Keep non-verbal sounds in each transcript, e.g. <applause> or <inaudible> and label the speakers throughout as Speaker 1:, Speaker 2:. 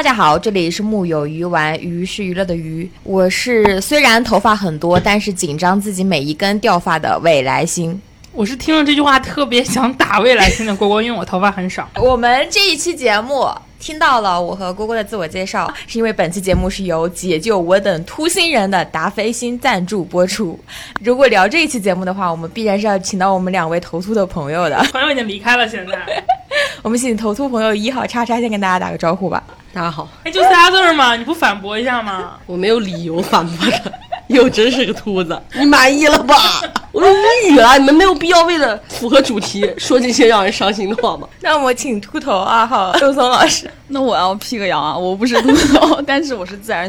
Speaker 1: 大家好，这里是木有鱼丸，鱼是娱乐的鱼。我是虽然头发很多，但是紧张自己每一根掉发的未来星。
Speaker 2: 我是听了这句话特别想打未来星的蝈蝈，因为我头发很少。
Speaker 1: 我们这一期节目听到了我和蝈蝈的自我介绍，是因为本期节目是由解救我等秃星人的达菲星赞助播出。如果聊这一期节目的话，我们必然是要请到我们两位头秃的朋友的。<laughs>
Speaker 2: 朋友已经离开了，现在。<laughs>
Speaker 1: 我们请头秃朋友一号叉叉先跟大家打个招呼吧。
Speaker 3: 大家好，
Speaker 2: 哎，就仨字儿嘛，你不反驳一下吗？
Speaker 3: 我没有理由反驳他，<laughs> 又真是个秃子，<laughs> 你满意了吧？<laughs> 我都无语了，你们没有必要为了符合主题说这些让人伤心的话吗？
Speaker 1: 那我请秃头二号周松老师。
Speaker 4: 那我要辟个谣啊，我不是秃头，但是我是自然。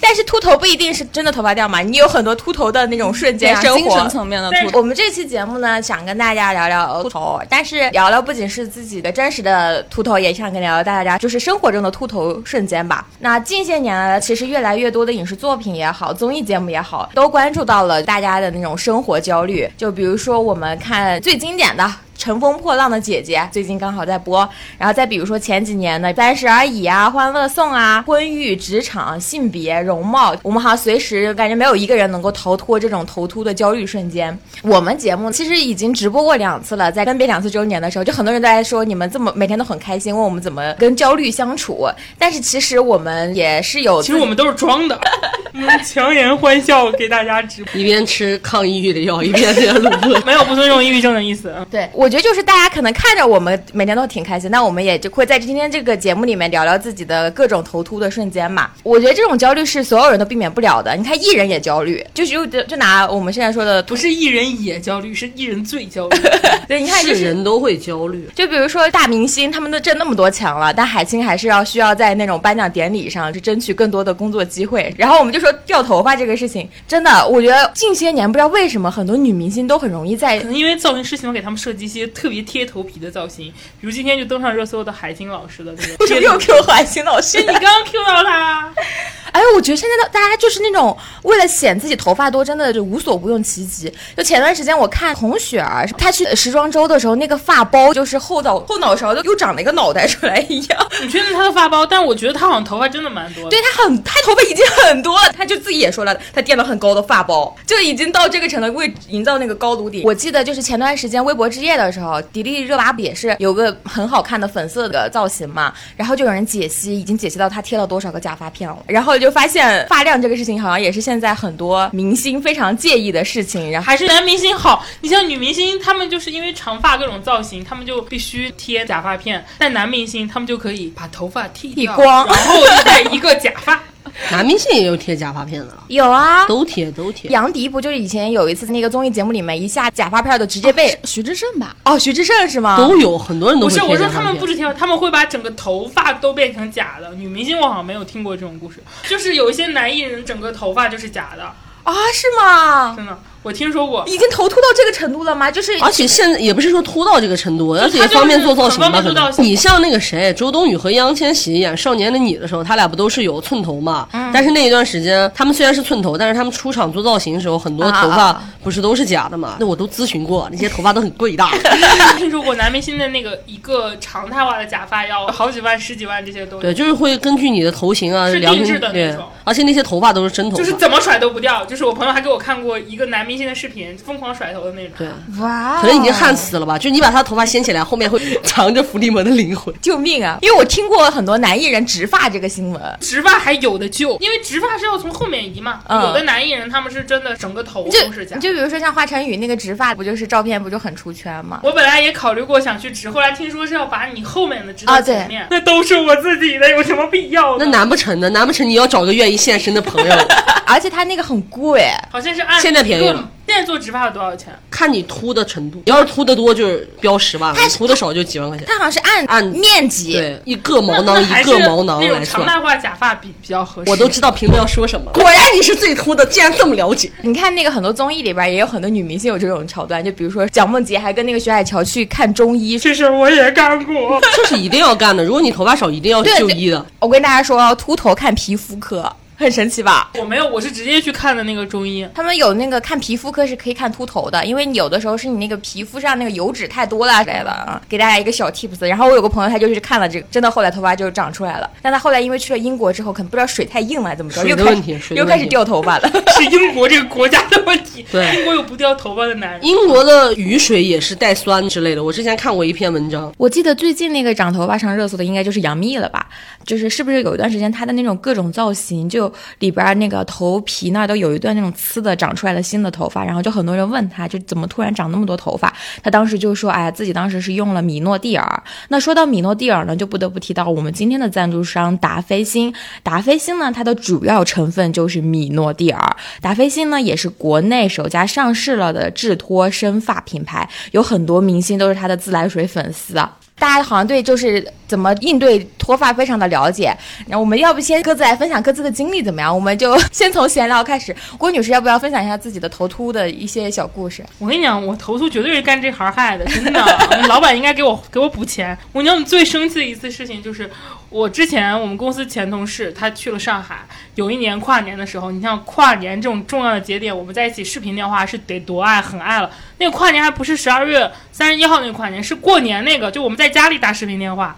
Speaker 1: 但是秃头不一定是真的头发掉嘛，你有很多秃头的那种瞬间生活。
Speaker 4: 精神层面的秃头。
Speaker 1: 我们这期节目呢，想跟大家聊聊秃头，但是聊聊不仅是自己的真实的秃头，也想跟聊聊大家就是生活中的秃头瞬间吧。那近些年来，其实越来越多的影视作品也好，综艺节目也好，都关注到了大家的那种生活焦虑。就比如说我们看最经典的。乘风破浪的姐姐最近刚好在播，然后再比如说前几年的《三十而已》啊，《欢乐颂》啊，婚育、职场、性别、容貌，我们好像随时感觉没有一个人能够逃脱这种头秃的焦虑瞬间。我们节目其实已经直播过两次了，在分别两次周年的时候，就很多人都在说你们这么每天都很开心，问我们怎么跟焦虑相处。但是其实我们也是有，
Speaker 2: 其实我们都是装的，<laughs> 强颜欢笑给大家直播，
Speaker 3: 一边吃抗抑郁的药，一边在录播，<laughs>
Speaker 2: 没有不尊重抑郁症的意思。
Speaker 1: 对我。我觉得就是大家可能看着我们每天都挺开心，那我们也就会在今天这个节目里面聊聊自己的各种头秃的瞬间嘛。我觉得这种焦虑是所有人都避免不了的。你看艺人也焦虑，就是就就拿我们现在说的，
Speaker 2: 不是艺人也焦虑，是艺人最焦虑。<laughs>
Speaker 1: 对，你看就是
Speaker 3: 人都会焦虑。
Speaker 1: 就比如说大明星，他们都挣那么多钱了，但海清还是要需要在那种颁奖典礼上去争取更多的工作机会。然后我们就说掉头发这个事情，真的，我觉得近些年不知道为什么很多女明星都很容易在，
Speaker 2: 可能因为造型师喜欢给他们设计一些特别贴头。皮的造型，比如今天就登上热搜的海清老师的那个，
Speaker 1: 为什么又 Q 海清老师？
Speaker 2: 你刚刚 Q 到他。<laughs>
Speaker 1: 哎，我觉得现在的大家就是那种为了显自己头发多，真的就无所不用其极。就前段时间我看孔雪儿，她去时装周的时候，那个发包就是后脑后脑勺都又长了一个脑袋出来一样。
Speaker 2: 你确定她的发包？但我觉得她好像头发真的蛮多。
Speaker 1: 对她很，她头发已经很多了。她就自己也说了，她垫了很高的发包，就已经到这个程度，为营造那个高颅顶。我记得就是前段时间微博之夜的时候，迪丽热巴不也是有个很好看的粉色的造型嘛？然后就有人解析，已经解析到她贴了多少个假发片了，然后就发现发。量这个事情好像也是现在很多明星非常介意的事情，然后
Speaker 2: 还是男明星好。你像女明星，他们就是因为长发各种造型，他们就必须贴假发片；但男明星他们就可以把头发剃剃
Speaker 1: 光，
Speaker 2: 然后戴一个假发。<laughs>
Speaker 3: 男明星也有贴假发片的了，
Speaker 1: 有啊，
Speaker 3: 都贴都贴。
Speaker 1: 杨迪不就是以前有一次那个综艺节目里面一下假发片的直接被
Speaker 4: 徐志胜吧？
Speaker 1: 哦，徐志胜是吗？
Speaker 3: 都有很多人都
Speaker 2: 不是我说他们不是贴，他们会把整个头发都变成假的。女明星我好像没有听过这种故事，就是有一些男艺人整个头发就是假的
Speaker 1: 啊？是吗？
Speaker 2: 真的。我听说过，
Speaker 1: 已经头秃到这个程度了吗？就是，
Speaker 3: 而且现在也不是说秃到这个程度，而且方便做造型吧。你像那个谁，周冬雨和易烊千玺演《少年的你》的时候，他俩不都是有寸头嘛？但是那一段时间，他们虽然是寸头，但是他们出场做造型的时候，很多头发不是都是假的嘛？那我都咨询过，那些头发都很贵的。<laughs>
Speaker 2: 听说过男明星的那个一个常态化的假发要好几万、十几万，这些都
Speaker 3: 对，就是会根据你的头型啊，
Speaker 2: 是定制的那种。
Speaker 3: 而且那些头发都是真头，
Speaker 2: 就是怎么甩都不掉。就是我朋友还给我看过一个男明星的视频。疯狂甩头的那种，
Speaker 3: 对，
Speaker 1: 哇，
Speaker 3: 可能已经焊死了吧？就你把他头发掀起来，后面会 <laughs> 藏着伏地魔的灵魂，
Speaker 1: 救命啊！因为我听过很多男艺人植发这个新闻，
Speaker 2: 植发还有的救，因为植发是要从后面移嘛。有的男艺人他们是真的整个头都是假，
Speaker 1: 就比如说像华晨宇那个植发，不就是照片不就很出圈吗？
Speaker 2: 我本来也考虑过想去植，后来听说是要把你后面的植到前
Speaker 1: 面，
Speaker 2: 那都是我自己的，有什么必要？
Speaker 3: 那难不成呢？难不成你要找个愿意现身的朋友？<laughs>
Speaker 1: 而且他那个很贵，
Speaker 2: 好像是按
Speaker 3: 现在便宜了。
Speaker 2: 现在做植发要多少钱？
Speaker 3: 看你秃的程度，你要是秃的多，就是标十万；秃的少就几万块钱。
Speaker 1: 它好像是按
Speaker 3: 按
Speaker 1: 面积，
Speaker 3: 对一个毛囊一个毛囊来
Speaker 2: 算。长脉化假发比比较合适。
Speaker 3: 我都知道评论要说什么。果然你是最秃的，竟然这么了解。
Speaker 1: 你看那个很多综艺里边也有很多女明星有这种桥段，就比如说蒋梦婕还跟那个徐海乔去看中医，
Speaker 2: 这事我也干过，
Speaker 3: 这是一定要干的。如果你头发少，一定要就医的。
Speaker 1: 我跟大家说，秃头看皮肤科。很神奇吧？
Speaker 2: 我没有，我是直接去看的那个中医。
Speaker 1: 他们有那个看皮肤科是可以看秃头的，因为你有的时候是你那个皮肤上那个油脂太多了之类的啊。给大家一个小 tips。然后我有个朋友，他就是看了这个，真的后来头发就长出来了。但他后来因为去了英国之后，可能不知道水太硬了，怎么着，又开始又开始掉头发了。
Speaker 2: 是英国这个国家的问题。<laughs>
Speaker 3: 对，
Speaker 2: 英国有不掉头发的男人。
Speaker 3: 英国的雨水也是带酸之类的。我之前看过一篇文章，
Speaker 1: 我记得最近那个长头发上热搜的应该就是杨幂了吧？就是是不是有一段时间她的那种各种造型，就里边那个头皮那儿都有一段那种刺的长出来了新的头发，然后就很多人问他，就怎么突然长那么多头发？他当时就说，哎，自己当时是用了米诺地尔。<laughs> 那说到米诺地尔呢，就不得不提到我们今天的赞助商达霏欣。达霏欣呢，它的主要成分就是米诺地尔。达霏欣呢，也是国内首家上市了的治脱生发品牌，有很多明星都是它的自来水粉丝啊。大家好像对就是怎么应对脱发非常的了解，然后我们要不先各自来分享各自的经历怎么样？我们就先从闲聊开始。郭女士要不要分享一下自己的头秃的一些小故事？
Speaker 2: 我跟你讲，我头秃绝对是干这行害的，真的。<laughs> 老板应该给我给我补钱。我讲最生气的一次事情就是。我之前我们公司前同事他去了上海，有一年跨年的时候，你像跨年这种重要的节点，我们在一起视频电话是得多爱很爱了。那个跨年还不是十二月三十一号那个跨年，是过年那个，就我们在家里打视频电话，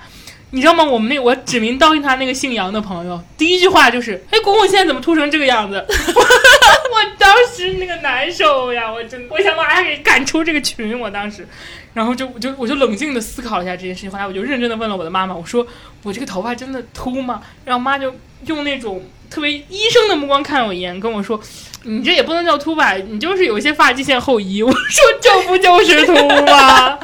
Speaker 2: 你知道吗？我们那我指名道姓他那个姓杨的朋友，第一句话就是：“哎，公公现在怎么秃成这个样子？” <laughs> 我当时那个难受呀，我真的我想把他给赶出这个群，我当时。然后就我就我就冷静的思考了一下这件事情，后来我就认真的问了我的妈妈，我说我这个头发真的秃吗？然后妈就用那种特别医生的目光看我一眼，跟我说，你这也不能叫秃吧，你就是有一些发际线后移。我说这不就是秃吗？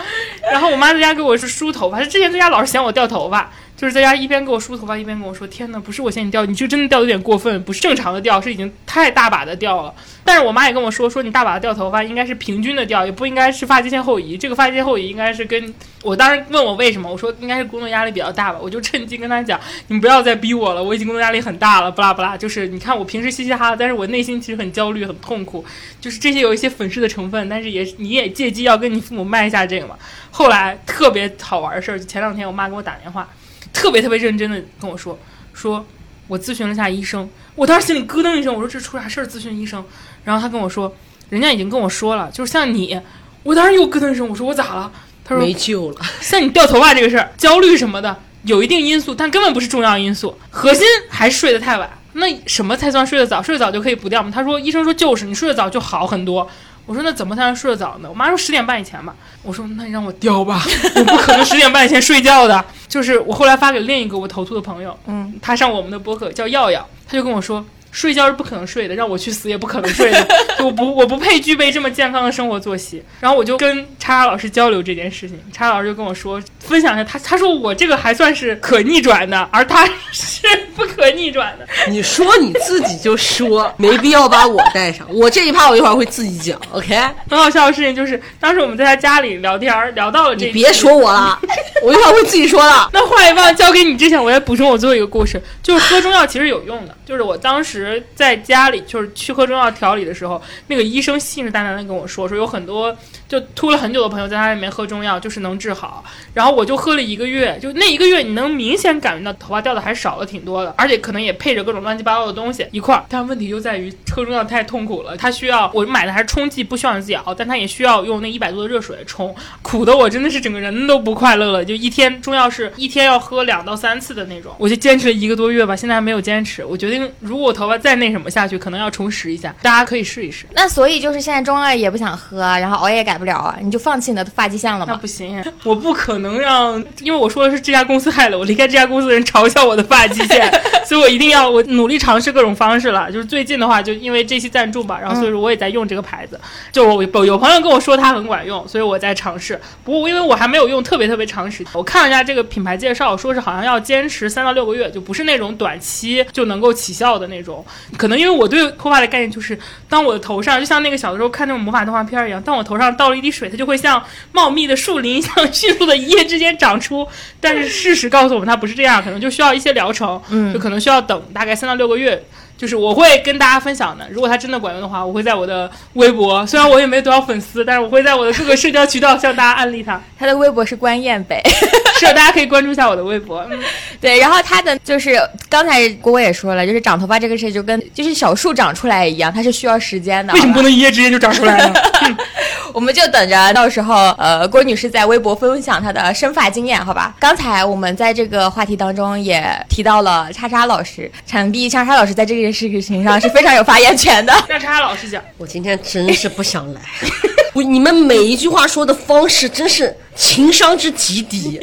Speaker 2: 然后我妈在家给我是梳头发，她之前在家老是嫌我掉头发。就是在家一边给我梳头发，一边跟我说：“天哪，不是我嫌你掉，你就真的掉有点过分，不是正常的掉，是已经太大把的掉了。”但是我妈也跟我说：“说你大把的掉头发，应该是平均的掉，也不应该是发际线后移。这个发际线后移应该是跟我当时问我为什么，我说应该是工作压力比较大吧。我就趁机跟他讲：你们不要再逼我了，我已经工作压力很大了，不拉不拉。就是你看我平时嘻嘻哈哈，但是我内心其实很焦虑、很痛苦。就是这些有一些粉饰的成分，但是也你也借机要跟你父母卖一下这个嘛。后来特别好玩的事儿，就前两天我妈给我打电话。”特别特别认真的跟我说，说我咨询了下医生，我当时心里咯噔一声，我说这出啥事儿？咨询医生，然后他跟我说，人家已经跟我说了，就是像你，我当时又咯噔一声，我说我咋了？他说
Speaker 3: 没救了。
Speaker 2: 像你掉头发这个事儿，焦虑什么的，有一定因素，但根本不是重要因素，核心还是睡得太晚。那什么才算睡得早？睡得早就可以不掉吗？他说，医生说就是，你睡得早就好很多。我说那怎么才能睡得早呢？我妈说十点半以前吧。我说那你让我叼吧，<laughs> 我不可能十点半以前睡觉的。就是我后来发给另一个我投诉的朋友，嗯，他上我们的播客叫耀耀，他就跟我说。睡觉是不可能睡的，让我去死也不可能睡的。<laughs> 我不，我不配具备这么健康的生活作息。然后我就跟叉叉老师交流这件事情，叉叉老师就跟我说，分享一下他，他说我这个还算是可逆转的，而他是不可逆转的。
Speaker 3: 你说你自己就说，<laughs> 没必要把我带上。我这一趴我一会儿会自己讲，OK。
Speaker 2: 很好笑的事情就是，当时我们在他家里聊天，聊到了这，
Speaker 3: 别说我了，<laughs> 我一会儿会自己说的。
Speaker 2: 那话一放交给你之前，我也补充我最后一个故事，就是喝中药其实有用的，就是我当时。在家里就是去喝中药调理的时候，那个医生信誓旦旦的跟我说，说有很多就秃了很久的朋友在他里面喝中药，就是能治好。然后我就喝了一个月，就那一个月，你能明显感觉到头发掉的还少了挺多的，而且可能也配着各种乱七八糟的东西一块儿。但问题就在于喝中药太痛苦了，它需要我买的还是冲剂，不需要你自己熬，但它也需要用那一百度的热水冲，苦的我真的是整个人都不快乐了。就一天中药是一天要喝两到三次的那种，我就坚持了一个多月吧，现在还没有坚持。我决定如果头发再那。什么下去可能要重拾一下，大家可以试一试。
Speaker 1: 那所以就是现在中二也不想喝，然后熬夜也改不了啊，你就放弃你的发际线了吗？
Speaker 2: 那不行，我不可能让，因为我说的是这家公司害了我，离开这家公司的人嘲笑我的发际线，<laughs> 所以我一定要我努力尝试各种方式了。就是最近的话，就因为这期赞助吧，然后所以说我也在用这个牌子。就我有朋友跟我说它很管用，所以我在尝试。不过因为我还没有用特别特别长时间，我看了一下这个品牌介绍，说是好像要坚持三到六个月，就不是那种短期就能够起效的那种。可能因为我对脱发的概念就是，当我的头上就像那个小的时候看那种魔法动画片一样，当我头上倒了一滴水，它就会像茂密的树林一样迅速的一夜之间长出。但是事实告诉我们，它不是这样，可能就需要一些疗程，就可能需要等大概三到六个月。就是我会跟大家分享的。如果它真的管用的话，我会在我的微博，虽然我也没多少粉丝，但是我会在我的各个社交渠道向大家安利它。
Speaker 1: 他的微博是关燕北，<laughs>
Speaker 2: 是大家可以关注一下我的微博。嗯，<laughs>
Speaker 1: 对，然后他的就是刚才郭郭也说了，就是长头发这个事就跟就是小树长出来一样，它是需要时间的。
Speaker 2: 为什么不能一夜之间就长出来呢？<laughs> <laughs>
Speaker 1: 我们就等着到时候，呃，郭女士在微博分享她的生发经验，好吧？刚才我们在这个话题当中也提到了叉叉老师，想必叉叉老师在这件事情上是非常有发言权的。
Speaker 2: 让 <laughs> 叉叉老师讲，
Speaker 3: 我今天真是不想来。<laughs> 我你们每一句话说的方式真是情商之极低，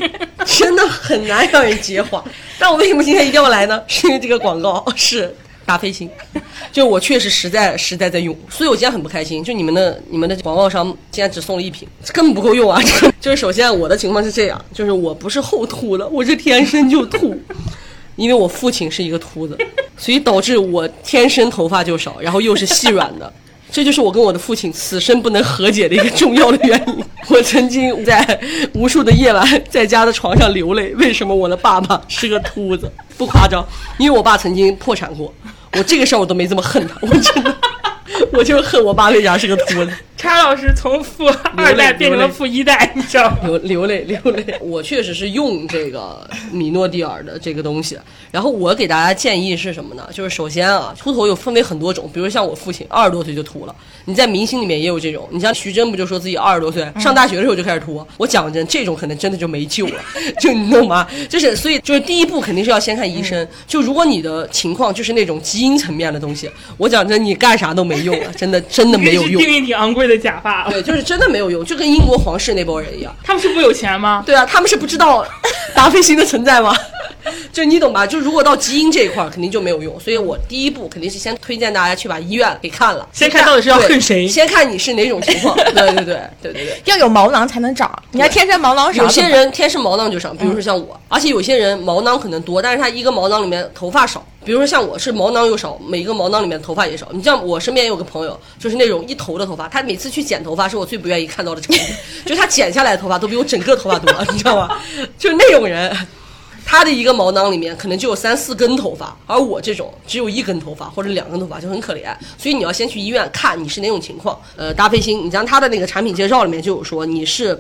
Speaker 3: 真的很难让人接话。但我为什么今天一定要来呢？是因为这个广告是。达飞星，<laughs> 就我确实实在实在在用，所以我今天很不开心。就你们的你们的广告商竟然只送了一瓶，根本不够用啊！<laughs> 就是首先我的情况是这样，就是我不是后秃的，我是天生就秃，<laughs> 因为我父亲是一个秃子，所以导致我天生头发就少，然后又是细软的，这就是我跟我的父亲此生不能和解的一个重要的原因。我曾经在无数的夜晚在家的床上流泪，为什么我的爸爸是个秃子？不夸张，因为我爸曾经破产过。我这个事儿我都没这么恨他，我真的，<laughs> 我就恨我爸为啥是个秃子。<laughs>
Speaker 2: 叉老师从富二代变成了富一代，你知道吗？
Speaker 3: 流流泪流泪。我确实是用这个米诺地尔的这个东西，然后我给大家建议是什么呢？就是首先啊，秃头有分为很多种，比如像我父亲二十多岁就秃了，你在明星里面也有这种，你像徐峥不就说自己二十多岁上大学的时候就开始秃？我讲真，这种可能真的就没救了，<laughs> 就你懂吗？就是所以就是第一步肯定是要先看医生。就如果你的情况就是那种基因层面的东西，我讲真，你干啥都没用了，真的真的没有用。
Speaker 2: 定义挺昂贵。的假发，
Speaker 3: 对，就是真的没有用，就跟英国皇室那波人一样。
Speaker 2: 他们是不有钱吗？
Speaker 3: 对啊，他们是不知道 <laughs> 达菲星的存在吗？就你懂吧？就如果到基因这一块，肯定就没有用。所以我第一步肯定是先推荐大家去把医院给看了，
Speaker 2: 先看到底是要恨谁，
Speaker 3: 先看你是哪种情况。对对对对对对，<laughs>
Speaker 1: 要有毛囊才能长。你要天生毛囊少，
Speaker 3: 有些人天生毛囊就少，比如说像我，而且有些人毛囊可能多，但是他一个毛囊里面头发少。比如说像我是毛囊又少，每一个毛囊里面头发也少。你像我身边有个朋友，就是那种一头的头发，他每次去剪头发是我最不愿意看到的场景，<laughs> 就他剪下来的头发都比我整个头发多，你知道吗？就是那种人，他的一个毛囊里面可能就有三四根头发，而我这种只有一根头发或者两根头发就很可怜。所以你要先去医院看你是哪种情况。呃，搭配星，你像他的那个产品介绍里面就有说你是。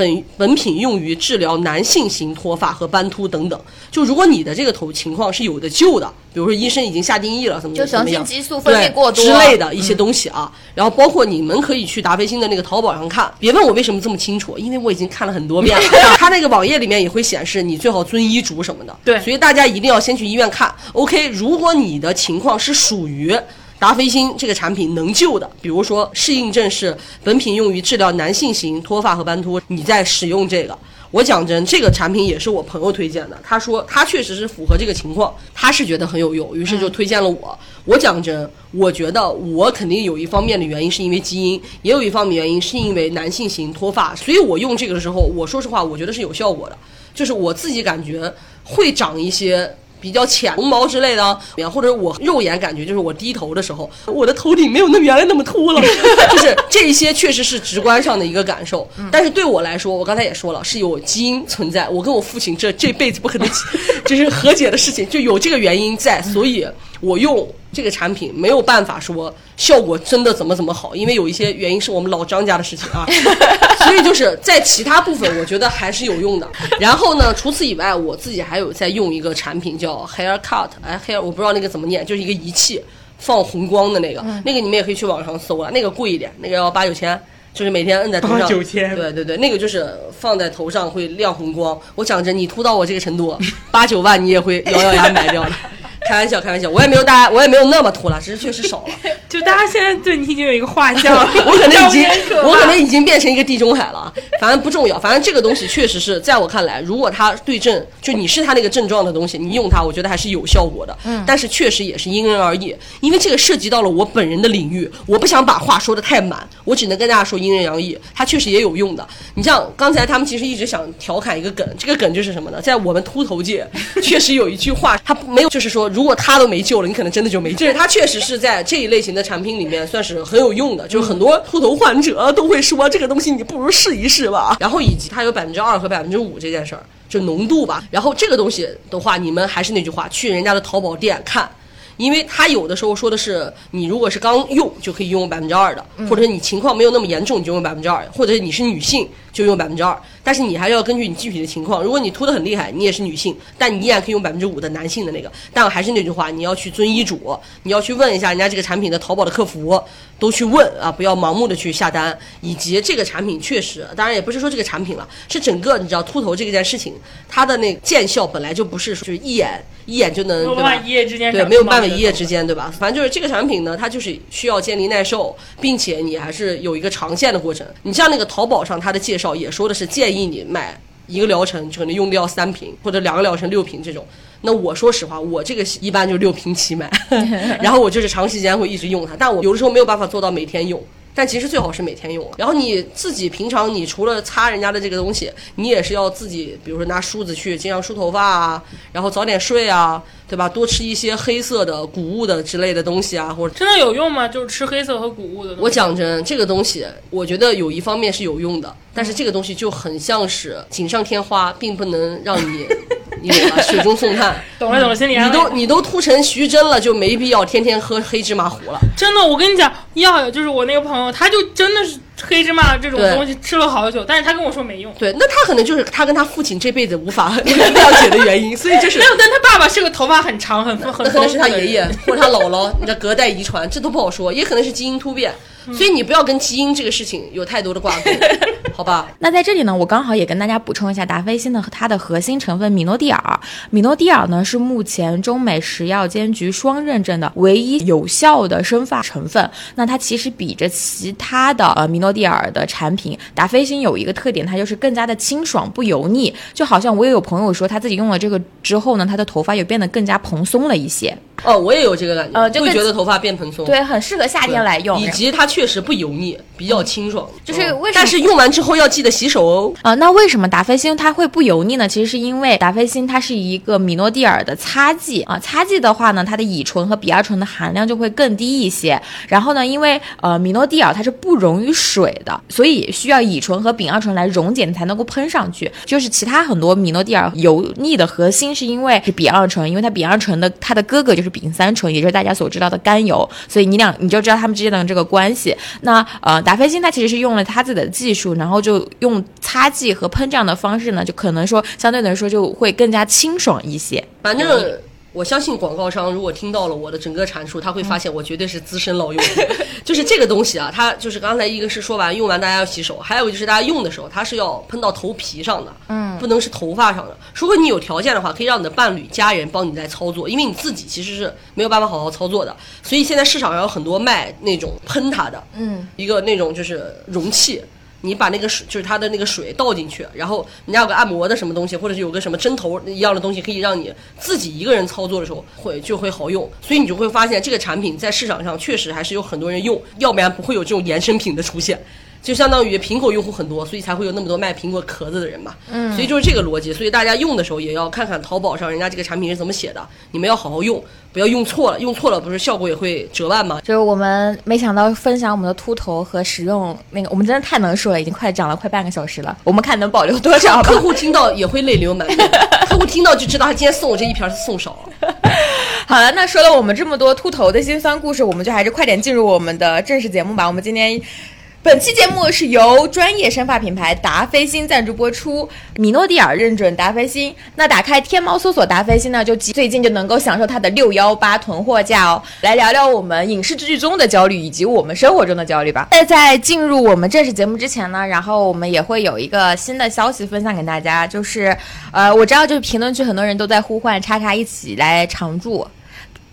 Speaker 3: 本本品用于治疗男性型脱发和斑秃等等。就如果你的这个头情况是有的救的，比如说医生已经下定义了，怎么
Speaker 1: 激素分泌过多
Speaker 3: 之类的一些东西啊。然后包括你们可以去达霏欣的那个淘宝上看，别问我为什么这么清楚，因为我已经看了很多遍了。<laughs> 他那个网页里面也会显示你最好遵医嘱什么的。
Speaker 2: 对，
Speaker 3: 所以大家一定要先去医院看。OK，如果你的情况是属于。达霏欣这个产品能救的，比如说适应症是本品用于治疗男性型脱发和斑秃，你在使用这个，我讲真，这个产品也是我朋友推荐的，他说他确实是符合这个情况，他是觉得很有用，于是就推荐了我。我讲真，我觉得我肯定有一方面的原因是因为基因，也有一方面原因是因为男性型脱发，所以我用这个的时候，我说实话，我觉得是有效果的，就是我自己感觉会长一些。比较浅绒毛之类的，或者我肉眼感觉就是我低头的时候，我的头顶没有那原来那么秃了，<laughs> 就是这些确实是直观上的一个感受。但是对我来说，我刚才也说了，是有基因存在，我跟我父亲这这辈子不可能 <laughs> 就是和解的事情，就有这个原因在，所以。我用这个产品没有办法说效果真的怎么怎么好，因为有一些原因是我们老张家的事情啊，<laughs> 所以就是在其他部分我觉得还是有用的。然后呢，除此以外，我自己还有在用一个产品叫 Hair Cut，哎，Hair 我不知道那个怎么念，就是一个仪器放红光的那个，那个你们也可以去网上搜啊，那个贵一点，那个要八九千，就是每天摁在头上，
Speaker 2: 九千，
Speaker 3: 对对对，那个就是放在头上会亮红光。我讲真，你秃到我这个程度，八九万你也会咬咬牙买掉的。开玩笑，开玩笑，我也没有大家，我也没有那么秃了，只是确实少了。<laughs>
Speaker 2: 就大家现在对你已经有一个画像，<laughs>
Speaker 3: 我可能已经，<laughs> 我可能已经变成一个地中海了。反正不重要，反正这个东西确实是在我看来，如果它对症，就你是它那个症状的东西，你用它，我觉得还是有效果的。嗯。但是确实也是因人而异，因为这个涉及到了我本人的领域，我不想把话说的太满，我只能跟大家说因人而异。它确实也有用的。你像刚才他们其实一直想调侃一个梗，这个梗就是什么呢？在我们秃头界，确实有一句话，它没有，就是说。如果他都没救了，你可能真的就没救。就是他确实是在这一类型的产品里面算是很有用的，就是很多秃头患者都会说这个东西你不如试一试吧。然后以及它有百分之二和百分之五这件事儿，就浓度吧。然后这个东西的话，你们还是那句话，去人家的淘宝店看。因为他有的时候说的是你如果是刚用就可以用百分之二的，或者你情况没有那么严重你就用百分之二，或者你是女性就用百分之二。但是你还是要根据你具体的情况，如果你秃的很厉害，你也是女性，但你依然可以用百分之五的男性的那个。但我还是那句话，你要去遵医嘱，你要去问一下人家这个产品的淘宝的客服，都去问啊，不要盲目的去下单。以及这个产品确实，当然也不是说这个产品了，是整个你知道秃头这件事情，它的那见效本来就不是就是一眼一眼就能对吧？
Speaker 2: 一夜之间
Speaker 3: 对，没有办法一夜之间对吧？反正就是这个产品呢，它就是需要建立耐受，并且你还是有一个长线的过程。你像那个淘宝上它的介绍也说的是建议你买。一个疗程可能用掉三瓶，或者两个疗程六瓶这种。那我说实话，我这个一般就六瓶起买，<laughs> 然后我就是长时间会一直用它。但我有的时候没有办法做到每天用，但其实最好是每天用。然后你自己平常你除了擦人家的这个东西，你也是要自己，比如说拿梳子去经常梳头发啊，然后早点睡啊。对吧？多吃一些黑色的谷物的之类的东西啊，或者
Speaker 2: 真的有用吗？就是吃黑色和谷物的。
Speaker 3: 我讲真，这个东西，我觉得有一方面是有用的，但是这个东西就很像是锦上添花，并不能让你，你懂吧？雪中送炭。<laughs>
Speaker 2: 懂了懂了，心里
Speaker 3: 你都你都秃成徐峥了，就没必要天天喝黑芝麻糊了。
Speaker 2: 真的，我跟你讲，要就是我那个朋友，他就真的是。黑芝麻这种东西吃了好久，但是他跟我说没用。
Speaker 3: 对，那他可能就是他跟他父亲这辈子无法 <laughs> <laughs> 了解的原因，所以就是
Speaker 2: 没有。但他爸爸是个头发很长、很很
Speaker 3: 那可能是他爷爷或者他姥姥，你这隔代遗传，这都不好说，也可能是基因突变。所以你不要跟基因这个事情有太多的挂钩，<laughs> 好吧？
Speaker 1: 那在这里呢，我刚好也跟大家补充一下达霏欣的它的核心成分米诺地尔。米诺地尔呢是目前中美食药监局双认证的唯一有效的生发成分。那它其实比着其他的呃米诺地尔的产品，达霏欣有一个特点，它就是更加的清爽不油腻。就好像我也有朋友说他自己用了这个之后呢，他的头发也变得更加蓬松了一些。
Speaker 3: 哦，我也有这个感觉，呃，就会觉得头发变蓬松，
Speaker 1: 对，很适合夏天来用，
Speaker 3: 以及它确实不油腻，比较清爽，
Speaker 1: 就是为什么？
Speaker 3: 但是用完之后要记得洗手哦。
Speaker 1: 呃，那为什么达霏欣它会不油腻呢？其实是因为达霏欣它是一个米诺地尔的擦剂啊，擦剂的话呢，它的乙醇和丙二醇的含量就会更低一些。然后呢，因为呃米诺地尔它是不溶于水的，所以需要乙醇和丙二醇来溶解才能够喷上去。就是其他很多米诺地尔油腻的核心是因为是丙二醇，因为它丙二醇的它的哥哥就是丙三醇，也就是大家所知道的甘油，所以你俩你就知道他们之间的这个关系。那呃，达霏欣它其实是用了它自己的技术，然后就用擦剂和喷这样的方式呢，就可能说相对来说就会更加清爽一些。
Speaker 3: 反正。我相信广告商如果听到了我的整个阐述，他会发现我绝对是资深老用户。<laughs> 就是这个东西啊，它就是刚才一个是说完用完大家要洗手，还有就是大家用的时候它是要喷到头皮上的，嗯，不能是头发上的。如果你有条件的话，可以让你的伴侣、家人帮你在操作，因为你自己其实是没有办法好好操作的。所以现在市场上有很多卖那种喷它的，嗯，一个那种就是容器。你把那个水，就是它的那个水倒进去，然后人家有个按摩的什么东西，或者是有个什么针头一样的东西，可以让你自己一个人操作的时候会就会好用。所以你就会发现这个产品在市场上确实还是有很多人用，要不然不会有这种延伸品的出现。就相当于苹果用户很多，所以才会有那么多卖苹果壳子的人嘛。嗯，所以就是这个逻辑。所以大家用的时候也要看看淘宝上人家这个产品是怎么写的，你们要好好用，不要用错了。用错了不是效果也会折半吗？
Speaker 1: 就是我们没想到分享我们的秃头和使用那个，我们真的太能说了，已经快讲了快半个小时了。我们看能保留多少？
Speaker 3: 客户听到也会泪流满面。客户听到就知道他今天送我这一瓶是送少了。<laughs>
Speaker 1: 好了，那说了我们这么多秃头的辛酸故事，我们就还是快点进入我们的正式节目吧。我们今天。本期节目是由专业生发品牌达霏欣赞助播出，米诺地尔认准达霏欣。那打开天猫搜索达霏欣呢，就最近就能够享受它的六幺八囤货价哦。来聊聊我们影视剧中的焦虑，以及我们生活中的焦虑吧。在在进入我们正式节目之前呢，然后我们也会有一个新的消息分享给大家，就是，呃，我知道就是评论区很多人都在呼唤叉叉一起来常驻，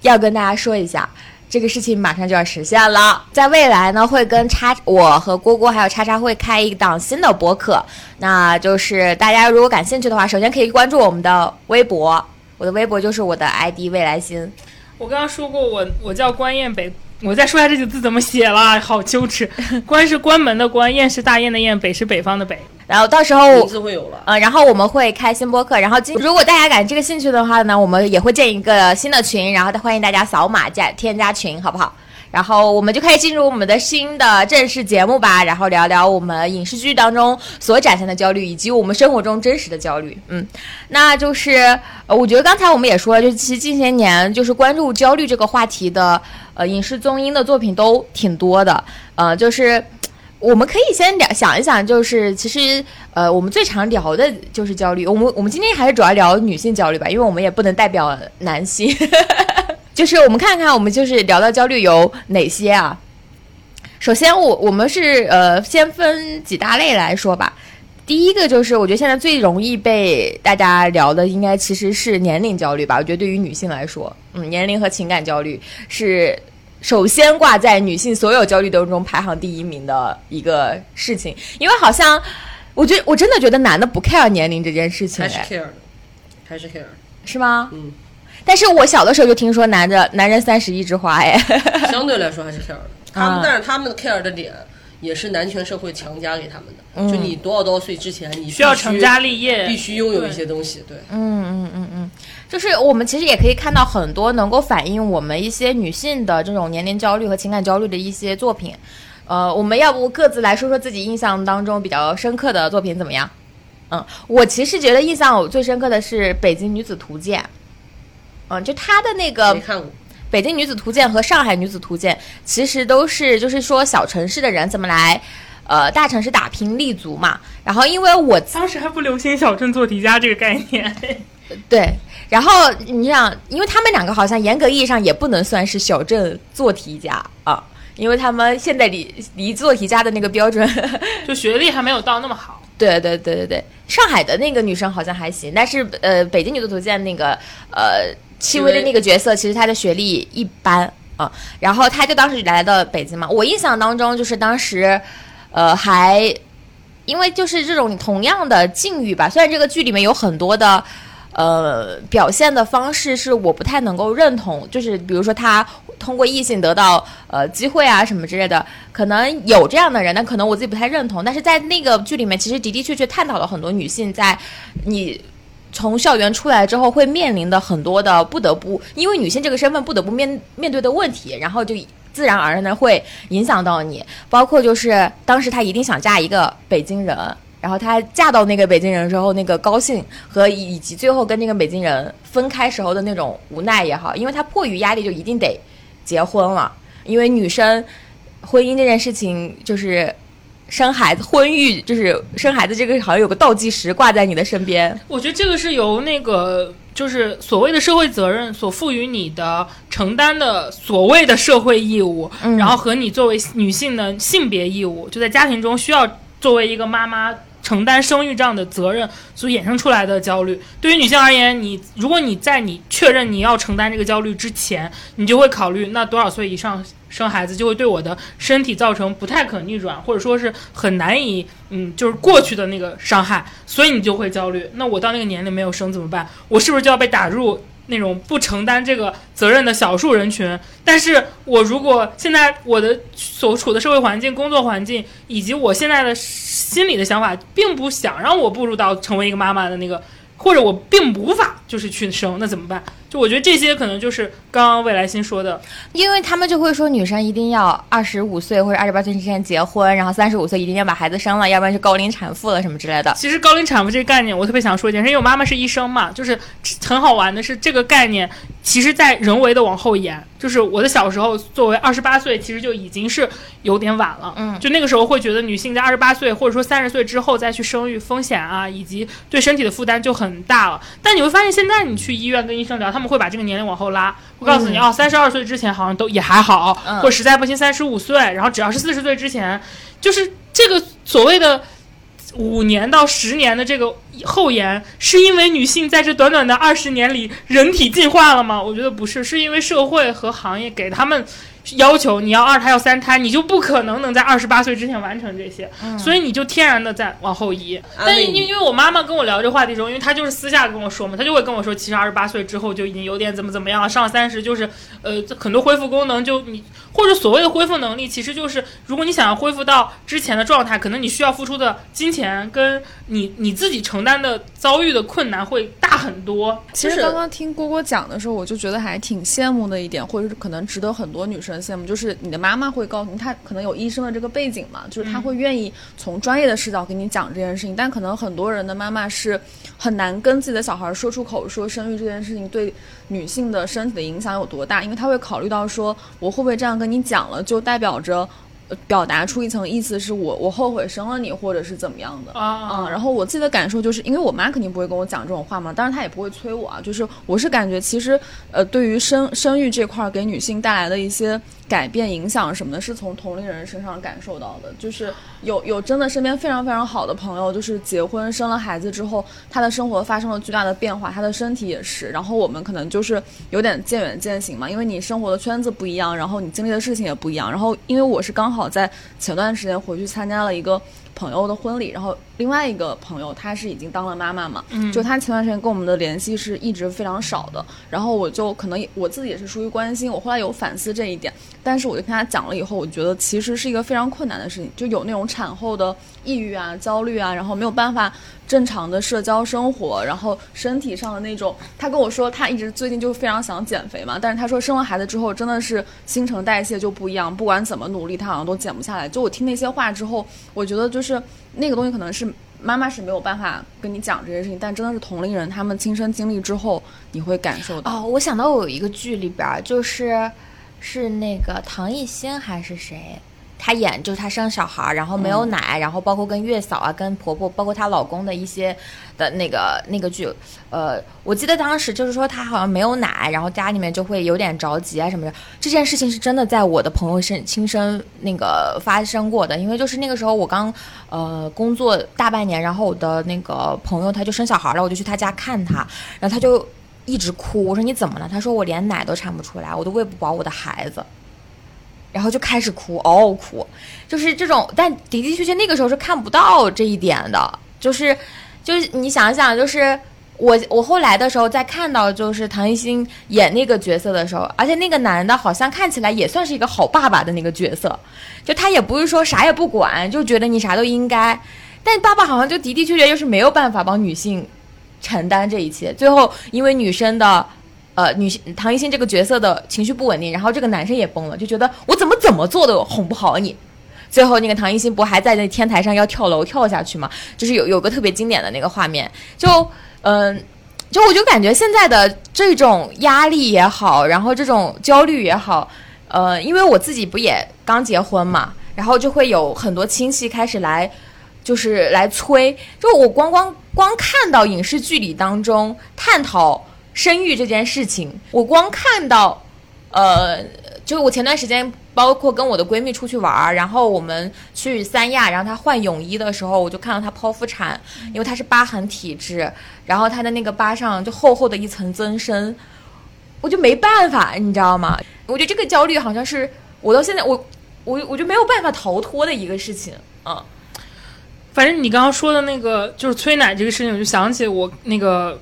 Speaker 1: 要跟大家说一下。这个事情马上就要实现了，在未来呢，会跟叉我和郭郭还有叉叉会开一档新的播客，那就是大家如果感兴趣的话，首先可以关注我们的微博，我的微博就是我的 ID 未来星。
Speaker 2: 我刚刚说过，我我叫关彦北。我再说一下这几个字怎么写了，好羞耻。<laughs> 关是关门的关，燕是大雁的雁，北是北方的北。
Speaker 1: 然后到时候
Speaker 3: 名字会有了，
Speaker 1: 呃，然后我们会开新播客。然后今如果大家感这个兴趣的话呢，我们也会建一个新的群，然后欢迎大家扫码加添加群，好不好？然后我们就开始进入我们的新的正式节目吧，然后聊聊我们影视剧当中所展现的焦虑，以及我们生活中真实的焦虑。嗯，那就是呃，我觉得刚才我们也说了，就其实近些年就是关注焦虑这个话题的呃影视综艺的作品都挺多的，呃，就是我们可以先聊想一想，就是其实呃我们最常聊的就是焦虑，我们我们今天还是主要聊女性焦虑吧，因为我们也不能代表男性。就是我们看看，我们就是聊到焦虑有哪些啊？首先，我我们是呃，先分几大类来说吧。第一个就是，我觉得现在最容易被大家聊的，应该其实是年龄焦虑吧。我觉得对于女性来说，嗯，年龄和情感焦虑是首先挂在女性所有焦虑当中排行第一名的一个事情。因为好像，我觉得我真的觉得男的不 care 年龄这件事情，
Speaker 3: 还是 care 的，还是 care
Speaker 1: 是吗？
Speaker 3: 嗯。
Speaker 1: 但是我小的时候就听说男的男人三十一枝花哎，<laughs>
Speaker 3: 相对来说还是 care 的。他们但是他们 care 的点也是男权社会强加给他们的，就你多少多少岁之前你
Speaker 2: 需要成家立业，
Speaker 3: 必须拥有一些东西。对，
Speaker 1: 嗯嗯嗯嗯，就是我们其实也可以看到很多能够反映我们一些女性的这种年龄焦虑和情感焦虑的一些作品。呃，我们要不各自来说说自己印象当中比较深刻的作品怎么样？嗯，我其实觉得印象我最深刻的是《北京女子图鉴》。嗯，就他的那个《北京女子图鉴》和《上海女子图鉴》，其实都是就是说小城市的人怎么来，呃，大城市打拼立足嘛。然后因为我
Speaker 2: 当时还不流行小镇做题家这个概念，<laughs>
Speaker 1: 对。然后你想，因为他们两个好像严格意义上也不能算是小镇做题家啊，因为他们现在离离做题家的那个标准，<laughs>
Speaker 2: 就学历还没有到那么好。
Speaker 1: 对对对对对，上海的那个女生好像还行，但是呃，北京女子图鉴那个呃。戚薇的那个角色，其实她的学历一般啊，然后她就当时来到北京嘛。我印象当中，就是当时，呃，还因为就是这种同样的境遇吧。虽然这个剧里面有很多的呃表现的方式是我不太能够认同，就是比如说她通过异性得到呃机会啊什么之类的，可能有这样的人，但可能我自己不太认同。但是在那个剧里面，其实的的确确探讨了很多女性在你。从校园出来之后，会面临的很多的不得不，因为女性这个身份不得不面面对的问题，然后就自然而然的会影响到你。包括就是当时她一定想嫁一个北京人，然后她嫁到那个北京人之后，那个高兴和以及最后跟那个北京人分开时候的那种无奈也好，因为她迫于压力就一定得结婚了，因为女生婚姻这件事情就是。生孩子、婚育，就是生孩子这个好像有个倒计时挂在你的身边。
Speaker 2: 我觉得这个是由那个就是所谓的社会责任所赋予你的承担的所谓的社会义务，然后和你作为女性的性别义务，就在家庭中需要作为一个妈妈承担生育这样的责任所衍生出来的焦虑。对于女性而言，你如果你在你确认你要承担这个焦虑之前，你就会考虑那多少岁以上。生孩子就会对我的身体造成不太可逆转，或者说是很难以嗯，就是过去的那个伤害，所以你就会焦虑。那我到那个年龄没有生怎么办？我是不是就要被打入那种不承担这个责任的小数人群？但是我如果现在我的所处的社会环境、工作环境以及我现在的心理的想法，并不想让我步入到成为一个妈妈的那个，或者我并无法就是去生，那怎么办？就我觉得这些可能就是刚刚未来新说的，
Speaker 1: 因为他们就会说女生一定要二十五岁或者二十八岁之前结婚，然后三十五岁一定要把孩子生了，要不然就高龄产妇了什么之类的。
Speaker 2: 其实高龄产妇这个概念，我特别想说一件事，因为我妈妈是医生嘛，就是很好玩的是这个概念，其实在人为的往后延。就是我的小时候，作为二十八岁，其实就已经是有点晚了。
Speaker 1: 嗯，
Speaker 2: 就那个时候会觉得女性在二十八岁或者说三十岁之后再去生育，风险啊以及对身体的负担就很大了。但你会发现，现在你去医院跟医生聊，他们会把这个年龄往后拉。我告诉你哦，三十二岁之前好像都也还好，或实在不行三十五岁，然后只要是四十岁之前，就是这个所谓的。五年到十年的这个后延，是因为女性在这短短的二十年里人体进化了吗？我觉得不是，是因为社会和行业给他们。要求你要二胎要三胎，你就不可能能在二十八岁之前完成这些，所以你就天然的在往后移。但因因为我妈妈跟我聊这话题的时候，因为她就是私下跟我说嘛，她就会跟我说，其实二十八岁之后就已经有点怎么怎么样了，上三十就是呃很多恢复功能就你或者所谓的恢复能力，其实就是如果你想要恢复到之前的状态，可能你需要付出的金钱跟你你自己承担的遭遇的困难会大大很多。
Speaker 4: 其实刚刚听郭郭讲的时候，我就觉得还挺羡慕的一点，或者是可能值得很多女生羡慕，就是你的妈妈会告诉你，她可能有医生的这个背景嘛，就是她会愿意从专业的视角给你讲这件事情。但可能很多人的妈妈是很难跟自己的小孩说出口，说生育这件事情对女性的身体的影响有多大，因为她会考虑到说，我会不会这样跟你讲了，就代表着。表达出一层意思是我我后悔生了你，或者是怎么样的啊？然后我自己的感受就是，因为我妈肯定不会跟我讲这种话嘛，当然她也不会催我啊。就是我是感觉，其实呃，对于生生育这块给女性带来的一些。改变影响什么的，是从同龄人身上感受到的。就是有有真的身边非常非常好的朋友，就是结婚生了孩子之后，他的生活发生了巨大的变化，他的身体也是。然后我们可能就是有点渐远渐行嘛，因为你生活的圈子不一样，然后你经历的事情也不一样。然后因为我是刚好在前段时间回去参加了一个。朋友的婚礼，然后另外一个朋友她是已经当了妈妈嘛，就她前段时间跟我们的联系是一直非常少的，然后我就可能我自己也是出于关心，我后来有反思这一点，但是我就跟她讲了以后，我觉得其实是一个非常困难的事情，就有那种产后的抑郁啊、焦虑啊，然后没有办法。正常的社交生活，然后身体上的那种，他跟我说他一直最近就非常想减肥嘛，但是他说生了孩子之后真的是新陈代谢就不一样，不管怎么努力他好像都减不下来。就我听那些话之后，我觉得就是那个东西可能是妈妈是没有办法跟你讲这些事情，但真的是同龄人他们亲身经历之后你会感受到。
Speaker 1: 哦，我想到我有一个剧里边就是是那个唐艺昕还是谁？她演就是她生小孩，然后没有奶，然后包括跟月嫂啊、跟婆婆，包括她老公的一些的那个那个剧，呃，我记得当时就是说她好像没有奶，然后家里面就会有点着急啊什么的。这件事情是真的在我的朋友身亲身那个发生过的，因为就是那个时候我刚呃工作大半年，然后我的那个朋友她就生小孩了，我就去她家看她，然后她就一直哭，我说你怎么了？她说我连奶都产不出来，我都喂不饱我的孩子。然后就开始哭，嗷嗷哭，就是这种。但的的确确那个时候是看不到这一点的，就是，就是你想想，就是我我后来的时候再看到，就是唐艺昕演那个角色的时候，而且那个男的好像看起来也算是一个好爸爸的那个角色，就他也不是说啥也不管，就觉得你啥都应该，但爸爸好像就的的确确就是没有办法帮女性承担这一切，最后因为女生的。呃，女性唐艺昕这个角色的情绪不稳定，然后这个男生也崩了，就觉得我怎么怎么做都哄不好你。最后那个唐艺昕不还在那天台上要跳楼跳下去吗？就是有有个特别经典的那个画面，就嗯，就我就感觉现在的这种压力也好，然后这种焦虑也好，呃，因为我自己不也刚结婚嘛，然后就会有很多亲戚开始来，就是来催，就我光光光看到影视剧里当中探讨。生育这件事情，我光看到，呃，就是我前段时间，包括跟我的闺蜜出去玩儿，然后我们去三亚，然后她换泳衣的时候，我就看到她剖腹产，因为她是疤痕体质，然后她的那个疤上就厚厚的一层增生，我就没办法，你知道吗？我觉得这个焦虑好像是我到现在我我我就没有办法逃脱的一个事情啊。
Speaker 2: 反正你刚刚说的那个就是催奶这个事情，我就想起我那个。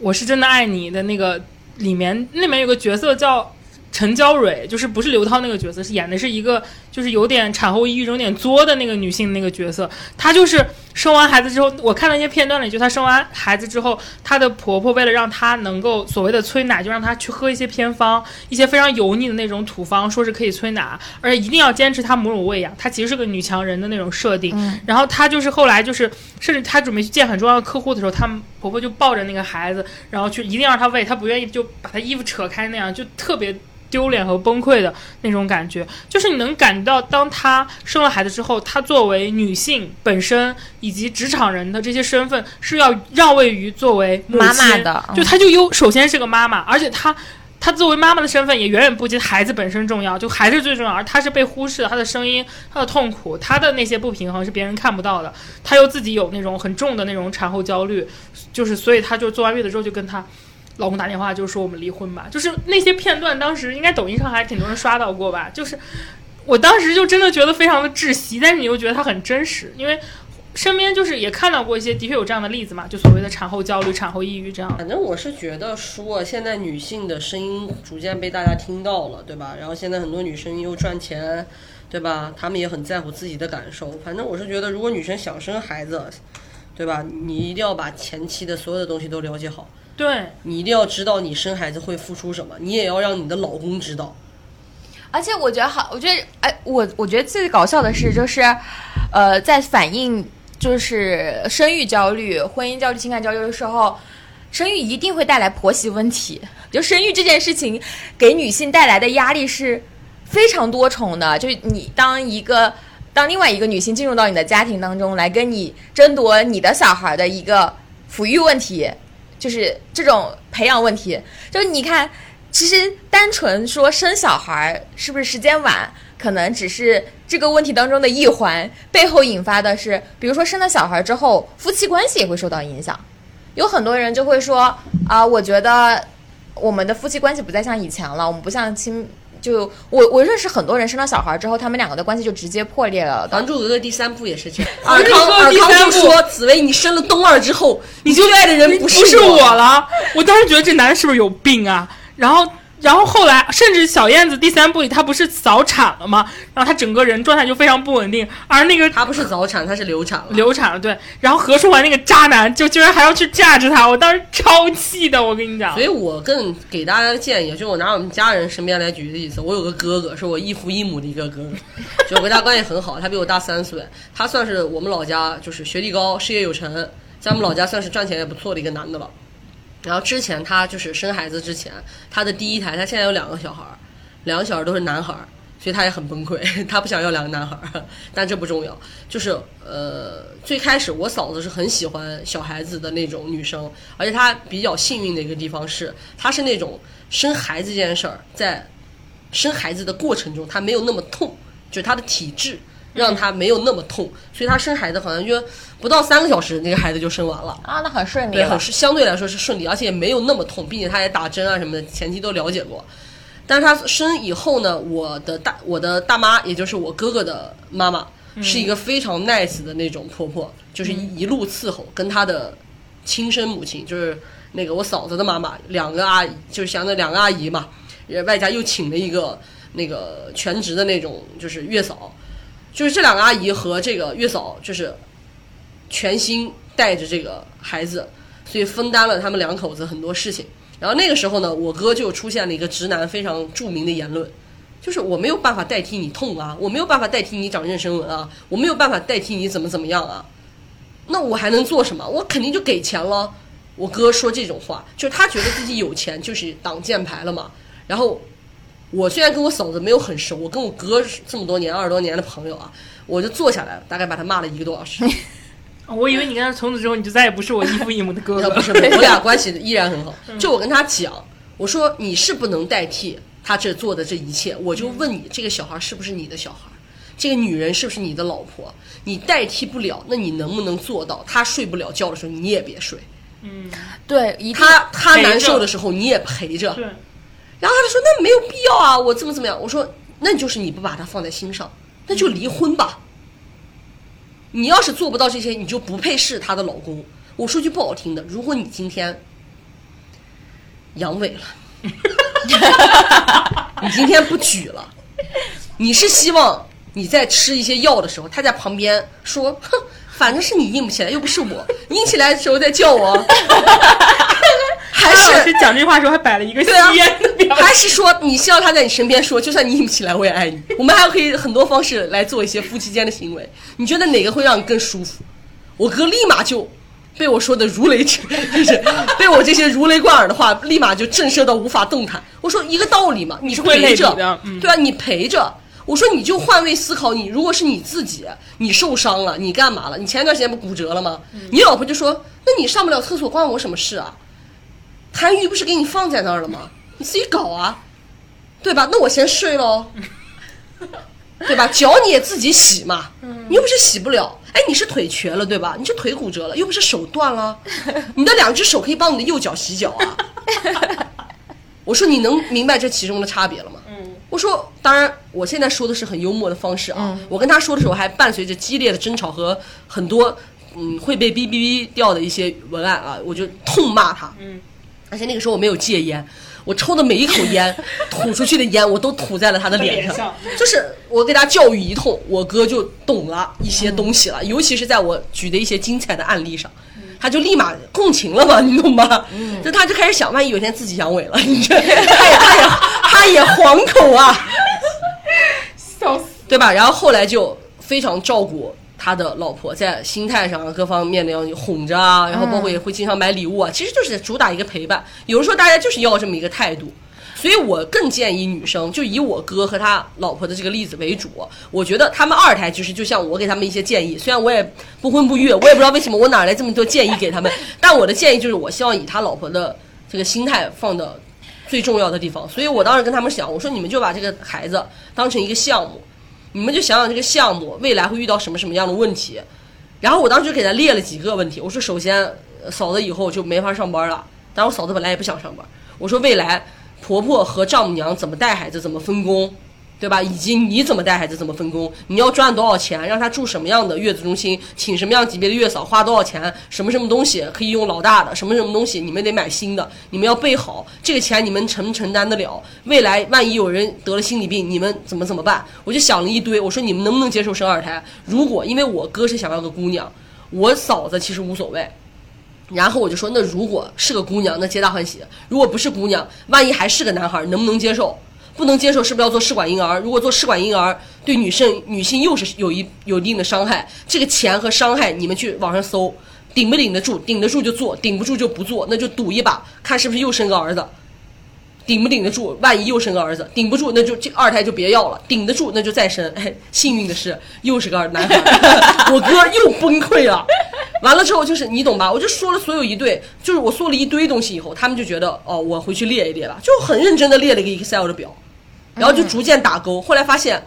Speaker 2: 我是真的爱你的那个里面，那里面有个角色叫。陈娇蕊就是不是刘涛那个角色，是演的是一个就是有点产后抑郁、有点作的那个女性那个角色。她就是生完孩子之后，我看了一些片段里，就她生完孩子之后，她的婆婆为了让她能够所谓的催奶，就让她去喝一些偏方，一些非常油腻的那种土方，说是可以催奶，而且一定要坚持她母乳喂养。她其实是个女强人的那种设定。然后她就是后来就是，甚至她准备去见很重要的客户的时候，她婆婆就抱着那个孩子，然后去一定要让她喂，她不愿意就把她衣服扯开那样，就特别。丢脸和崩溃的那种感觉，就是你能感到，当她生了孩子之后，她作为女性本身以及职场人的这些身份是要让位于作为
Speaker 1: 妈妈的，
Speaker 2: 就她就优首先是个妈妈，而且她她作为妈妈的身份也远远不及孩子本身重要，就孩子最重要，而她是被忽视的，她的声音、她的痛苦、她的那些不平衡是别人看不到的，她又自己有那种很重的那种产后焦虑，就是所以她就做完月子之后就跟她。老公打电话就说我们离婚吧，就是那些片段，当时应该抖音上还挺多人刷到过吧。就是我当时就真的觉得非常的窒息，但是你又觉得它很真实，因为身边就是也看到过一些的确有这样的例子嘛，就所谓的产后焦虑、产后抑郁这样。
Speaker 3: 反正我是觉得说，现在女性的声音逐渐被大家听到了，对吧？然后现在很多女生又赚钱，对吧？她们也很在乎自己的感受。反正我是觉得，如果女生想生孩子，对吧？你一定要把前期的所有的东西都了解好。
Speaker 2: 对
Speaker 3: 你一定要知道你生孩子会付出什么，你也要让你的老公知道。
Speaker 1: 而且我觉得好，我觉得哎，我我觉得最搞笑的是，就是，呃，在反映就是生育焦虑、婚姻焦虑、情感焦虑的时候，生育一定会带来婆媳问题。就生育这件事情，给女性带来的压力是非常多重的。就是你当一个当另外一个女性进入到你的家庭当中来跟你争夺你的小孩的一个抚育问题，就是这种培养问题，就你看。其实单纯说生小孩是不是时间晚，可能只是这个问题当中的一环，背后引发的是，比如说生了小孩之后，夫妻关系也会受到影响。有很多人就会说啊，我觉得我们的夫妻关系不再像以前了，我们不像亲。就我我认识很多人生了小孩之后，他们两个的关系就直接破裂了。
Speaker 3: 《还珠格格》第三部也是这样。尔康尔康就说：“紫薇，你生了东二之后，你最爱的人不
Speaker 2: 是
Speaker 3: 我
Speaker 2: 了。”我当时觉得这男的是不是有病啊？然后，然后后来，甚至小燕子第三部里，她不是早产了吗？然后她整个人状态就非常不稳定。而那个
Speaker 3: 她不是早产，她是流产了。
Speaker 2: 流产了，对。然后何书桓那个渣男，就居然还要去架着她，我当时超气的，我跟你讲。
Speaker 3: 所以我更给大家的建议，就我拿我们家人身边来举例子，我有个哥哥，是我异父异母的一个哥哥，<laughs> 就我跟他关系很好，他比我大三岁，他算是我们老家就是学历高、事业有成，在我们老家算是赚钱也不错的一个男的了。然后之前他就是生孩子之前，他的第一胎，他现在有两个小孩儿，两个小孩都是男孩儿，所以他也很崩溃，他不想要两个男孩儿，但这不重要，就是呃，最开始我嫂子是很喜欢小孩子的那种女生，而且她比较幸运的一个地方是，她是那种生孩子这件事儿，在生孩子的过程中，她没有那么痛，就是她的体质。让他没有那么痛，所以他生孩子好像就不到三个小时，那个孩子就生完了
Speaker 1: 啊，那很顺利，
Speaker 3: 对，很相对来说是顺利，而且也没有那么痛，并且他也打针啊什么的，前期都了解过。但是他生以后呢，我的大我的大妈，也就是我哥哥的妈妈，是一个非常 nice 的那种婆婆，就是一路伺候，跟她的亲生母亲，就是那个我嫂子的妈妈，两个阿姨，就是相当于两个阿姨嘛，外加又请了一个那个全职的那种，就是月嫂。就是这两个阿姨和这个月嫂，就是全心带着这个孩子，所以分担了他们两口子很多事情。然后那个时候呢，我哥就出现了一个直男非常著名的言论，就是我没有办法代替你痛啊，我没有办法代替你长妊娠纹啊，我没有办法代替你怎么怎么样啊，那我还能做什么？我肯定就给钱了。我哥说这种话，就是他觉得自己有钱就是挡箭牌了嘛。然后。我虽然跟我嫂子没有很熟，我跟我哥这么多年二十多年的朋友啊，我就坐下来，大概把他骂了一个多小时。<laughs>
Speaker 2: 我以为你跟他从此之后你就再也不是我异父异母的哥哥，
Speaker 3: 不是，<laughs> 我俩关系依然很好。就我跟他讲，我说你是不能代替他这做的这一切，我就问你，这个小孩是不是你的小孩？这个女人是不是你的老婆？你代替不了，那你能不能做到？他睡不了觉的时候，你也别睡。
Speaker 2: 嗯，
Speaker 1: 对，
Speaker 3: 他他难受的时候，你也陪着。
Speaker 2: 对。
Speaker 3: 然后他说：“那没有必要啊，我怎么怎么样？”我说：“那就是你不把他放在心上，那就离婚吧。你要是做不到这些，你就不配是他的老公。我说句不好听的，如果你今天阳痿了，<laughs> 你今天不举了，你是希望你在吃一些药的时候，他在旁边说：‘哼，反正是你硬不起来，又不是我，硬起来的时候再叫我。’”还是
Speaker 2: 讲这句话的时候还摆了一个吸烟的表
Speaker 3: 还是说你希望他在你身边说，就算你硬不起来，我也爱你。我们还可以很多方式来做一些夫妻间的行为。你觉得哪个会让你更舒服？我哥立马就被我说的如雷 <laughs> 就是被我这些如雷贯耳的话，立马就震慑到无法动弹。我说一个道理嘛，你陪着，对吧？你陪着。我说你就换位思考，你如果是你自己，你受伤了，你干嘛了？你前一段时间不骨折了吗？你老婆就说，那你上不了厕所，关我什么事啊？痰盂不是给你放在那儿了吗？你自己搞啊，对吧？那我先睡喽，对吧？<laughs> 脚你也自己洗嘛，你又不是洗不了。哎，你是腿瘸了对吧？你是腿骨折了，又不是手断了，<laughs> 你的两只手可以帮你的右脚洗脚啊。<laughs> 我说你能明白这其中的差别了吗？我说当然，我现在说的是很幽默的方式啊。我跟他说的时候还伴随着激烈的争吵和很多嗯会被哔哔哔掉的一些文案啊，我就痛骂他。而且那个时候我没有戒烟，我抽的每一口烟，<laughs> 吐出去的烟我都吐在了他的脸上，就是我给他教育一通，我哥就懂了一些东西了，尤其是在我举的一些精彩的案例上，他就立马共情了嘛，你懂吗？就他就开始想，万一有一天自己阳痿了，你这 <laughs> 他也他也他也惶恐啊，<laughs>
Speaker 2: 笑死，
Speaker 3: 对吧？然后后来就非常照顾他的老婆，在心态上各方面的要哄着啊，然后包括也会经常买礼物啊，其实就是主打一个陪伴。有的时候大家就是要这么一个态度。所以我更建议女生，就以我哥和他老婆的这个例子为主。我觉得他们二胎就是就像我给他们一些建议，虽然我也不婚不育，我也不知道为什么我哪来这么多建议给他们，<laughs> 但我的建议就是我希望以他老婆的这个心态放到最重要的地方。所以我当时跟他们讲，我说你们就把这个孩子当成一个项目，你们就想想这个项目未来会遇到什么什么样的问题。然后我当时就给他列了几个问题，我说首先嫂子以后就没法上班了，但我嫂子本来也不想上班。我说未来。婆婆和丈母娘怎么带孩子，怎么分工，对吧？以及你怎么带孩子，怎么分工？你要赚多少钱？让他住什么样的月子中心？请什么样级别的月嫂？花多少钱？什么什么东西可以用老大的？什么什么东西你们得买新的？你们要备好，这个钱你们承不承担得了？未来万一有人得了心理病，你们怎么怎么办？我就想了一堆，我说你们能不能接受生二胎？如果因为我哥是想要个姑娘，我嫂子其实无所谓。然后我就说，那如果是个姑娘，那皆大欢喜；如果不是姑娘，万一还是个男孩，能不能接受？不能接受，是不是要做试管婴儿？如果做试管婴儿，对女生女性又是有一有一定的伤害。这个钱和伤害，你们去网上搜，顶不顶得住？顶得住就做，顶不住就不做，那就赌一把，看是不是又生个儿子。顶不顶得住？万一又生个儿子，顶不住那就这二胎就别要了。顶得住那就再生。哎，幸运的是又是个男孩，<laughs> 我哥又崩溃了。完了之后就是你懂吧？我就说了所有一对，就是我说了一堆东西以后，他们就觉得哦，我回去列一列吧，就很认真的列了一个 Excel 的表，然后就逐渐打勾。后来发现，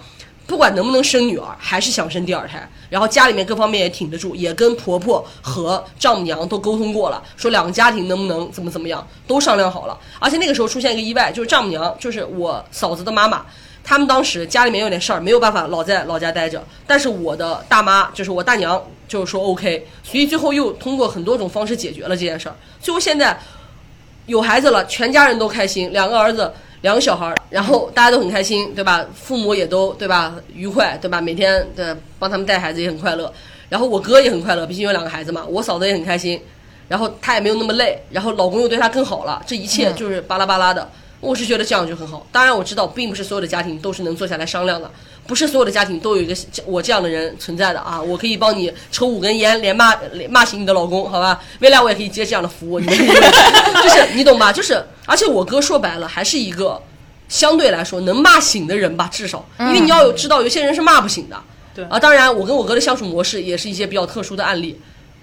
Speaker 3: 不管能不能生女儿，还是想生第二胎。然后家里面各方面也挺得住，也跟婆婆和丈母娘都沟通过了，说两个家庭能不能怎么怎么样，都商量好了。而且那个时候出现一个意外，就是丈母娘，就是我嫂子的妈妈，他们当时家里面有点事儿，没有办法老在老家待着。但是我的大妈，就是我大娘，就是说 OK，所以最后又通过很多种方式解决了这件事儿。最后现在有孩子了，全家人都开心，两个儿子。两个小孩儿，然后大家都很开心，对吧？父母也都对吧？愉快，对吧？每天的帮他们带孩子也很快乐，然后我哥也很快乐，毕竟有两个孩子嘛。我嫂子也很开心，然后他也没有那么累，然后老公又对他更好了，这一切就是巴拉巴拉的。我是觉得这样就很好。当然我知道，并不是所有的家庭都是能坐下来商量的。不是所有的家庭都有一个我这样的人存在的啊！我可以帮你抽五根烟，连骂连骂醒你的老公，好吧？未来我也可以接这样的服务，你们 <laughs> 就是你懂吧？就是，而且我哥说白了还是一个相对来说能骂醒的人吧，至少，因为你要有知道，有些人是骂不醒的。
Speaker 2: 对
Speaker 3: 啊，当然我跟我哥的相处模式也是一些比较特殊的案例，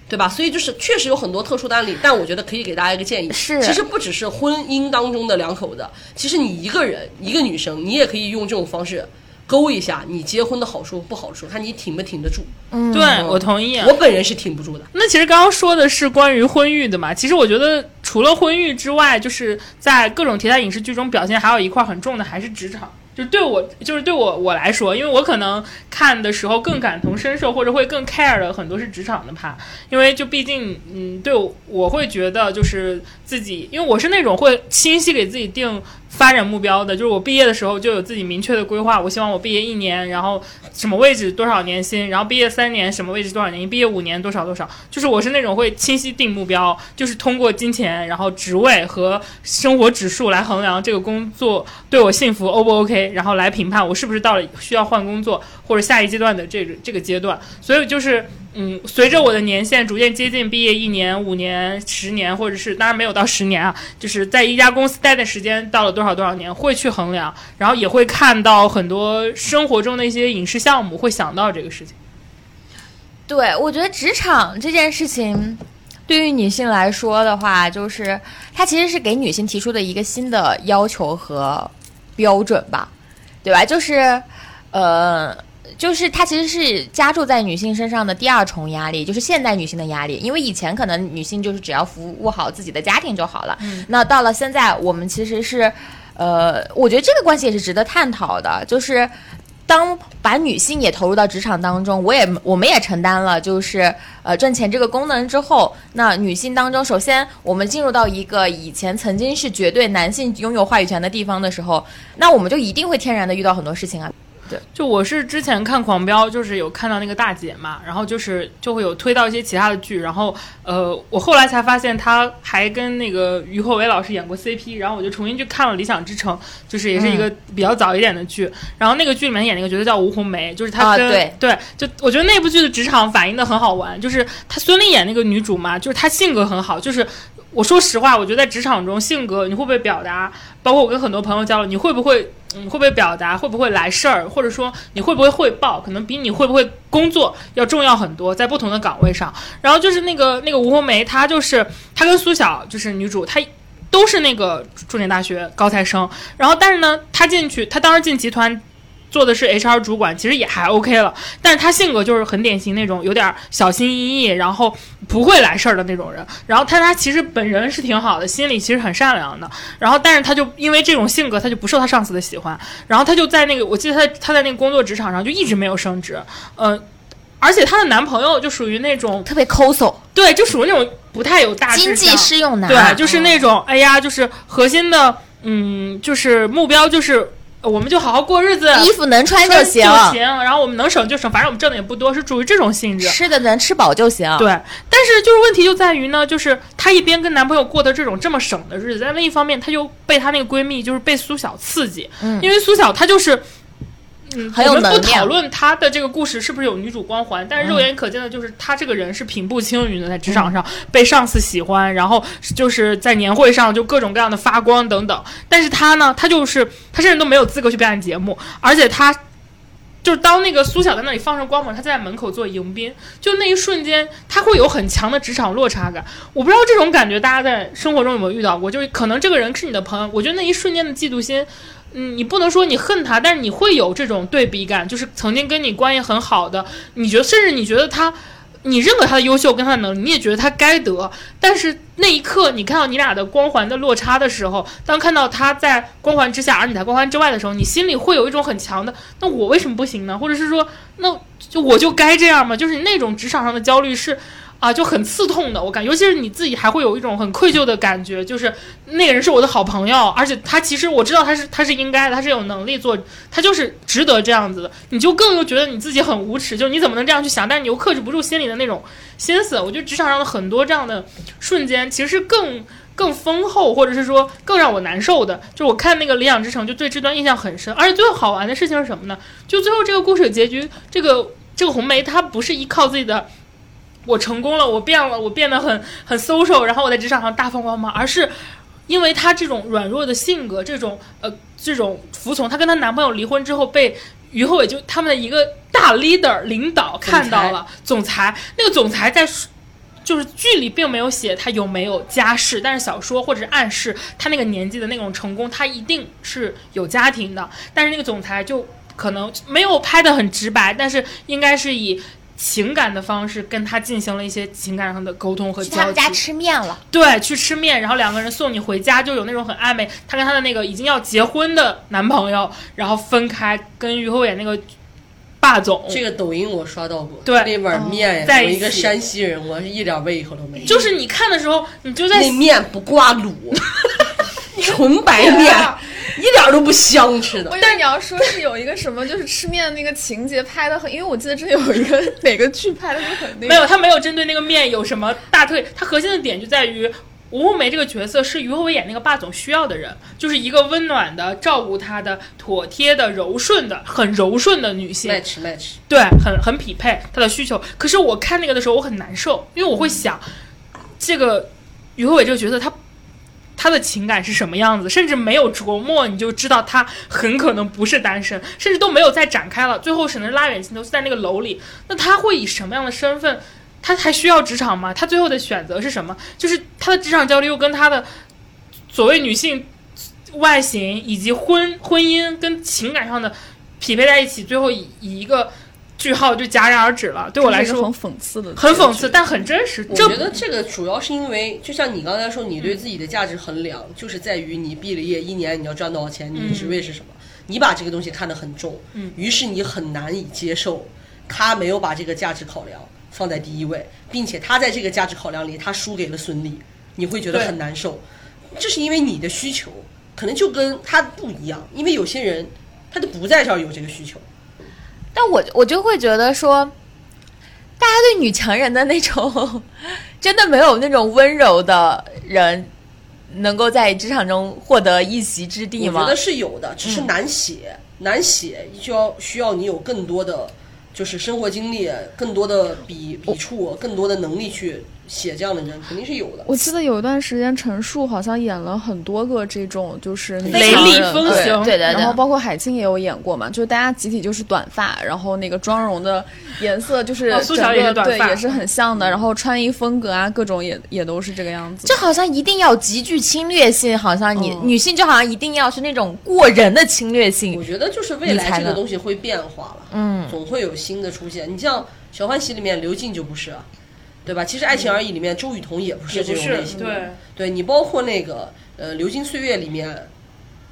Speaker 3: 对吧？所以就是确实有很多特殊的案例，但我觉得可以给大家一个建议，
Speaker 1: 是，
Speaker 3: 其实不只是婚姻当中的两口子，其实你一个人一个女生，你也可以用这种方式。勾一下你结婚的好处不好处，看你挺不挺得住。
Speaker 2: 嗯，对我同意。
Speaker 3: 我本人是挺不住的。
Speaker 2: 那其实刚刚说的是关于婚育的嘛？其实我觉得除了婚育之外，就是在各种题材影视剧中表现还有一块很重的还是职场。就对我，就是对我我来说，因为我可能看的时候更感同身受，或者会更 care 的很多是职场的怕，因为就毕竟，嗯，对我会觉得就是自己，因为我是那种会清晰给自己定。发展目标的，就是我毕业的时候就有自己明确的规划。我希望我毕业一年，然后什么位置多少年薪，然后毕业三年什么位置多少年薪，毕业五年多少多少。就是我是那种会清晰定目标，就是通过金钱、然后职位和生活指数来衡量这个工作对我幸福 O 不 OK，然后来评判我是不是到了需要换工作或者下一阶段的这个这个阶段。所以就是。嗯，随着我的年限逐渐接近毕业一年、五年、十年，或者是当然没有到十年啊，就是在一家公司待的时间到了多少多少年，会去衡量，然后也会看到很多生活中的一些影视项目，会想到这个事情。
Speaker 1: 对，我觉得职场这件事情，对于女性来说的话，就是它其实是给女性提出的一个新的要求和标准吧，对吧？就是，呃。就是它其实是加注在女性身上的第二重压力，就是现代女性的压力。因为以前可能女性就是只要服务好自己的家庭就好了。嗯。那到了现在，我们其实是，呃，我觉得这个关系也是值得探讨的。就是当把女性也投入到职场当中，我也我们也承担了就是呃赚钱这个功能之后，那女性当中，首先我们进入到一个以前曾经是绝对男性拥有话语权的地方的时候，那我们就一定会天然的遇到很多事情啊。对，
Speaker 2: 就我是之前看《狂飙》，就是有看到那个大姐嘛，然后就是就会有推到一些其他的剧，然后呃，我后来才发现她还跟那个于和伟老师演过 CP，然后我就重新去看了《理想之城》，就是也是一个比较早一点的剧，然后那个剧里面演那个角色叫吴红梅，就是她跟
Speaker 1: 对
Speaker 2: 对，就我觉得那部剧的职场反映的很好玩，就是她孙俪演那个女主嘛，就是她性格很好，就是。我说实话，我觉得在职场中，性格你会不会表达？包括我跟很多朋友交流，你会不会，嗯，会不会表达？会不会来事儿？或者说你会不会汇报？可能比你会不会工作要重要很多，在不同的岗位上。然后就是那个那个吴红梅，她就是她跟苏晓就是女主，她都是那个重点大学高材生。然后但是呢，她进去，她当时进集团。做的是 HR 主管，其实也还 OK 了，但是他性格就是很典型那种有点小心翼翼，然后不会来事儿的那种人。然后他他其实本人是挺好的，心里其实很善良的。然后但是他就因为这种性格，他就不受他上司的喜欢。然后他就在那个，我记得他他在那个工作职场上就一直没有升职。嗯，而且她的男朋友就属于那种
Speaker 1: 特别抠搜，
Speaker 2: 对，就属于那种不太有大
Speaker 1: 经济适用男，
Speaker 2: 对，就是那种哎呀，就是核心的，嗯，就是目标就是。我们就好好过日子，
Speaker 1: 衣服能穿
Speaker 2: 就
Speaker 1: 行，
Speaker 2: 行。然后我们能省就省，反正我们挣的也不多，是属于这种性质。
Speaker 1: 吃的能吃饱就行。
Speaker 2: 对，但是就是问题就在于呢，就是她一边跟男朋友过的这种这么省的日子，但另一方面，她又被她那个闺蜜就是被苏晓刺激，
Speaker 1: 嗯，
Speaker 2: 因为苏晓她就是。嗯，
Speaker 1: 我
Speaker 2: 们不讨论他的这个故事是不是有女主光环，但是肉眼可见的就是他这个人是平步青云的，在职场上被上司喜欢，然后就是在年会上就各种各样的发光等等。但是他呢，他就是他甚至都没有资格去表演节目，而且他就是当那个苏晓在那里放上光芒，他在门口做迎宾，就那一瞬间他会有很强的职场落差感。我不知道这种感觉大家在生活中有没有遇到过，就是可能这个人是你的朋友，我觉得那一瞬间的嫉妒心。嗯，你不能说你恨他，但是你会有这种对比感，就是曾经跟你关系很好的，你觉得甚至你觉得他，你认可他的优秀跟他的能力，你也觉得他该得，但是那一刻你看到你俩的光环的落差的时候，当看到他在光环之下，而你在光环之外的时候，你心里会有一种很强的，那我为什么不行呢？或者是说，那就我就该这样吗？就是那种职场上的焦虑是。啊，就很刺痛的，我感，尤其是你自己还会有一种很愧疚的感觉，就是那个人是我的好朋友，而且他其实我知道他是他是应该的，他是有能力做，他就是值得这样子的，你就更又觉得你自己很无耻，就你怎么能这样去想？但是你又克制不住心里的那种心思。我觉得职场上的很多这样的瞬间，其实是更更丰厚，或者是说更让我难受的。就我看那个《理想之城》，就对这段印象很深。而且最后好玩的事情是什么呢？就最后这个故事的结局，这个这个红梅她不是依靠自己的。我成功了，我变了，我变得很很 social，然后我在职场上大放光芒，而是因为她这种软弱的性格，这种呃这种服从，她跟她男朋友离婚之后，被于后伟就他们的一个大 leader 领导看到了，总裁那个总裁在就是剧里并没有写他有没有家世，但是小说或者是暗示他那个年纪的那种成功，他一定是有家庭的，但是那个总裁就可能没有拍的很直白，但是应该是以。情感的方式跟他进行了一些情感上的沟通和交集。
Speaker 1: 他们家吃面了，
Speaker 2: 对，去吃面，然后两个人送你回家，就有那种很暧昧。他跟他的那个已经要结婚的男朋友，然后分开，跟于和伟那个霸总。
Speaker 3: 这个抖音我刷到过，
Speaker 2: 对，
Speaker 3: 那碗面呀，有一个山西人，我是一点胃口都没有。
Speaker 2: 就是你看的时候，你就在
Speaker 3: 那面不挂卤，<laughs> 纯白面。<laughs> 一点都不香吃的。
Speaker 4: 但是你要说是有一个什么，就是吃面的那个情节拍的很，因为我记得这有一个哪个剧拍的就很那个。
Speaker 2: 没有，他没有针对那个面有什么大特，他核心的点就在于吴红梅这个角色是于和伟演那个霸总需要的人，就是一个温暖的、照顾他的、妥帖的、柔顺的、很柔顺的女性。
Speaker 3: match match。
Speaker 2: 对，很很匹配他的需求。可是我看那个的时候我很难受，因为我会想，这个于和伟这个角色他。他的情感是什么样子？甚至没有琢磨，你就知道他很可能不是单身，甚至都没有再展开了。最后只能拉远镜头，在那个楼里。那他会以什么样的身份？他还需要职场吗？他最后的选择是什么？就是他的职场焦虑又跟他的所谓女性外形以及婚婚姻跟情感上的匹配在一起，最后以以一个。句号就戛然而止了，对我来说
Speaker 4: 很讽刺的，
Speaker 2: 很讽刺，但很真实。
Speaker 3: 我觉得这个主要是因为，就像你刚才说，你对自己的价值衡量就是在于你毕了业一年你要赚多少钱，你的职位是什么，你把这个东西看得很重，于是你很难以接受他没有把这个价值考量放在第一位，并且他在这个价值考量里他输给了孙俪，你会觉得很难受。这是因为你的需求可能就跟他不一样，因为有些人他就不在这儿有这个需求。
Speaker 1: 但我我就会觉得说，大家对女强人的那种，真的没有那种温柔的人，能够在职场中获得一席之地吗？
Speaker 3: 我觉得是有的，只是难写，难写就要需要你有更多的，就是生活经历，更多的笔笔触，更多的能力去。写这样的人肯定是有的。
Speaker 4: 我记得有一段时间，陈数好像演了很多个这种，就是
Speaker 2: 雷厉风行，
Speaker 1: 对对对。
Speaker 4: 然后包括海清也有演过嘛，就是大家集体就是短发，然后那个妆容的颜色就是
Speaker 2: 苏小也是短
Speaker 4: 发，对，也是很像的。然后穿衣风格啊，各种也也都是这个样子。
Speaker 1: 就好像一定要极具侵略性，好像你女性就好像一定要是那种过人的侵略性。
Speaker 3: 我觉得就是未来这个东西会变化了，嗯，总会有新的出现。你像《小欢喜》里面刘静就不是。对吧？其实《爱情而已》里面周雨彤也不是这种类型的。
Speaker 2: 对，
Speaker 3: 对你包括那个呃《流金岁月》里面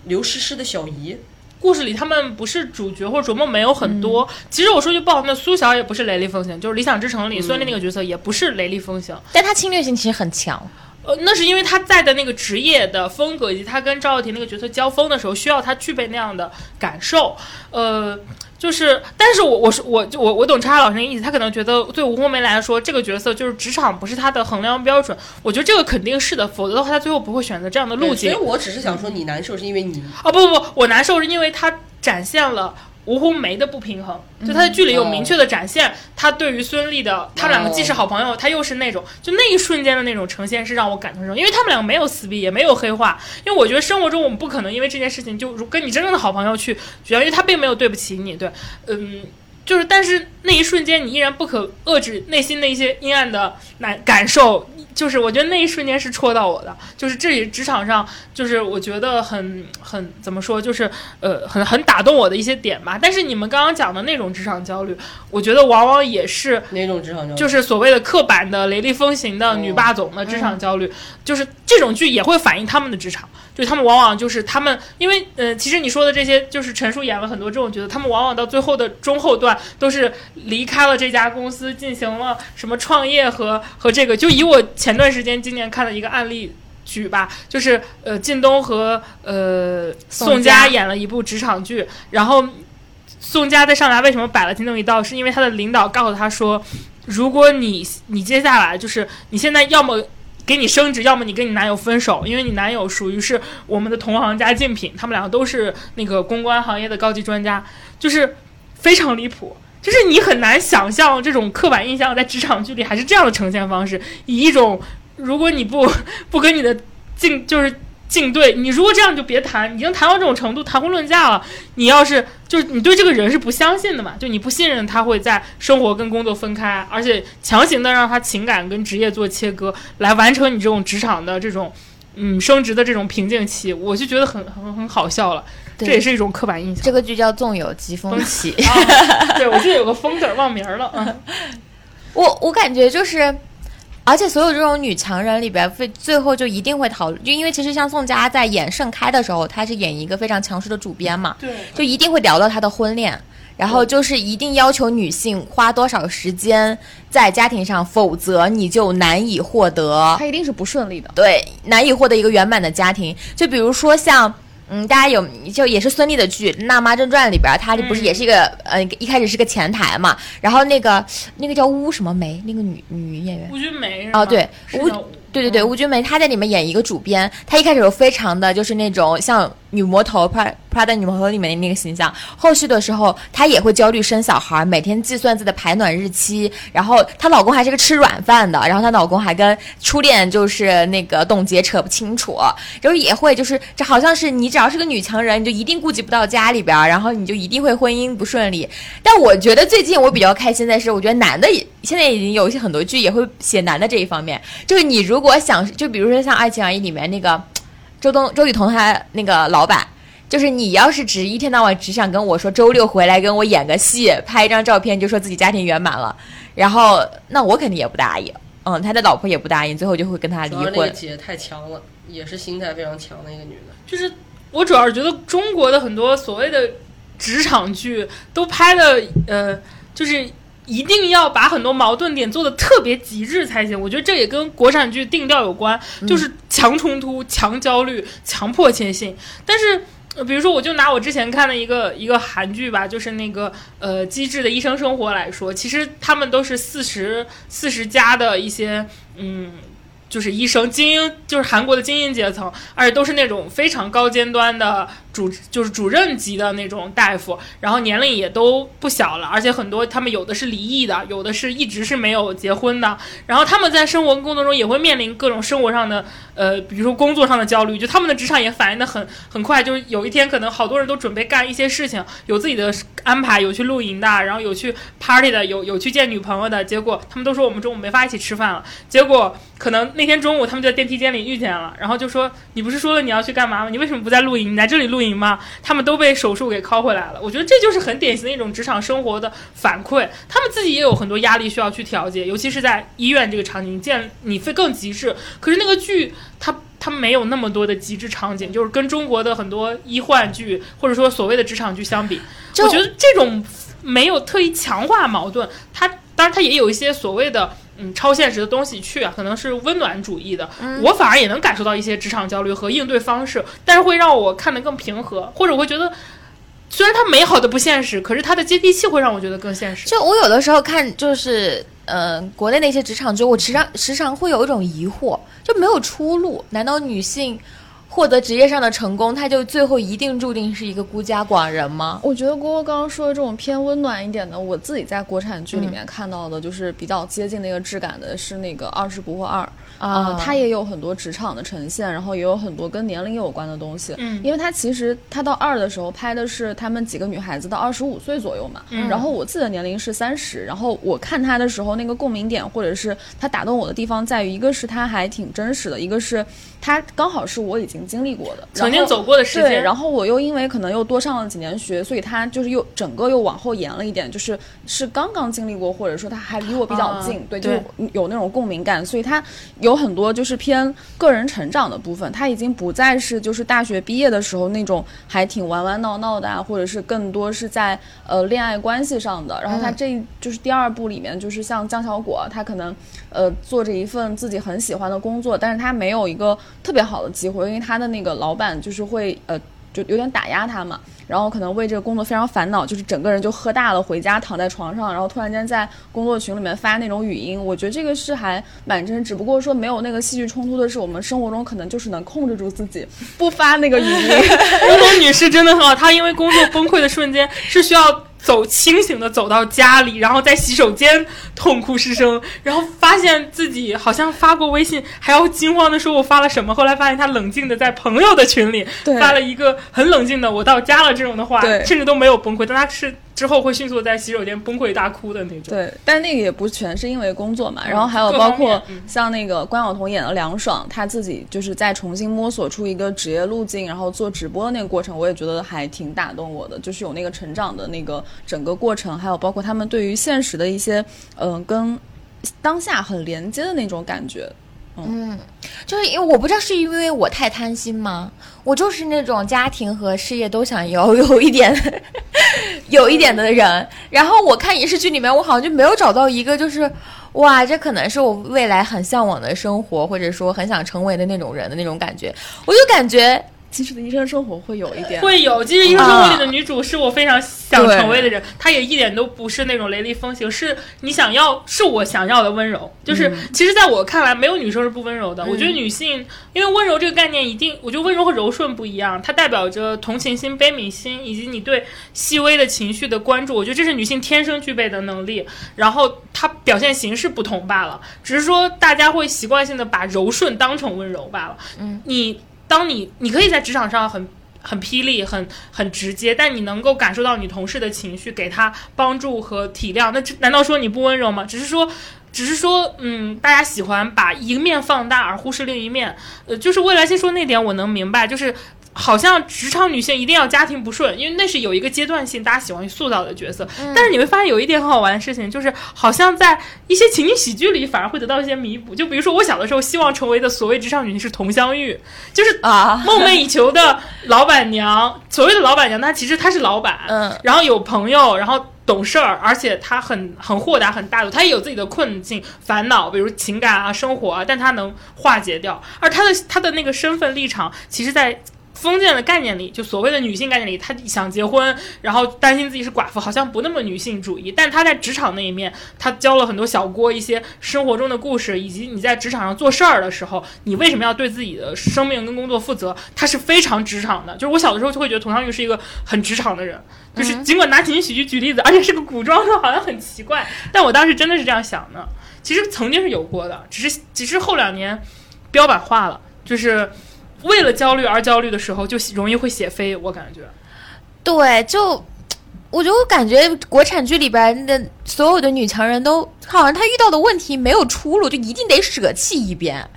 Speaker 3: 刘诗诗的小姨，
Speaker 2: 故事里他们不是主角或者琢磨没有很多。其实我说句不好听的，苏小也不是雷厉风行，就是《理想之城》里孙俪那个角色也不是雷厉风行，
Speaker 1: 但她侵略性其实很强。
Speaker 2: 呃，那是因为他在的那个职业的风格，以及他跟赵又廷那个角色交锋的时候，需要他具备那样的感受。呃。就是，但是我我是我就我我懂叉叉老师的意思，他可能觉得对吴红梅来说，这个角色就是职场不是他的衡量标准。我觉得这个肯定是的，否则的话他最后不会选择这样的路径。
Speaker 3: 所以我只是想说，你难受是因为你
Speaker 2: 啊不不不，我难受是因为他展现了。吴红梅的不平衡，就他在剧里有明确的展现，他对于孙俪的，他们两个既是好朋友，他又是那种，就那一瞬间的那种呈现是让我感同身受，因为他们两个没有撕逼，也没有黑化，因为我觉得生活中我们不可能因为这件事情就如跟你真正的好朋友去，主要因为他并没有对不起你，对，嗯。就是，但是那一瞬间，你依然不可遏制内心的一些阴暗的难感受。就是我觉得那一瞬间是戳到我的。就是这里职场上，就是我觉得很很怎么说，就是呃很很打动我的一些点吧。但是你们刚刚讲的那种职场焦虑，我觉得往往也是
Speaker 3: 哪种职场焦虑？
Speaker 2: 就是所谓的刻板的雷厉风行的女霸总的职场焦虑。就是这种剧也会反映他们的职场。就他们往往就是他们，因为呃，其实你说的这些，就是陈数演了很多这种角色，他们往往到最后的中后段都是离开了这家公司，进行了什么创业和和这个。就以我前段时间今年看的一个案例举吧，就是呃，靳东和呃宋佳演了一部职场剧，然后宋佳在上来为什么摆了靳东一道，是因为他的领导告诉他说，如果你你接下来就是你现在要么。给你升职，要么你跟你男友分手，因为你男友属于是我们的同行加竞品，他们两个都是那个公关行业的高级专家，就是非常离谱，就是你很难想象这种刻板印象在职场剧里还是这样的呈现方式，以一种如果你不 <laughs> 不跟你的竞就是。竞对你，如果这样就别谈，已经谈到这种程度，谈婚论嫁了。你要是就是你对这个人是不相信的嘛？就你不信任他会在生活跟工作分开，而且强行的让他情感跟职业做切割，来完成你这种职场的这种嗯升职的这种瓶颈期，我就觉得很很很好笑了。这也是一种刻板印象。
Speaker 1: 这个剧叫《纵有疾风起》，<laughs>
Speaker 2: 对我记得有个风字忘名了。嗯，
Speaker 1: 我我感觉就是。而且所有这种女强人里边，最最后就一定会讨论，就因为其实像宋佳在演盛开的时候，她是演一个非常强势的主编嘛，
Speaker 2: 对，
Speaker 1: 就一定会聊到她的婚恋，然后就是一定要求女性花多少时间在家庭上，否则你就难以获得，
Speaker 4: 她一定是不顺利的，
Speaker 1: 对，难以获得一个圆满的家庭。就比如说像。嗯，大家有就也是孙俪的剧《辣妈正传》里边，她不是也是一个呃，一开始是个前台嘛，然后那个那个叫乌什么梅，那个女女演员，
Speaker 2: 吴君梅
Speaker 1: 哦，对，吴对对对，吴君梅她在里面演一个主编，她一开始就非常的就是那种像。女魔头 Prada 女朋友里面的那个形象，后续的时候她也会焦虑生小孩，每天计算自己的排卵日期。然后她老公还是个吃软饭的，然后她老公还跟初恋就是那个董洁扯不清楚，就是也会就是这好像是你只要是个女强人，你就一定顾及不到家里边，然后你就一定会婚姻不顺利。但我觉得最近我比较开心的是，我觉得男的现在已经有一些很多剧也会写男的这一方面，就是你如果想就比如说像《爱情而已》里面那个。周冬周雨彤他那个老板，就是你要是只一天到晚只想跟我说周六回来跟我演个戏，拍一张照片就说自己家庭圆满了，然后那我肯定也不答应。嗯，他的老婆也不答应，最后就会跟他离婚。
Speaker 3: 那姐太强了，也是心态非常强的一个女的。
Speaker 2: 就是我主要是觉得中国的很多所谓的职场剧都拍的呃，就是。一定要把很多矛盾点做的特别极致才行。我觉得这也跟国产剧定调有关，就是强冲突、强焦虑、强迫切性。但是，比如说，我就拿我之前看的一个一个韩剧吧，就是那个呃《机智的医生生活》来说，其实他们都是四十四十加的一些嗯。就是医生精英，就是韩国的精英阶层，而且都是那种非常高尖端的主，就是主任级的那种大夫，然后年龄也都不小了，而且很多他们有的是离异的，有的是一直是没有结婚的，然后他们在生活工作中也会面临各种生活上的，呃，比如说工作上的焦虑，就他们的职场也反应的很很快，就是有一天可能好多人都准备干一些事情，有自己的安排，有去露营的，然后有去 party 的，有有去见女朋友的，结果他们都说我们中午没法一起吃饭了，结果可能。那天中午，他们就在电梯间里遇见了，然后就说：“你不是说了你要去干嘛吗？你为什么不在露营？你来这里露营吗？”他们都被手术给拷回来了。我觉得这就是很典型的一种职场生活的反馈。他们自己也有很多压力需要去调节，尤其是在医院这个场景，见你会更极致。可是那个剧，它它没有那么多的极致场景，就是跟中国的很多医患剧或者说所谓的职场剧相比，我觉得这种没有特意强化矛盾。它当然它也有一些所谓的。嗯，超现实的东西去啊，可能是温暖主义的。我反而也能感受到一些职场焦虑和应对方式，但是会让我看得更平和，或者我会觉得，虽然它美好的不现实，可是它的接地气会让我觉得更现实。
Speaker 1: 就我有的时候看，就是嗯，国内那些职场剧，我时常时常会有一种疑惑，就没有出路？难道女性？获得职业上的成功，他就最后一定注定是一个孤家寡人吗？
Speaker 4: 我觉得郭郭刚刚说的这种偏温暖一点的，我自己在国产剧里面看到的，就是比较接近那个质感的，是那个《二十不惑二》啊，它也有很多职场的呈现，然后也有很多跟年龄有关的东西。嗯，因为它其实它到二的时候拍的是他们几个女孩子到二十五岁左右嘛，嗯然后我自己的年龄是三十，然后我看它的时候，那个共鸣点或者是它打动我的地方在于，一个是它还挺真实的，一个是它刚好是我已经。经历过的，
Speaker 2: 曾经走过的时间，
Speaker 4: 然后我又因为可能又多上了几年学，所以他就是又整个又往后延了一点，就是是刚刚经历过，或者说他还离我比较近，对，就有那种共鸣感，所以他有很多就是偏个人成长的部分，他已经不再是就是大学毕业的时候那种还挺玩玩闹闹的啊，或者是更多是在呃恋爱关系上的，然后他这就是第二部里面就是像江小果，他可能呃做着一份自己很喜欢的工作，但是他没有一个特别好的机会，因为他。的那个老板就是会呃，就有点打压他嘛，然后可能为这个工作非常烦恼，就是整个人就喝大了，回家躺在床上，然后突然间在工作群里面发那种语音。我觉得这个是还蛮真，只不过说没有那个戏剧冲突的是，我们生活中可能就是能控制住自己不发那个语音。<laughs>
Speaker 2: 吴总女士真的很好，她因为工作崩溃的瞬间是需要。走清醒的走到家里，然后在洗手间痛哭失声，然后发现自己好像发过微信，还要惊慌的说我发了什么。后来发现他冷静的在朋友的群里发了一个很冷静的我到家了这种的话，甚至都没有崩溃，但他是。之后会迅速在洗手间崩溃大哭的那种。
Speaker 4: 对，但那个也不全是因为工作嘛，然后还有包括像那个关晓彤演的梁爽，他自己就是在重新摸索出一个职业路径，然后做直播的那个过程，我也觉得还挺打动我的，就是有那个成长的那个整个过程，还有包括他们对于现实的一些，嗯，跟当下很连接的那种感觉。
Speaker 1: 嗯，就是因为我不知道是因为我太贪心吗？我就是那种家庭和事业都想要有一点，<laughs> 有一点的人。然后我看影视剧里面，我好像就没有找到一个，就是哇，这可能是我未来很向往的生活，或者说很想成为的那种人的那种感觉。我就感觉。
Speaker 4: 其实的医生生活会有一点，
Speaker 2: 会有。其实医生生活里的女主是我非常想成为的人，她也一点都不是那种雷厉风行，是你想要，是我想要的温柔。就是其实在我看来，没有女生是不温柔的。我觉得女性，因为温柔这个概念，一定，我觉得温柔和柔顺不一样，它代表着同情心、悲悯心，以及你对细微的情绪的关注。我觉得这是女性天生具备的能力。然后它表现形式不同罢了，只是说大家会习惯性的把柔顺当成温柔罢了。嗯，你。当你你可以在职场上很很霹雳、很很直接，但你能够感受到你同事的情绪，给他帮助和体谅，那这难道说你不温柔吗？只是说，只是说，嗯，大家喜欢把一面放大而忽视另一面。呃，就是未来先说那点，我能明白，就是。好像职场女性一定要家庭不顺，因为那是有一个阶段性大家喜欢塑造的角色。但是你会发现有一点很好玩的事情，就是好像在一些情景喜剧里反而会得到一些弥补。就比如说我小的时候希望成为的所谓职场女性是佟湘玉，就是啊梦寐以求的老板娘。所谓的老板娘，她其实她是老板，嗯，然后有朋友，然后懂事儿，而且她很很豁达、很大度。她也有自己的困境、烦恼，比如情感啊、生活啊，但她能化解掉。而她的她的那个身份立场，其实在。封建的概念里，就所谓的女性概念里，她想结婚，然后担心自己是寡妇，好像不那么女性主义。但她在职场那一面，她教了很多小郭一些生活中的故事，以及你在职场上做事儿的时候，你为什么要对自己的生命跟工作负责？她是非常职场的。就是我小的时候就会觉得佟湘玉是一个很职场的人，就是尽管拿情景喜剧举例子，而且是个古装的，好像很奇怪。但我当时真的是这样想的。其实曾经是有过的，只是只是后两年标版化了，就是。<laughs> 为了焦虑而焦虑的时候，就容易会写飞。我感觉，
Speaker 1: 对，就我就感觉国产剧里边的所有的女强人都好像她遇到的问题没有出路，就一定得舍弃一边。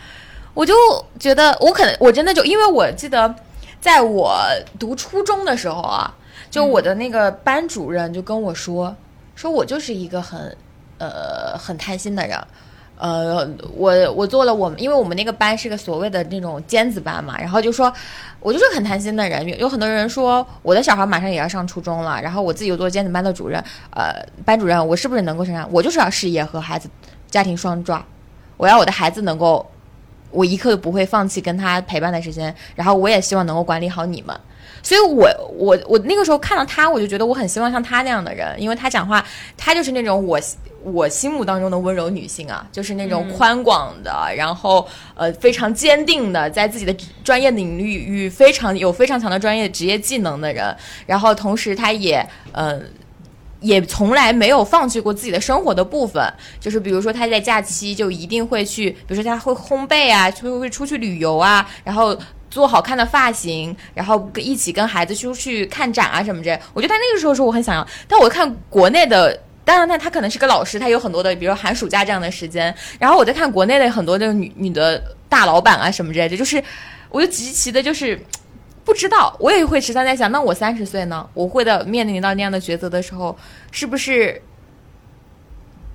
Speaker 1: 我就觉得，我可能我真的就因为我记得，在我读初中的时候啊，就我的那个班主任就跟我说，说我就是一个很呃很贪心的人。呃，我我做了我们，因为我们那个班是个所谓的那种尖子班嘛，然后就说，我就是很贪心的人，有很多人说我的小孩马上也要上初中了，然后我自己又做尖子班的主任，呃，班主任，我是不是能够承担？我就是要事业和孩子、家庭双抓，我要我的孩子能够，我一刻都不会放弃跟他陪伴的时间，然后我也希望能够管理好你们。所以，我我我那个时候看到他，我就觉得我很希望像他那样的人，因为他讲话，他就是那种我我心目当中的温柔女性啊，就是那种宽广的，然后呃非常坚定的，在自己的专业领域与非常有非常强的专业职业技能的人，然后同时他也呃也从来没有放弃过自己的生活的部分，就是比如说他在假期就一定会去，比如说他会烘焙啊，会会出去旅游啊，然后。做好看的发型，然后跟一起跟孩子出去看展啊什么之类。我觉得他那个时候说我很想要，但我看国内的，当然他他可能是个老师，他有很多的，比如寒暑假这样的时间。然后我在看国内的很多的女女的大老板啊什么之类的，就是我就极其的就是不知道，我也会时常在想，那我三十岁呢，我会的面临到那样的抉择的时候，是不是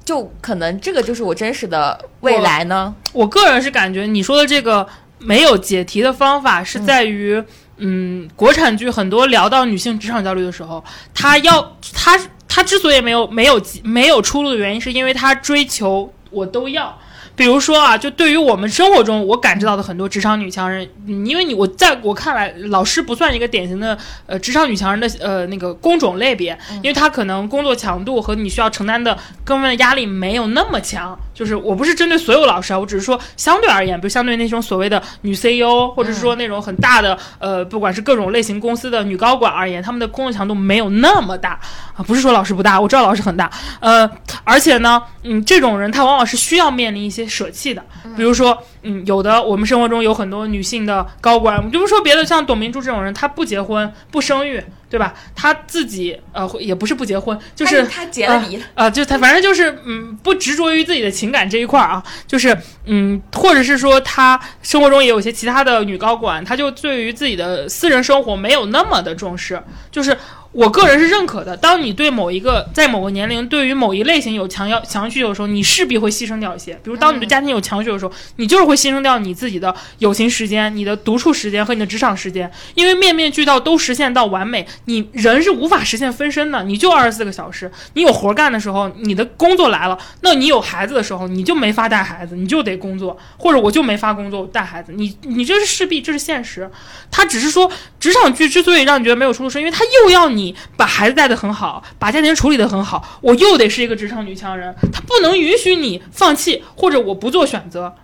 Speaker 1: 就可能这个就是我真实的未来呢？
Speaker 2: 我个人是感觉你说的这个。没有解题的方法是在于，嗯，国产剧很多聊到女性职场焦虑的时候，她要她她之所以没有没有没有出路的原因，是因为她追求我都要。比如说啊，就对于我们生活中我感知到的很多职场女强人，因为你我在我看来，老师不算一个典型的呃职场女强人的呃那个工种类别，因为她可能工作强度和你需要承担的各方面的压力没有那么强。就是我不是针对所有老师啊，我只是说相对而言，比如相对那种所谓的女 CEO，或者是说那种很大的呃不管是各种类型公司的女高管而言，他们的工作强度没有那么大啊。不是说老师不大，我知道老师很大，呃，而且呢，嗯，这种人他往往是需要面临一些。舍弃的，比如说，嗯，有的我们生活中有很多女性的高管，我们就不说别的，像董明珠这种人，她不结婚不生育，对吧？她自己呃也不是不结婚，就是
Speaker 1: 她结了离
Speaker 2: 啊，就她反正就是嗯不执着于自己的情感这一块儿啊，就是嗯，或者是说她生活中也有一些其他的女高管，她就对于自己的私人生活没有那么的重视，就是。我个人是认可的。当你对某一个在某个年龄对于某一类型有强要强需求的时候，你势必会牺牲掉一些。比如，当你的家庭有强需求的时候，你就是会牺牲掉你自己的友情时间、你的独处时间和你的职场时间。因为面面俱到都实现到完美，你人是无法实现分身的。你就二十四个小时，你有活干的时候，你的工作来了；那你有孩子的时候，你就没法带孩子，你就得工作，或者我就没法工作带孩子。你你这是势必，这是现实。他只是说，职场剧之所以让你觉得没有出路，是因为他又要你。把孩子带得很好，把家庭处理得很好，我又得是一个职场女强人，她不能允许你放弃或者我不做选择。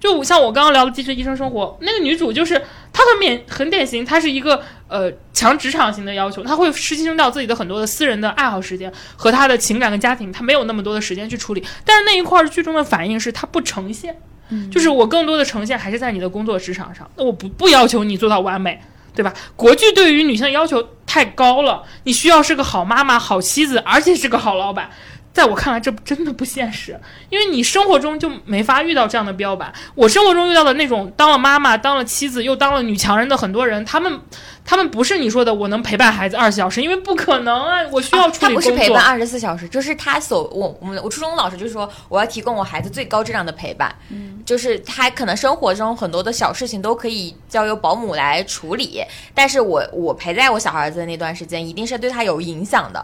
Speaker 2: 就像我刚刚聊的《机智医生生活》，那个女主就是她很典很典型，她是一个呃强职场型的要求，她会牺牲掉自己的很多的私人的爱好时间和她的情感跟家庭，她没有那么多的时间去处理。但是那一块剧中的反应是她不呈现，就是我更多的呈现还是在你的工作职场上，那我不不要求你做到完美。对吧？国剧对于女性的要求太高了，你需要是个好妈妈、好妻子，而且是个好老板。在我看来，这真的不现实，因为你生活中就没法遇到这样的标板。我生活中遇到的那种当了妈妈、当了妻子又当了女强人的很多人，他们，他们不是你说的我能陪伴孩子二十四小时，因为不可能啊！我需要处
Speaker 1: 理工作。他不是陪伴二十四小时，就是他所我我们我初中老师就是说，我要提供我孩子最高质量的陪伴。嗯，就是他可能生活中很多的小事情都可以交由保姆来处理，但是我我陪在我小孩子的那段时间，一定是对他有影响的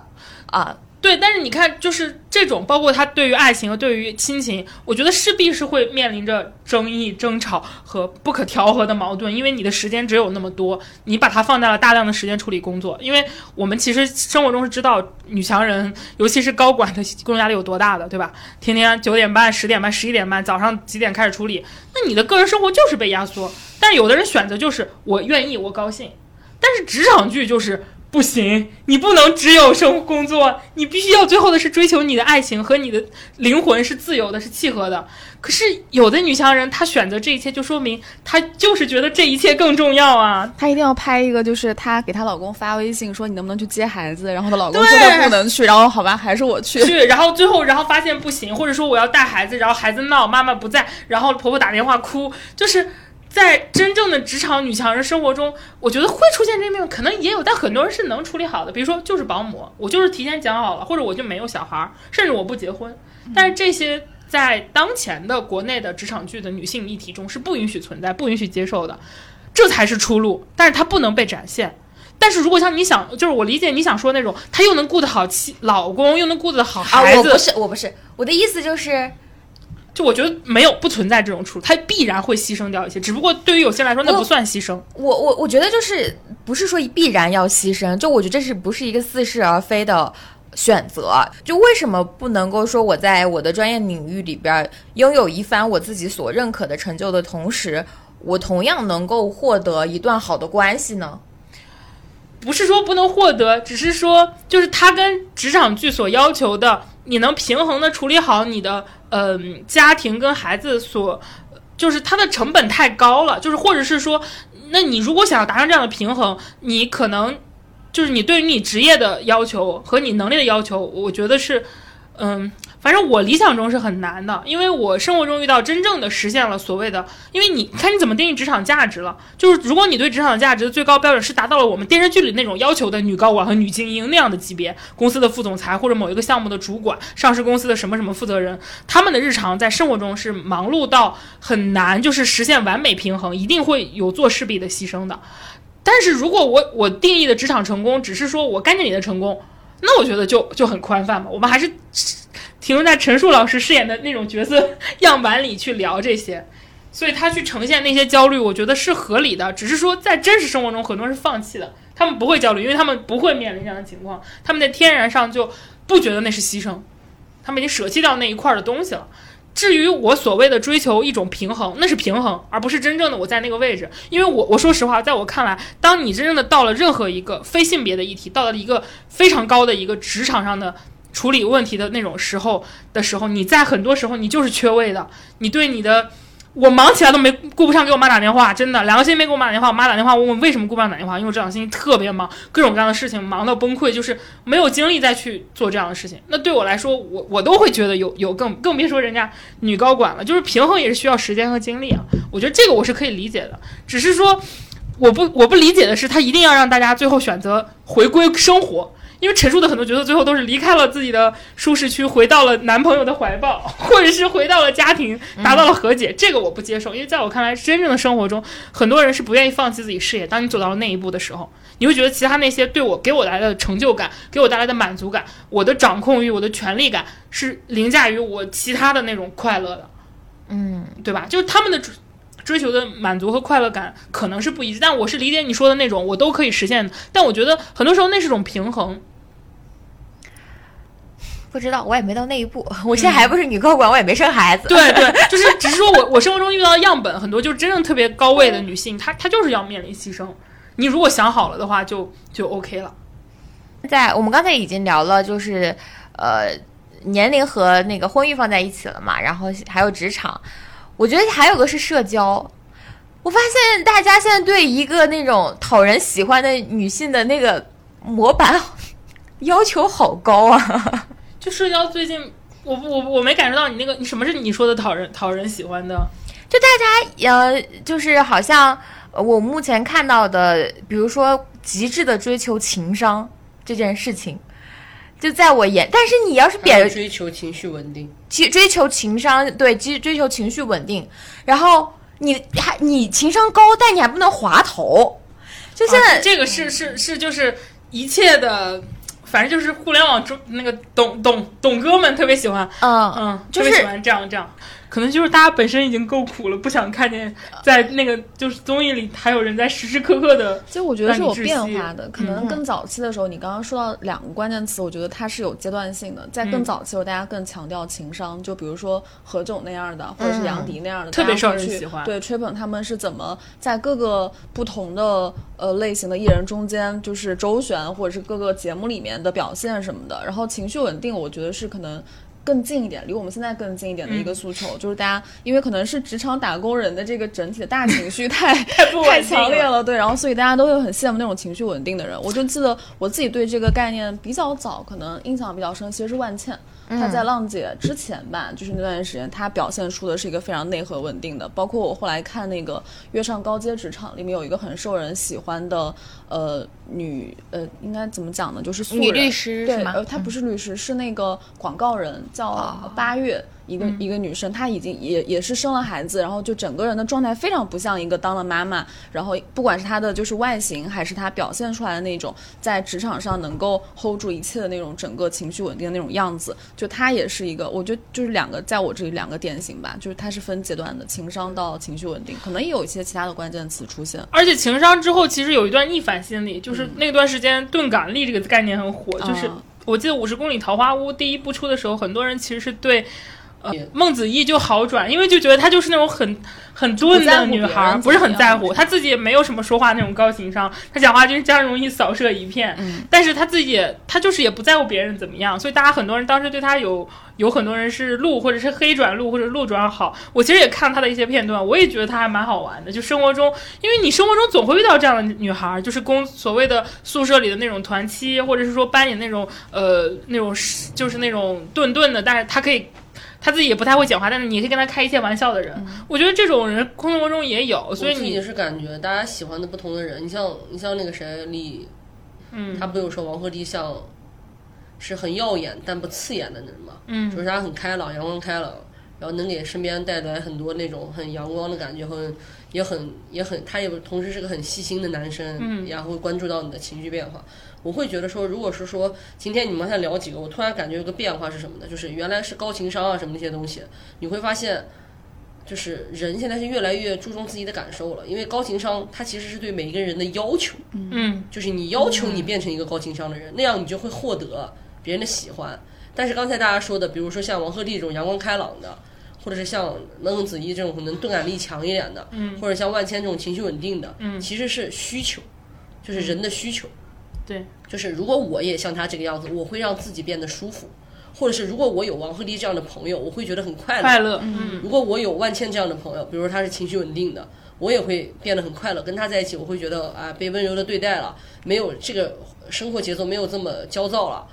Speaker 1: 啊。
Speaker 2: 对，但是你看，就是这种，包括他对于爱情和对于亲情，我觉得势必是会面临着争议、争吵和不可调和的矛盾，因为你的时间只有那么多，你把它放在了大量的时间处理工作。因为我们其实生活中是知道女强人，尤其是高管的工作压力有多大的，对吧？天天九点半、十点半、十一点半，早上几点开始处理，那你的个人生活就是被压缩。但有的人选择就是我愿意，我高兴，但是职场剧就是。不行，你不能只有生活工作，你必须要最后的是追求你的爱情和你的灵魂是自由的，是契合的。可是有的女强人，她选择这一切，就说明她就是觉得这一切更重要啊。
Speaker 4: 她一定要拍一个，就是她给她老公发微信说你能不能去接孩子，然后她老公说她不能去，然后好吧，还是我去。
Speaker 2: 去，然后最后然后发现不行，或者说我要带孩子，然后孩子闹，妈妈不在，然后婆婆打电话哭，就是。在真正的职场女强人生活中，我觉得会出现这面，可能也有，但很多人是能处理好的。比如说，就是保姆，我就是提前讲好了，或者我就没有小孩，甚至我不结婚。但是这些在当前的国内的职场剧的女性议题中是不允许存在、不允许接受的，这才是出路。但是它不能被展现。但是如果像你想，就是我理解你想说那种，她又能顾得好妻老公，又能顾得好孩
Speaker 1: 子。我不是，我不是，我的意思就是。
Speaker 2: 就我觉得没有不存在这种处，他必然会牺牲掉一些，只不过对于有些来说那不算牺牲。
Speaker 1: 我我我觉得就是不是说必然要牺牲，就我觉得这是不是一个似是而非的选择？就为什么不能够说我在我的专业领域里边拥有一番我自己所认可的成就的同时，我同样能够获得一段好的关系呢？
Speaker 2: 不是说不能获得，只是说就是他跟职场剧所要求的，你能平衡的处理好你的。嗯，家庭跟孩子所，就是它的成本太高了，就是或者是说，那你如果想要达成这样的平衡，你可能就是你对于你职业的要求和你能力的要求，我觉得是，嗯。反正我理想中是很难的，因为我生活中遇到真正的实现了所谓的，因为你看你怎么定义职场价值了。就是如果你对职场价值的最高标准是达到了我们电视剧里那种要求的女高管和女精英那样的级别，公司的副总裁或者某一个项目的主管，上市公司的什么什么负责人，他们的日常在生活中是忙碌到很难，就是实现完美平衡，一定会有做势必的牺牲的。但是如果我我定义的职场成功只是说我干净里的成功，那我觉得就就很宽泛嘛。我们还是。停留在陈数老师饰演的那种角色 <laughs> 样板里去聊这些，所以他去呈现那些焦虑，我觉得是合理的。只是说在真实生活中，很多人是放弃的，他们不会焦虑，因为他们不会面临这样的情况，他们在天然上就不觉得那是牺牲，他们已经舍弃掉那一块的东西了。至于我所谓的追求一种平衡，那是平衡，而不是真正的我在那个位置。因为我我说实话，在我看来，当你真正的到了任何一个非性别的议题，到了一个非常高的一个职场上的。处理问题的那种时候的时候，你在很多时候你就是缺位的。你对你的，我忙起来都没顾不上给我妈打电话，真的良心没给我妈打电话。我妈打电话问我为什么顾不上打电话，因为我这两星期特别忙，各种各样的事情忙到崩溃，就是没有精力再去做这样的事情。那对我来说，我我都会觉得有有更更别说人家女高管了，就是平衡也是需要时间和精力啊。我觉得这个我是可以理解的，只是说我不我不理解的是，他一定要让大家最后选择回归生活。因为陈述的很多角色最后都是离开了自己的舒适区，回到了男朋友的怀抱，或者是回到了家庭，达到了和解。这个我不接受，因为在我看来，真正的生活中，很多人是不愿意放弃自己事业。当你走到了那一步的时候，你会觉得其他那些对我给我带来的成就感，给我带来的满足感，我的掌控欲，我的权利感，是凌驾于我其他的那种快乐的。
Speaker 1: 嗯，
Speaker 2: 对吧？就是他们的追求的满足和快乐感可能是不一致，但我是理解你说的那种，我都可以实现。但我觉得很多时候那是种平衡。
Speaker 1: 不知道，我也没到那一步。<laughs> 我现在还不是女高管，我也没生孩子。
Speaker 2: 对对，<laughs> 就是只是说我我生活中遇到的样本很多，就是真正特别高位的女性，她她就是要面临牺牲。你如果想好了的话，就就 OK 了。
Speaker 1: 在我们刚才已经聊了，就是呃年龄和那个婚育放在一起了嘛，然后还有职场，我觉得还有个是社交。我发现大家现在对一个那种讨人喜欢的女性的那个模板 <laughs> 要求好高啊。
Speaker 2: 就社交最近，我我我没感受到你那个，你什么是你说的讨人讨人喜欢的？
Speaker 1: 就大家呃，就是好像我目前看到的，比如说极致的追求情商这件事情，就在我眼，但是你要是贬
Speaker 3: 追求情绪稳定，
Speaker 1: 追追求情商，对，追追求情绪稳定，然后你还你情商高，但你还不能滑头，就现在
Speaker 2: 这个是是是就是一切的。反正就是互联网中那个董董董哥们特别喜欢，
Speaker 1: 嗯
Speaker 2: 嗯，
Speaker 1: 就是
Speaker 2: 特别喜欢这样这样。可能就是大家本身已经够苦了，不想看见在那个就是综艺里还有人在时时刻刻的。
Speaker 4: 其实我觉得是有变化的，可能更早期的时候，你刚刚说到两个关键词，我觉得它是有阶段性的。在更早期的时候，大家更强调情商，就比如说何炅那样的，或者是杨迪那样的，
Speaker 2: 特别受人喜欢。
Speaker 4: 对，吹捧他们是怎么在各个不同的呃类型的艺人中间，就是周旋，或者是各个节目里面的表现什么的。然后情绪稳定，我觉得是可能。更近一点，离我们现在更近一点的一个诉求，就是大家因为可能是职场打工人的这个整体的大情绪 <laughs> 太太强烈了，对，然后所以大家都会很羡慕那种情绪稳定的人。我就记得我自己对这个概念比较早，可能印象比较深，其实是万茜。他在浪姐之前吧，就是那段时间，他表现出的是一个非常内核稳定的。包括我后来看那个《跃上高阶职场》里面有一个很受人喜欢的呃女呃，应该怎么讲呢？就是
Speaker 1: 女律师
Speaker 4: 对，呃，她不是律师，是那个广告人，叫八月。一个一个女生，她已经也也是生了孩子，然后就整个人的状态非常不像一个当了妈妈，然后不管是她的就是外形，还是她表现出来的那种在职场上能够 hold 住一切的那种整个情绪稳定的那种样子，就她也是一个，我觉得就是两个在我这里两个典型吧，就是她是分阶段的，情商到情绪稳定，可能也有一些其他的关键词出现。
Speaker 2: 而且情商之后，其实有一段逆反心理，就是那段时间钝感力这个概念很火，就是我记得《五十公里桃花坞》第一部出的时候，很多人其实是对。孟子义就好转，因为就觉得她就是那种很很钝的女孩，不是很在乎，她自己也没有什么说话那种高情商，她讲话就是这样容易扫射一片。嗯，但是她自己，她就是也不在乎别人怎么样，所以大家很多人当时对她有有很多人是路或者是黑转路或者路转好。我其实也看她的一些片段，我也觉得她还蛮好玩的。就生活中，因为你生活中总会遇到这样的女孩，就是公所谓的宿舍里的那种团妻，或者是说班里那种呃那种就是那种顿顿的，但是她可以。他自己也不太会讲话，但是你可以跟他开一些玩笑的人，我觉得这种人生活中也有。所以你
Speaker 3: 也是感觉大家喜欢的不同的人，你像你像那个谁李，嗯，他不有说王鹤棣像是很耀眼但不刺眼的人嘛，嗯，就是他很开朗，阳光开朗，然后能给身边带来很多那种很阳光的感觉，很也很也很，他也同时是个很细心的男生，嗯，然后会关注到你的情绪变化。我会觉得说，如果是说今天你们再聊几个，我突然感觉有个变化是什么呢？就是原来是高情商啊什么那些东西，你会发现，就是人现在是越来越注重自己的感受了。因为高情商它其实是对每一个人的要求，
Speaker 2: 嗯，
Speaker 3: 就是你要求你变成一个高情商的人，那样你就会获得别人的喜欢。但是刚才大家说的，比如说像王鹤棣这种阳光开朗的，或者是像孟子义这种可能钝感力强一点的，嗯，或者像万千这种情绪稳定的，嗯，其实是需求，就是人的需求。
Speaker 2: 对，
Speaker 3: 就是如果我也像他这个样子，我会让自己变得舒服，或者是如果我有王鹤棣这样的朋友，我会觉得很快乐。
Speaker 2: 快乐，嗯。
Speaker 3: 如果我有万茜这样的朋友，比如说他是情绪稳定的，我也会变得很快乐。跟他在一起，我会觉得啊，被温柔的对待了，没有这个生活节奏没有这么焦躁了。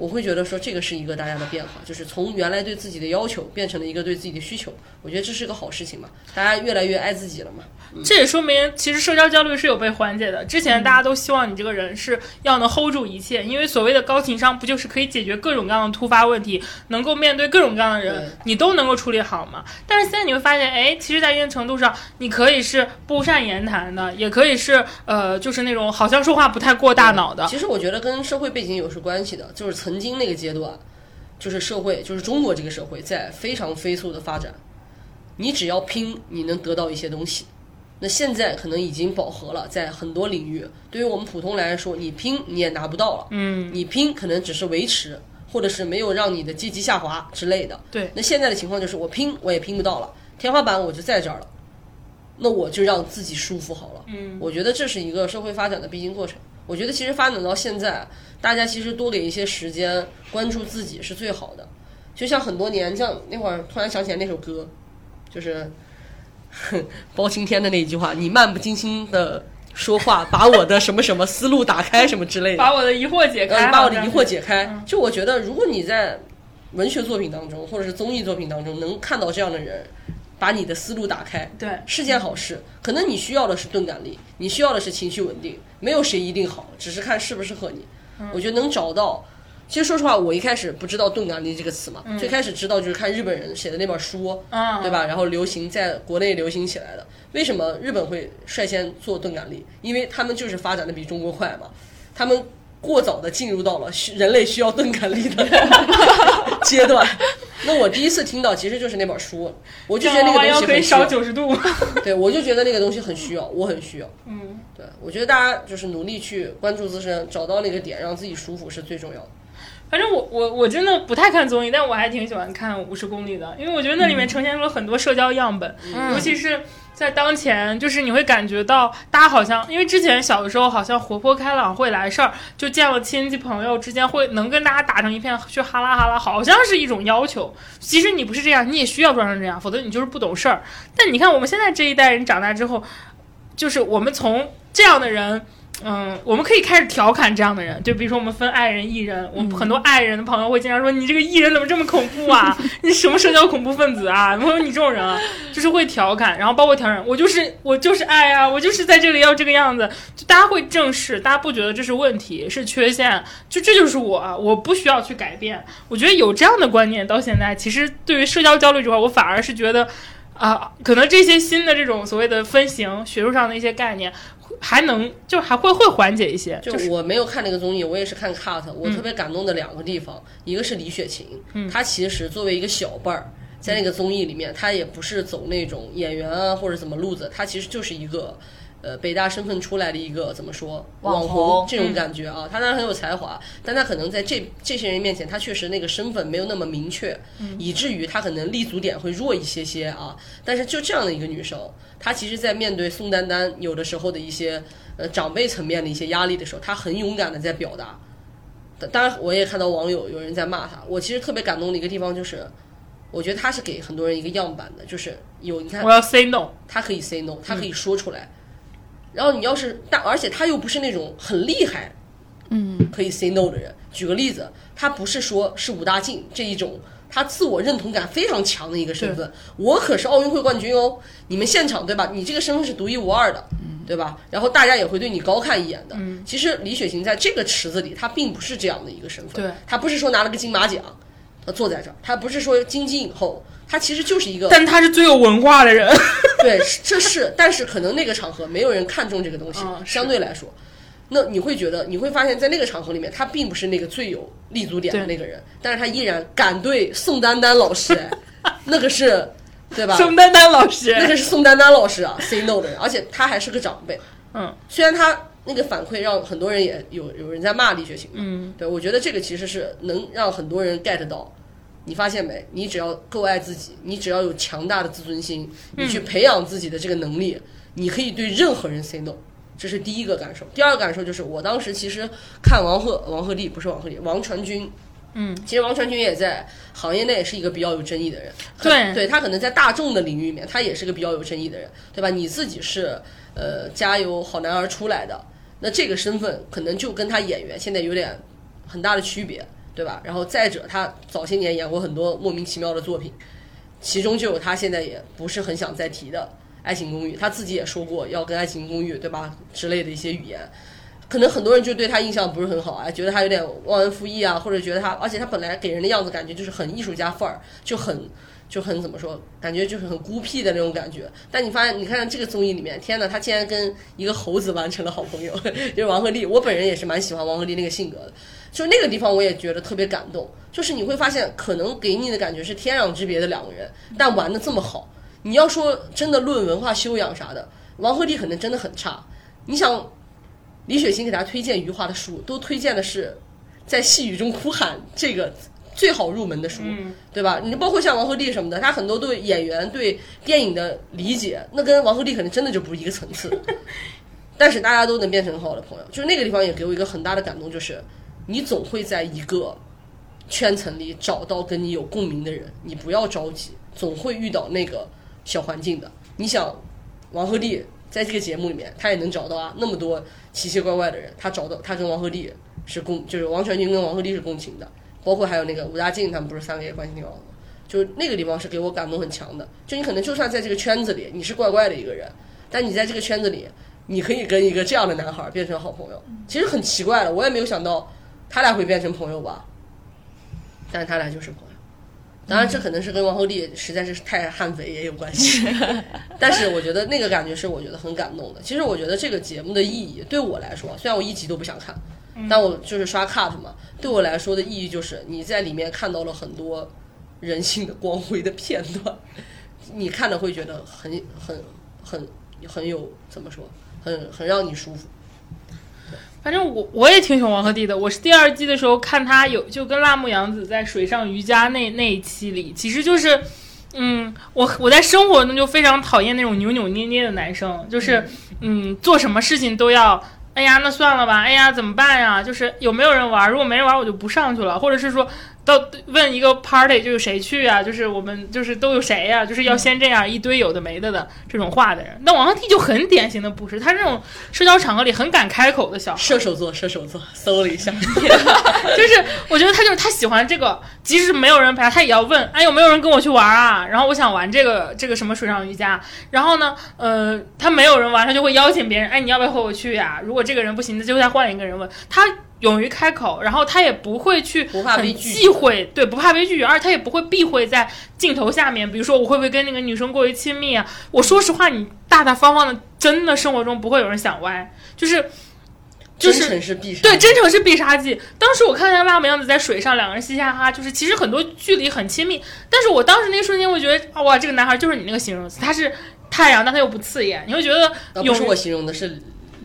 Speaker 3: 我会觉得说这个是一个大家的变化，就是从原来对自己的要求变成了一个对自己的需求。我觉得这是个好事情嘛，大家越来越爱自己了嘛。
Speaker 2: 这也说明其实社交焦虑是有被缓解的。之前大家都希望你这个人是要能 hold 住一切，因为所谓的高情商不就是可以解决各种各样的突发问题，能够面对各种各样的人，你都能够处理好嘛？但是现在你会发现，哎，其实，在一定程度上，你可以是不善言谈的，也可以是呃，就是那种好像说话不太过大脑的。
Speaker 3: 其实我觉得跟社会背景有是关系的，就是曾经那个阶段，就是社会，就是中国这个社会在非常飞速的发展，你只要拼，你能得到一些东西。那现在可能已经饱和了，在很多领域，对于我们普通来说，你拼你也拿不到了。嗯，你拼可能只是维持，或者是没有让你的阶级下滑之类的。
Speaker 2: 对。
Speaker 3: 那现在的情况就是，我拼我也拼不到了，天花板我就在这儿了，那我就让自己舒服好了。嗯，我觉得这是一个社会发展的必经过程。我觉得其实发展到现在，大家其实多给一些时间关注自己是最好的。就像很多年，像那会儿突然想起来那首歌，就是。<laughs> 包青天的那一句话，你漫不经心的说话，把我的什么什么思路打开，什么之类的，
Speaker 2: 把我的疑惑解开，
Speaker 3: 把我的疑惑解开。就我觉得，如果你在文学作品当中，或者是综艺作品当中，能看到这样的人，把你的思路打开，
Speaker 2: 对，
Speaker 3: 是件好事。可能你需要的是钝感力，你需要的是情绪稳定，没有谁一定好，只是看适不适合你。我觉得能找到。其实说实话，我一开始不知道“钝感力”这个词嘛，最开始知道就是看日本人写的那本书，对吧？然后流行在国内流行起来的。为什么日本会率先做钝感力？因为他们就是发展的比中国快嘛。他们过早的进入到了需人类需要钝感力的 <laughs> 阶段。<laughs> 那我第一次听到其实就是那本书，我就觉得那个东西很
Speaker 2: 烧九十度。<laughs>
Speaker 3: 对，我就觉得那个东西很需要，我很需要。嗯，对，我觉得大家就是努力去关注自身，找到那个点，让自己舒服是最重要的。
Speaker 2: 反正我我我真的不太看综艺，但我还挺喜欢看五十公里的，因为我觉得那里面呈现出了很多社交样本，尤其是。在当前，就是你会感觉到大家好像，因为之前小的时候好像活泼开朗会来事儿，就见了亲戚朋友之间会能跟大家打成一片，去哈拉哈拉，好像是一种要求。其实你不是这样，你也需要装成这样，否则你就是不懂事儿。但你看我们现在这一代人长大之后，就是我们从这样的人。嗯，我们可以开始调侃这样的人，就比如说我们分爱人、艺人，我们很多爱人的朋友会经常说：“你这个艺人怎么这么恐怖啊？<laughs> 你什么社交恐怖分子啊？”没有你这种人啊，就是会调侃，然后包括调侃我就是我就是爱啊，我就是在这里要这个样子，就大家会正视，大家不觉得这是问题是缺陷，就这就是我，我不需要去改变。我觉得有这样的观念，到现在其实对于社交焦虑这块，我反而是觉得啊，可能这些新的这种所谓的分型学术上的一些概念。还能就还会会缓解一些。
Speaker 3: 就我没有看那个综艺，我也是看 cut。我特别感动的两个地方，一个是李雪琴，她其实作为一个小辈儿，在那个综艺里面，她也不是走那种演员啊或者怎么路子，她其实就是一个。呃，北大身份出来的一个怎么说网红这种感觉啊？他当然很有才华，但他可能在这这些人面前，他确实那个身份没有那么明确，以至于他可能立足点会弱一些些啊。但是就这样的一个女生，她其实，在面对宋丹丹有的时候的一些呃长辈层面的一些压力的时候，她很勇敢的在表达。当然，我也看到网友有人在骂她。我其实特别感动的一个地方就是，我觉得她是给很多人一个样板的，就是有你看，
Speaker 2: 我要 say no，
Speaker 3: 她可以 say no，她可以说出来。然后你要是，但而且他又不是那种很厉害，嗯，可以 say no 的人。举个例子，他不是说是武大靖这一种，他自我认同感非常强的一个身份。我可是奥运会冠军哦，你们现场对吧？你这个身份是独一无二的，对吧？然后大家也会对你高看一眼的。其实李雪琴在这个池子里，她并不是这样的一个身份。
Speaker 2: 对，
Speaker 3: 她不是说拿了个金马奖，她坐在这儿，他不是说金鸡影后。他其实就是一个，
Speaker 2: 但他是最有文化的人。
Speaker 3: 对，这是，但是可能那个场合没有人看重这个东西，相对来说，那你会觉得，你会发现在那个场合里面，他并不是那个最有立足点的那个人，但是他依然敢对宋丹丹老师，那个是，对吧？
Speaker 2: 宋丹丹老师，
Speaker 3: 那个是宋丹丹老师啊，say no 的人，而且他还是个长辈。嗯，虽然他那个反馈让很多人也有有人在骂李雪琴，嗯，对我觉得这个其实是能让很多人 get 到。你发现没？你只要够爱自己，你只要有强大的自尊心，你去培养自己的这个能力，你可以对任何人 say no。这是第一个感受。第二个感受就是，我当时其实看王鹤、王鹤棣不是王鹤棣，王传君。嗯，其实王传君也在行业内是一个比较有争议的人。
Speaker 2: 对，
Speaker 3: 对他可能在大众的领域里面，他也是个比较有争议的人，对吧？你自己是呃加油好男儿出来的，那这个身份可能就跟他演员现在有点很大的区别。对吧？然后再者，他早些年演过很多莫名其妙的作品，其中就有他现在也不是很想再提的《爱情公寓》。他自己也说过要跟《爱情公寓》对吧之类的一些语言，可能很多人就对他印象不是很好啊，觉得他有点忘恩负义啊，或者觉得他，而且他本来给人的样子感觉就是很艺术家范儿，就很就很怎么说，感觉就是很孤僻的那种感觉。但你发现，你看这个综艺里面，天呐，他竟然跟一个猴子完成了好朋友，<laughs> 就是王鹤棣。我本人也是蛮喜欢王鹤棣那个性格的。就那个地方，我也觉得特别感动。就是你会发现，可能给你的感觉是天壤之别的两个人，但玩的这么好。你要说真的论文化修养啥的，王鹤棣可能真的很差。你想，李雪琴给他推荐余华的书，都推荐的是在细雨中哭喊这个最好入门的书，对吧？你包括像王鹤棣什么的，他很多对演员对电影的理解，那跟王鹤棣可能真的就不是一个层次。<laughs> 但是大家都能变成很好的朋友，就是那个地方也给我一个很大的感动，就是。你总会在一个圈层里找到跟你有共鸣的人，你不要着急，总会遇到那个小环境的。你想，王鹤棣在这个节目里面，他也能找到啊，那么多奇奇怪怪的人，他找到他跟王鹤棣是共，就是王传君跟王鹤棣是共情的，包括还有那个吴大靖，他们不是三个也关系挺好的？就是那个地方是给我感动很强的。就你可能就算在这个圈子里，你是怪怪的一个人，但你在这个圈子里，你可以跟一个这样的男孩变成好朋友，其实很奇怪的，我也没有想到。他俩会变成朋友吧？但是他俩就是朋友，当然，这可能是跟王鹤棣实在是太悍匪也有关系。<laughs> 但是我觉得那个感觉是我觉得很感动的。其实我觉得这个节目的意义对我来说，虽然我一集都不想看，但我就是刷 cut 嘛。对我来说的意义就是你在里面看到了很多人性的光辉的片段，<laughs> 你看了会觉得很很很很有怎么说，很很让你舒服。
Speaker 2: 反正我我也挺喜欢王鹤棣的。我是第二季的时候看他有就跟辣目洋子在水上瑜伽那那一期里，其实就是，嗯，我我在生活中就非常讨厌那种扭扭捏捏的男生，就是嗯，做什么事情都要，哎呀，那算了吧，哎呀，怎么办呀？就是有没有人玩？如果没人玩，我就不上去了，或者是说。到问一个 party 就是谁去啊？就是我们就是都有谁呀？就是要先这样一堆有的没的的这种话的人。那王鹤棣就很典型的不是，他这种社交场合里很敢开口的小
Speaker 3: 射手座，射手座搜了一下，<laughs>
Speaker 2: 就是我觉得他就是他喜欢这个，即使没有人陪他，他也要问，哎有没有人跟我去玩啊？然后我想玩这个这个什么水上瑜伽。然后呢，呃，他没有人玩，他就会邀请别人，哎你要不要和我去呀？如果这个人不行，那就再换一个人问他。勇于开口，然后他也不会去很忌讳，对，不怕被拒绝，而他也不会避讳在镜头下面，比如说我会不会跟那个女生过于亲密啊？我说实话，你大大方方的，真的生活中不会有人想歪，就是就是
Speaker 3: 真诚是必杀，
Speaker 2: 对，真诚是必杀技。当时我看见辣目样子在水上，两个人嘻嘻哈哈，就是其实很多距离很亲密，但是我当时那一瞬间，我觉得哇，这个男孩就是你那个形容词，他是太阳，但他又不刺眼，你会觉得
Speaker 3: 不是我形容的是。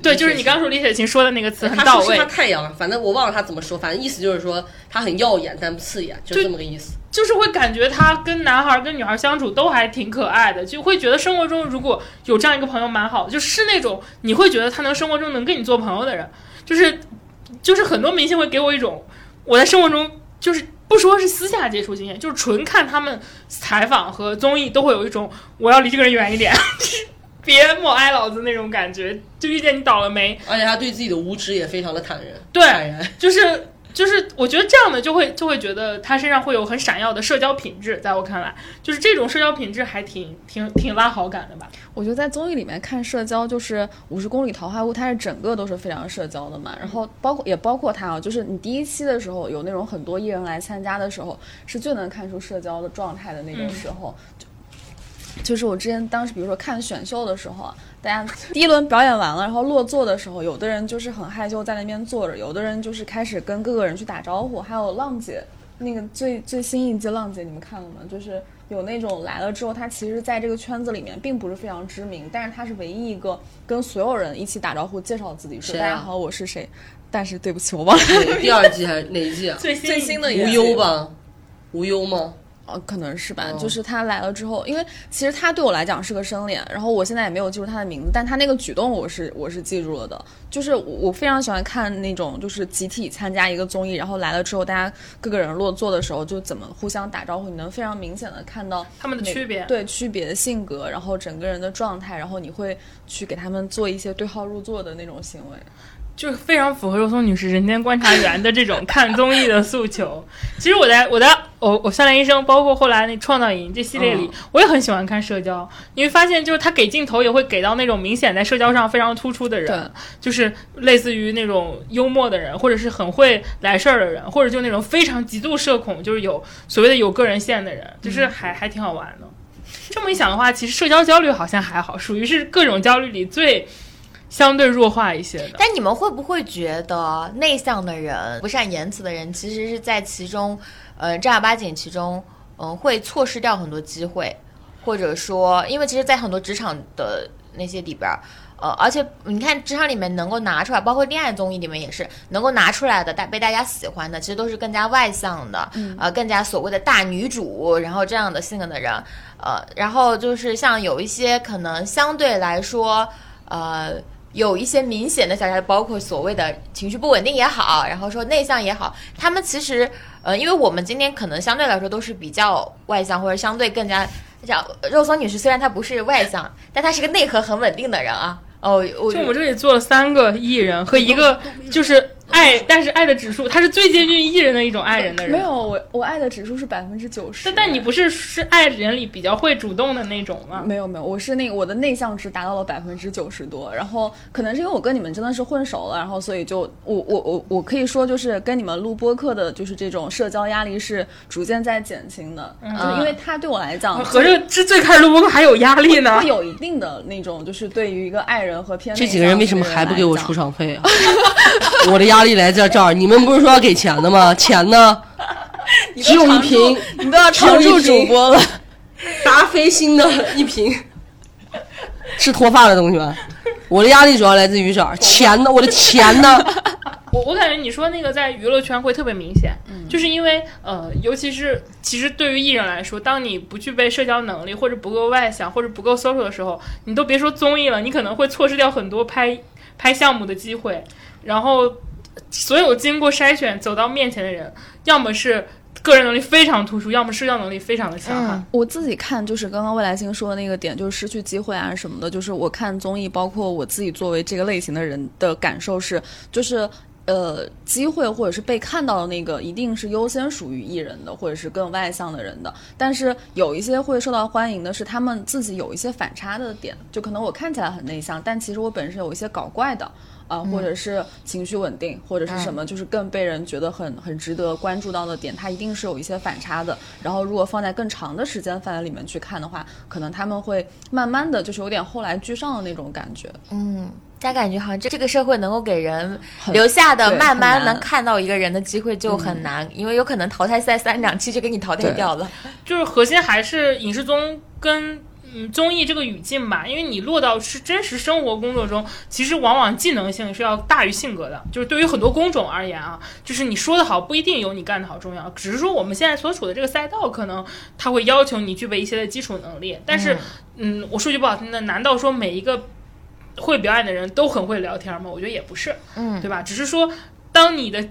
Speaker 2: 对，就是你刚说李雪琴说的那个词很到位。
Speaker 3: 他太阳，反正我忘了他怎么说，反正意思就是说她很耀眼，但不刺眼，就这么个意思。
Speaker 2: 就是会感觉她跟男孩跟女孩相处都还挺可爱的，就会觉得生活中如果有这样一个朋友蛮好，就是那种你会觉得他能生活中能跟你做朋友的人，就是就是很多明星会给我一种我在生活中就是不说是私下接触经验，就是纯看他们采访和综艺都会有一种我要离这个人远一点。<laughs> 别抹哀老子那种感觉，就遇见你倒了霉。
Speaker 3: 而且他对自己的无知也非常的坦然。
Speaker 2: 对，
Speaker 3: 坦然
Speaker 2: 就是就是，我觉得这样的就会就会觉得他身上会有很闪耀的社交品质。在我看来，就是这种社交品质还挺挺挺拉好感的吧。
Speaker 4: 我觉得在综艺里面看社交，就是《五十公里桃花坞》，它是整个都是非常社交的嘛。然后包括也包括他啊，就是你第一期的时候有那种很多艺人来参加的时候，是最能看出社交的状态的那种时候。就是我之前当时，比如说看选秀的时候，大家第一轮表演完了，然后落座的时候，有的人就是很害羞在那边坐着，有的人就是开始跟各个人去打招呼。还有浪姐，那个最最新一季浪姐，你们看了吗？就是有那种来了之后，他其实在这个圈子里面并不是非常知名，但是他是唯一一个跟所有人一起打招呼、介绍自己说“大家好，我是谁”。但是对不起，我忘了
Speaker 3: 第二季还是哪一季啊？
Speaker 2: 最新
Speaker 4: 最新的
Speaker 3: 无忧吧？无忧吗？
Speaker 4: 哦，可能是吧，就是他来了之后，因为其实他对我来讲是个生脸，然后我现在也没有记住他的名字，但他那个举动我是我是记住了的，就是我非常喜欢看那种就是集体参加一个综艺，然后来了之后，大家各个人落座的时候就怎么互相打招呼，你能非常明显的看到
Speaker 2: 他们的区别，
Speaker 4: 对区别的性格，然后整个人的状态，然后你会去给他们做一些对号入座的那种行为。
Speaker 2: 就是非常符合肉松女士人间观察员的这种看综艺的诉求。<laughs> 其实我在我在我我算来医生，包括后来那创造营这系列里，我也很喜欢看社交。你会发现，就是他给镜头也会给到那种明显在社交上非常突出的人，就是类似于那种幽默的人，或者是很会来事儿的人，或者就那种非常极度社恐，就是有所谓的有个人线的人，就是还还挺好玩的。这么一想的话，其实社交焦虑好像还好，属于是各种焦虑里最。相对弱化一些的，
Speaker 1: 但你们会不会觉得内向的人、不善言辞的人，其实是在其中，呃，正儿八经其中，嗯，会错失掉很多机会，或者说，因为其实，在很多职场的那些里边，呃，而且你看职场里面能够拿出来，包括恋爱综艺里面也是能够拿出来的，大被大家喜欢的，其实都是更加外向的，呃，更加所谓的大女主，然后这样的性格的人，呃，然后就是像有一些可能相对来说，呃。有一些明显的小差，包括所谓的情绪不稳定也好，然后说内向也好，他们其实，呃，因为我们今天可能相对来说都是比较外向，或者相对更加像肉松女士，虽然她不是外向，但她是个内核很稳定的人啊。哦，我
Speaker 2: 就我们这里做了三个艺人和一个 <laughs> 就是爱，但是爱的指数，他是最接近艺人的一种爱人的人。
Speaker 4: 没有，我我爱的指数是百分之九十。
Speaker 2: 但但你不是是爱人里比较会主动的那种吗？
Speaker 4: 没有没有，我是那个我的内向值达到了百分之九十多。然后可能是因为我跟你们真的是混熟了，然后所以就我我我我可以说就是跟你们录播客的，就是这种社交压力是逐渐在减轻的。就因为他对我来讲，
Speaker 2: 合着这最开始录播客还有压力呢，
Speaker 4: 会有一定的那种，就是对于一个爱人和偏
Speaker 3: 这几个人为什么还不给我出场费啊？<laughs> 我的压力来在这儿，你们不是说要给钱的吗？<laughs> 钱呢？只有一瓶，
Speaker 4: 你都要常驻主播了。<laughs>
Speaker 3: 达霏欣的 <laughs> 一瓶，是脱发的东西吗？我的压力主要来自于这儿，钱呢？我的钱呢？
Speaker 2: 我我感觉你说那个在娱乐圈会特别明显，就是因为呃，尤其是其实对于艺人来说，当你不具备社交能力，或者不够外向，或者不够 social 的时候，你都别说综艺了，你可能会错失掉很多拍拍项目的机会。然后，所有经过筛选走到面前的人，要么是个人能力非常突出，要么社交能力非常的强悍。
Speaker 4: 我自己看就是刚刚未来星说的那个点，就是失去机会啊什么的。就是我看综艺，包括我自己作为这个类型的人的感受是，就是。呃，机会或者是被看到的那个，一定是优先属于艺人的，或者是更外向的人的。但是有一些会受到欢迎的，是他们自己有一些反差的点，就可能我看起来很内向，但其实我本身有一些搞怪的啊，或者是情绪稳定，或者是什么，就是更被人觉得很很值得关注到的点，它一定是有一些反差的。然后如果放在更长的时间范围里面去看的话，可能他们会慢慢的就是有点后来居上的那种感觉。
Speaker 1: 嗯。大家感觉好像这这个社会能够给人留下的，慢慢能看到一个人的机会就很难，因为有可能淘汰赛三两期就给你淘汰掉了。<laughs>
Speaker 2: 就是核心还是影视综跟嗯综艺这个语境吧，因为你落到是真实生活工作中，其实往往技能性是要大于性格的。就是对于很多工种而言啊，就是你说的好不一定有你干的好重要，只是说我们现在所处的这个赛道，可能它会要求你具备一些的基础能力。但是，嗯，我说句不好听的，难道说每一个？会表演的人都很会聊天吗？我觉得也不是，嗯，对吧？只是说，当你的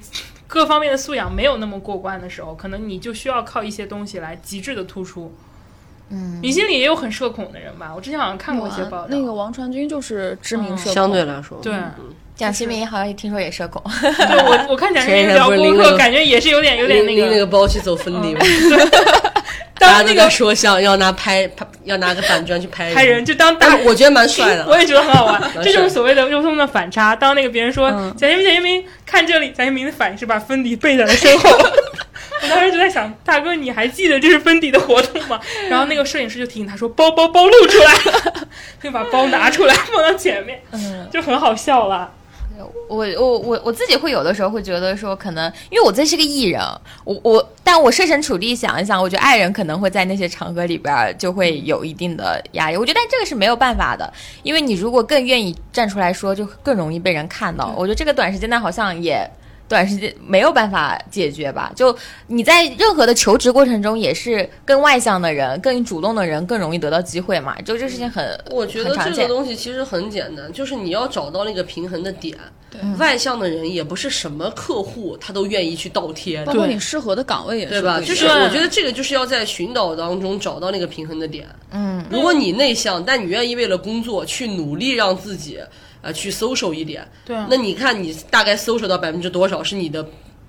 Speaker 2: 各方面的素养没有那么过关的时候，可能你就需要靠一些东西来极致的突出。嗯，你心里也有很社恐的人吧？我之前好像看过一些报道，
Speaker 4: 那个王传君就是知名社恐，
Speaker 3: 相对来说，
Speaker 2: 对。
Speaker 1: 蒋奇明好像也听说也社恐，
Speaker 2: 对我我看蒋奇明聊播客，感觉也是有点有点那个
Speaker 3: 拎那个包去走分离。<laughs>
Speaker 2: 当
Speaker 3: 那个说想要拿拍拍，要拿个板砖去拍
Speaker 2: 拍人，就当大，
Speaker 3: 我觉得蛮帅的，<laughs>
Speaker 2: 我也觉得很好玩。<laughs> 这就是所谓的肉松的反差。当那个别人说蒋一鸣，蒋一鸣看这里，蒋一鸣的反应是把粉底背在了身后。我当时就在想，大哥，你还记得这是芬迪的活动吗？然后那个摄影师就提醒他说，包包包露出来了，<laughs> 就把包拿出来放到前面，嗯就很好笑了。
Speaker 1: 我我我我自己会有的时候会觉得说，可能因为我自己是个艺人，我我，但我设身处地想一想，我觉得爱人可能会在那些场合里边就会有一定的压力。我觉得，但这个是没有办法的，因为你如果更愿意站出来说，就更容易被人看到。我觉得这个短时间内好像也。短时间没有办法解决吧？就你在任何的求职过程中，也是更外向的人、更主动的人更容易得到机会嘛？就这事情很，
Speaker 3: 我觉得这个东西其实很简单，就是你要找到那个平衡的点。外向的人也不是什么客户他都愿意去倒贴，
Speaker 4: 包括你适合的岗位也是，
Speaker 3: 对吧？就是我觉得这个就是要在寻找当中找到那个平衡的点。嗯，如果你内向，但你愿意为了工作去努力让自己。啊，去搜索一点，
Speaker 2: 对，
Speaker 3: 那你看你大概搜索到百分之多少是你的，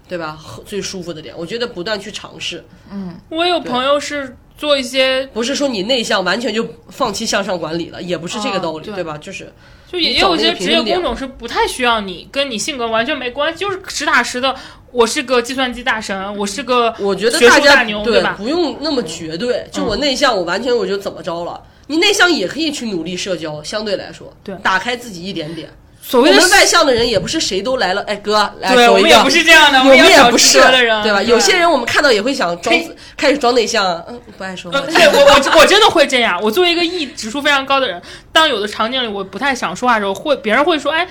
Speaker 3: 对吧？最舒服的点，我觉得不断去尝试。
Speaker 2: 嗯，我有朋友是做一些，
Speaker 3: 不是说你内向完全就放弃向上管理了，也不是这个道理，对吧？就是，
Speaker 2: 就也有一些职业工种是不太需要你，跟你性格完全没关系，就是实打实的。我是个计算机大神，我是个，
Speaker 3: 我觉得大家对吧？不用那么绝对，就我内向，我完全我就怎么着了。你内向也可以去努力社交，相对来说，
Speaker 2: 对，
Speaker 3: 打开自己一点点。
Speaker 2: 所谓的
Speaker 3: 外向的人也不是谁都来了，哎哥，来
Speaker 2: 对，我们也不是这样的，我们
Speaker 3: 也不是
Speaker 2: 的人，
Speaker 3: 对吧？有些人我们看到也会想装，开始装内向，嗯，不爱说话。
Speaker 2: 对我我我真的会这样。我作为一个 E 指数非常高的人，当有的场景里我不太想说话的时候，会别人会说，哎，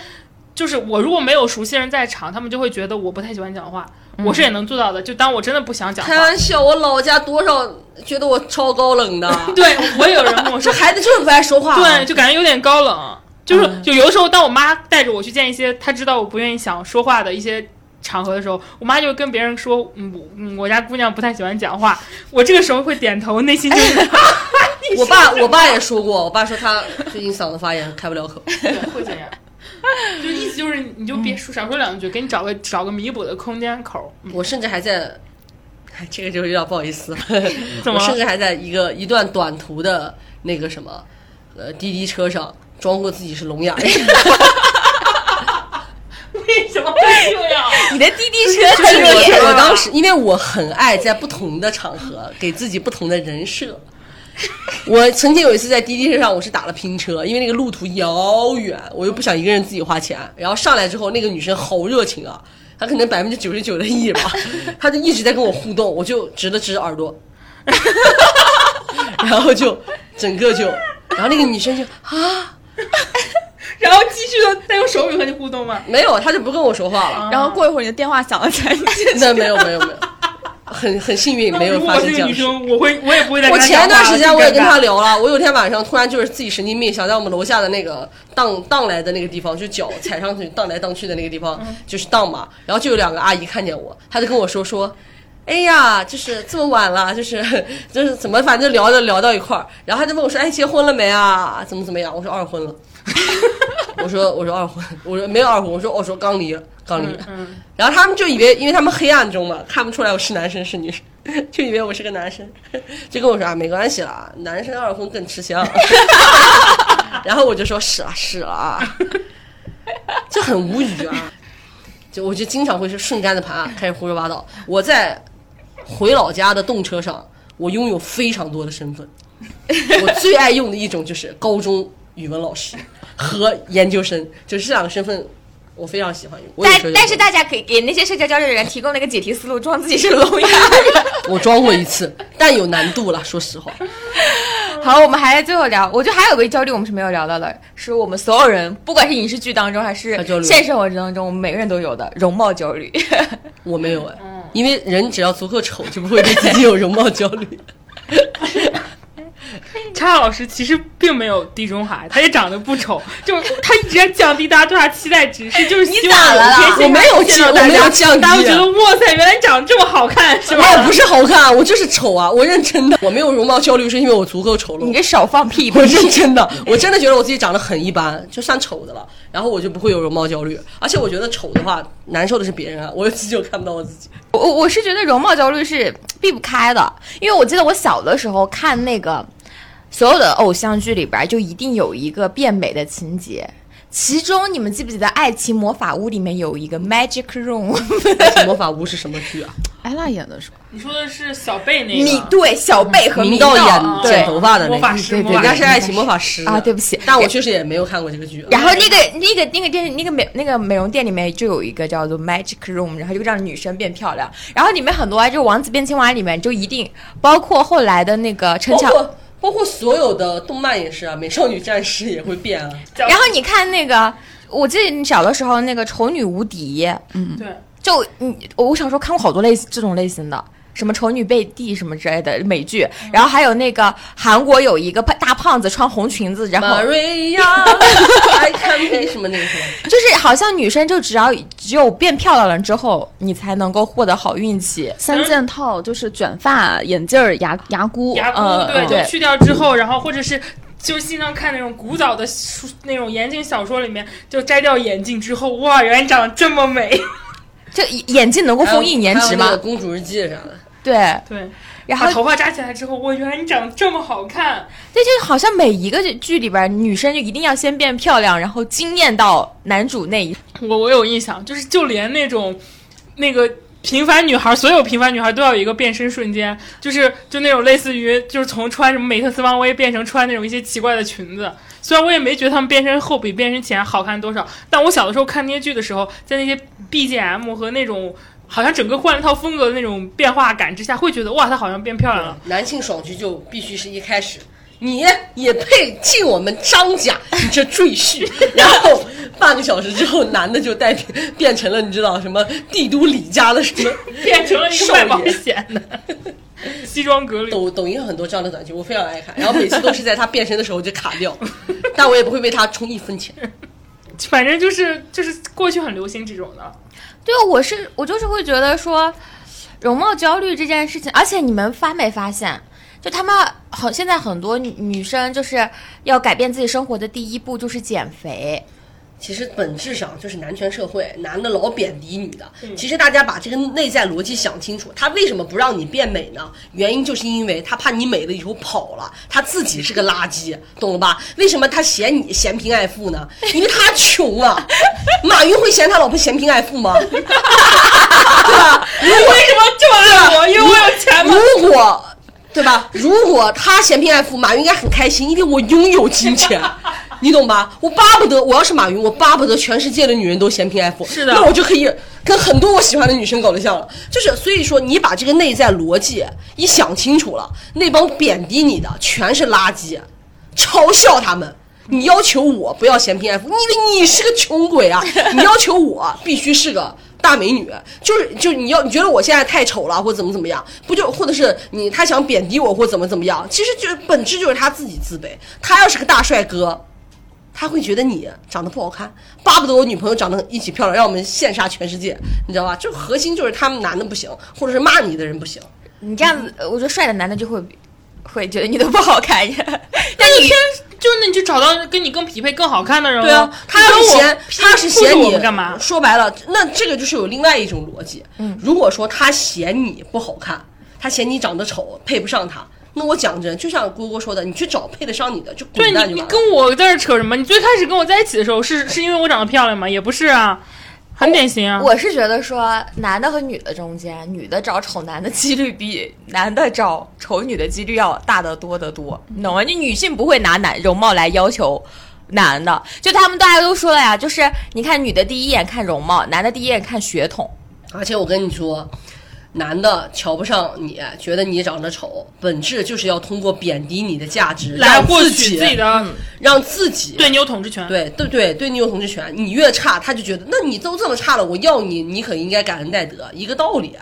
Speaker 2: 就是我如果没有熟悉人在场，他们就会觉得我不太喜欢讲话。我是也能做到的，就当我真的不想讲。
Speaker 3: 开玩笑，我老家多少觉得我超高冷的。<laughs>
Speaker 2: 对我也有人跟我说，
Speaker 3: 这孩子就是不爱说话。
Speaker 2: 对，就感觉有点高冷。就是就有的时候，当我妈带着我去见一些她知道我不愿意想说话的一些场合的时候，我妈就跟别人说：“嗯，嗯，我家姑娘不太喜欢讲话。”我这个时候会点头，内心就是。<laughs>
Speaker 3: 我爸，我爸也说过，我爸说他最近嗓子发炎，开不了口。
Speaker 2: 会这样。<laughs> 就意思就是你就别说少说两句，给你找个找个弥补的空间口。
Speaker 3: 我甚至还在，这个就有点不好意思了。<laughs>
Speaker 2: 怎么
Speaker 3: 我甚至还在一个一段短途的那个什么，呃，滴滴车上装过自己是聋哑人。<laughs>
Speaker 2: 为什么会这样？
Speaker 1: 你的滴滴车
Speaker 3: 就是我，我当时因为我很爱在不同的场合给自己不同的人设。<laughs> 我曾经有一次在滴滴车上，我是打了拼车，因为那个路途遥远，我又不想一个人自己花钱。然后上来之后，那个女生好热情啊，她可能百分之九十九的意吧，<laughs> 她就一直在跟我互动，我就直了直耳朵，<laughs> 然后就整个就，然后那个女生就啊，
Speaker 2: 然后继续的再用手语和你互动吗？
Speaker 3: 没有，她就不跟我说话了。
Speaker 4: 然后过一会儿你的电话响了才接
Speaker 3: 那没有没有没有，很很幸运没有发生这样的事。
Speaker 2: 生，我会我也不会再
Speaker 3: 我前段时间我也跟他聊了，我有天晚上突然就是自己神经病，想在我们楼下的那个荡荡来的那个地方，就脚踩上去荡来荡去的那个地方，<laughs> 就是荡嘛。然后就有两个阿姨看见我，她就跟我说说。哎呀，就是这么晚了，就是就是怎么，反正聊着聊到一块儿，然后她就问我说：“哎，结婚了没啊？怎么怎么样？”我说：“二婚了。” <laughs> 我说：“我说二婚，我说没有二婚，我说我说刚离了，刚离然后他们就以为，因为他们黑暗中嘛，看不出来我是男生是女生，<laughs> 就以为我是个男生，就跟我说啊，没关系啦，男生二婚更吃香。<laughs> 然后我就说是啊，是啊，就很无语啊，就我就经常会是顺杆子盘啊，开始胡说八道。我在回老家的动车上，我拥有非常多的身份，我最爱用的一种就是高中语文老师和研究生，就是这两个身份。我非常喜欢
Speaker 1: 但但是大家可以给那些社交焦虑的人提供了一个解题思路，装自己是聋哑人。
Speaker 3: 我装过一次，<laughs> 但有难度了，说实话。<laughs>
Speaker 1: 好，我们还在最后聊，我觉得还有个焦虑我们是没有聊到的，是我们所有人，不管是影视剧当中还是现实生活当中，我们每个人都有的容貌焦虑。
Speaker 3: 我没有哎，因为人只要足够丑，就不会对自己有容貌焦虑。<laughs> <laughs>
Speaker 2: 叉老师其实并没有地中海，他也长得不丑，就他一直在降低大家对他期待值，是就是希望
Speaker 1: 咋了啦
Speaker 2: 有一天
Speaker 3: 我没有
Speaker 2: 见到大
Speaker 3: 我没有
Speaker 2: 家
Speaker 3: 降低
Speaker 2: 大家会觉得哇塞，原来你长得这么好看，是吧？
Speaker 3: 我不是好看，我就是丑啊！我认真的，我没有容貌焦虑，是因为我足够丑陋。
Speaker 1: 你给少放屁！
Speaker 3: 我认真的，我真的觉得我自己长得很一般，就算丑的了，然后我就不会有容貌焦虑。而且我觉得丑的话，难受的是别人啊，我自己就看不到我自己。
Speaker 1: 我我是觉得容貌焦虑是避不开的，因为我记得我小的时候看那个所有的偶像剧里边，就一定有一个变美的情节。其中你们记不记得《爱情魔法屋》里面有一个 Magic Room？<laughs>
Speaker 3: 爱情魔法屋是什么剧啊？
Speaker 4: 艾拉演的是吧？
Speaker 2: 你说的是小贝那个？
Speaker 1: 你对小贝和明
Speaker 3: 明道演
Speaker 1: 对
Speaker 3: 剪头发的那个
Speaker 2: 魔法师，
Speaker 1: 对对
Speaker 2: 魔法师
Speaker 3: 人家是爱情魔法师
Speaker 1: 啊，对不起，
Speaker 3: 但我确实也没有看过这个剧。
Speaker 1: 然后那个那个那个电视那个美那个美容店里面就有一个叫做 Magic Room，然后就让女生变漂亮。然后里面很多啊，就《王子变青蛙》里面就一定包括后来的那个陈乔，
Speaker 3: 包括所有的动漫也是啊，美少女战士也会变啊。<laughs>
Speaker 1: 然后你看那个，我记得你小的时候那个丑女无敌，嗯，
Speaker 2: 对，
Speaker 1: 就你我小时候看过好多类这种类型的。什么丑女贝蒂什么之类的美剧，然后还有那个韩国有一个大胖子穿红裙子，然后
Speaker 3: Maria，I can <laughs> be 什么那个什么？
Speaker 1: 就是好像女生就只要只有变漂亮了之后，你才能够获得好运气。
Speaker 4: 三件套就是卷发、眼镜儿、牙牙箍，
Speaker 2: 牙箍
Speaker 1: 呃
Speaker 2: 对，
Speaker 1: 对
Speaker 2: 就去掉之后，然后或者是。就是经常看那种古早的书，那种言情小说里面，就摘掉眼镜之后，哇，原来长得这么美。<laughs>
Speaker 1: 这眼镜能够封印颜值吗？
Speaker 3: 公主日记啥的。
Speaker 1: 对，
Speaker 2: 对，
Speaker 1: 然后
Speaker 2: 把头发扎起来之后，我，原来你长得这么好看。
Speaker 1: 对，就好像每一个剧里边，女生就一定要先变漂亮，然后惊艳到男主那一。
Speaker 2: 我我有印象，就是就连那种那个平凡女孩，所有平凡女孩都要有一个变身瞬间，就是就那种类似于就是从穿什么美特斯邦威变成穿那种一些奇怪的裙子。虽然我也没觉得他们变身后比变身前好看多少，但我小的时候看那些剧的时候，在那些 BGM 和那种好像整个换了套风格的那种变化感之下，会觉得哇，她好像变漂亮了。
Speaker 3: 男性爽剧就必须是一开始，你也配进我们张家，你这赘婿。<laughs> 然后半个小时之后，男的就代变变成了你知道什么帝都李家的什么 <laughs>
Speaker 2: 变成了一个
Speaker 3: 少
Speaker 2: 卖保
Speaker 3: 爷
Speaker 2: 险的西装革履。
Speaker 3: 抖抖音很多这样的短剧，我非常爱看。然后每次都是在他变身的时候就卡掉，但我也不会为他充一分钱。
Speaker 2: 反正就是就是过去很流行这种的，
Speaker 1: 对，我是我就是会觉得说，容貌焦虑这件事情，而且你们发没发现？就他们很现在很多女女生就是要改变自己生活的第一步就是减肥，
Speaker 3: 其实本质上就是男权社会，男的老贬低女的。其实大家把这个内在逻辑想清楚，他为什么不让你变美呢？原因就是因为他怕你美了以后跑了，他自己是个垃圾，懂了吧？为什么他嫌你嫌贫爱富呢？<laughs> 因为他穷啊。马云会嫌他老婆嫌贫爱富吗？对吧？
Speaker 2: 你为什么这么爱我？因为我有钱吗？
Speaker 3: 如果对吧？如果他嫌贫爱富，马云应该很开心，因为我拥有金钱。<laughs> 你懂吧？我巴不得我要是马云，我巴不得全世界的女人都嫌贫爱富，
Speaker 2: 是的，
Speaker 3: 那我就可以跟很多我喜欢的女生搞对象了。就是所以说，你把这个内在逻辑一想清楚了，那帮贬低你的全是垃圾，嘲笑他们。你要求我不要嫌贫爱富，你以为你是个穷鬼啊？你要求我必须是个大美女，就是就你要你觉得我现在太丑了，或怎么怎么样？不就或者是你他想贬低我或怎么怎么样？其实就本质就是他自己自卑。他要是个大帅哥。他会觉得你长得不好看，巴不得我女朋友长得一起漂亮，让我们羡煞全世界，你知道吧？就核心就是他们男的不行，或者是骂你的人不行。
Speaker 1: 你这样子，我觉得帅的男的就会会觉得你都不好看。<laughs>
Speaker 2: 但你偏就那你就找到跟你更匹配、更好看的人。
Speaker 3: 对啊，他要是嫌他是嫌你
Speaker 2: 干嘛？
Speaker 3: 说白了，那这个就是有另外一种逻辑。嗯，如果说他嫌你不好看，他嫌你长得丑，配不上他。那我讲真，就像郭郭说的，你去找配得上你的，就
Speaker 2: 对你，你跟我在这扯什么？你最开始跟我在一起的时候，是是因为我长得漂亮吗？也不是啊，很典型啊。
Speaker 1: 我是觉得说，男的和女的中间，女的找丑男的几率比男的找丑女的几率要大得多得多，你懂吗？就女性不会拿男容貌来要求男的，就他们大家都说了呀，就是你看女的第一眼看容貌，男的第一眼看血统，
Speaker 3: 而且我跟你说。男的瞧不上你，觉得你长得丑，本质就是要通过贬低你的价值
Speaker 2: 来获取自己的，
Speaker 3: 让自己
Speaker 2: 对你有统治权。
Speaker 3: 对对对，对你有统治权。你越差，他就觉得，那你都这么差了，我要你，你可应该感恩戴德，一个道理。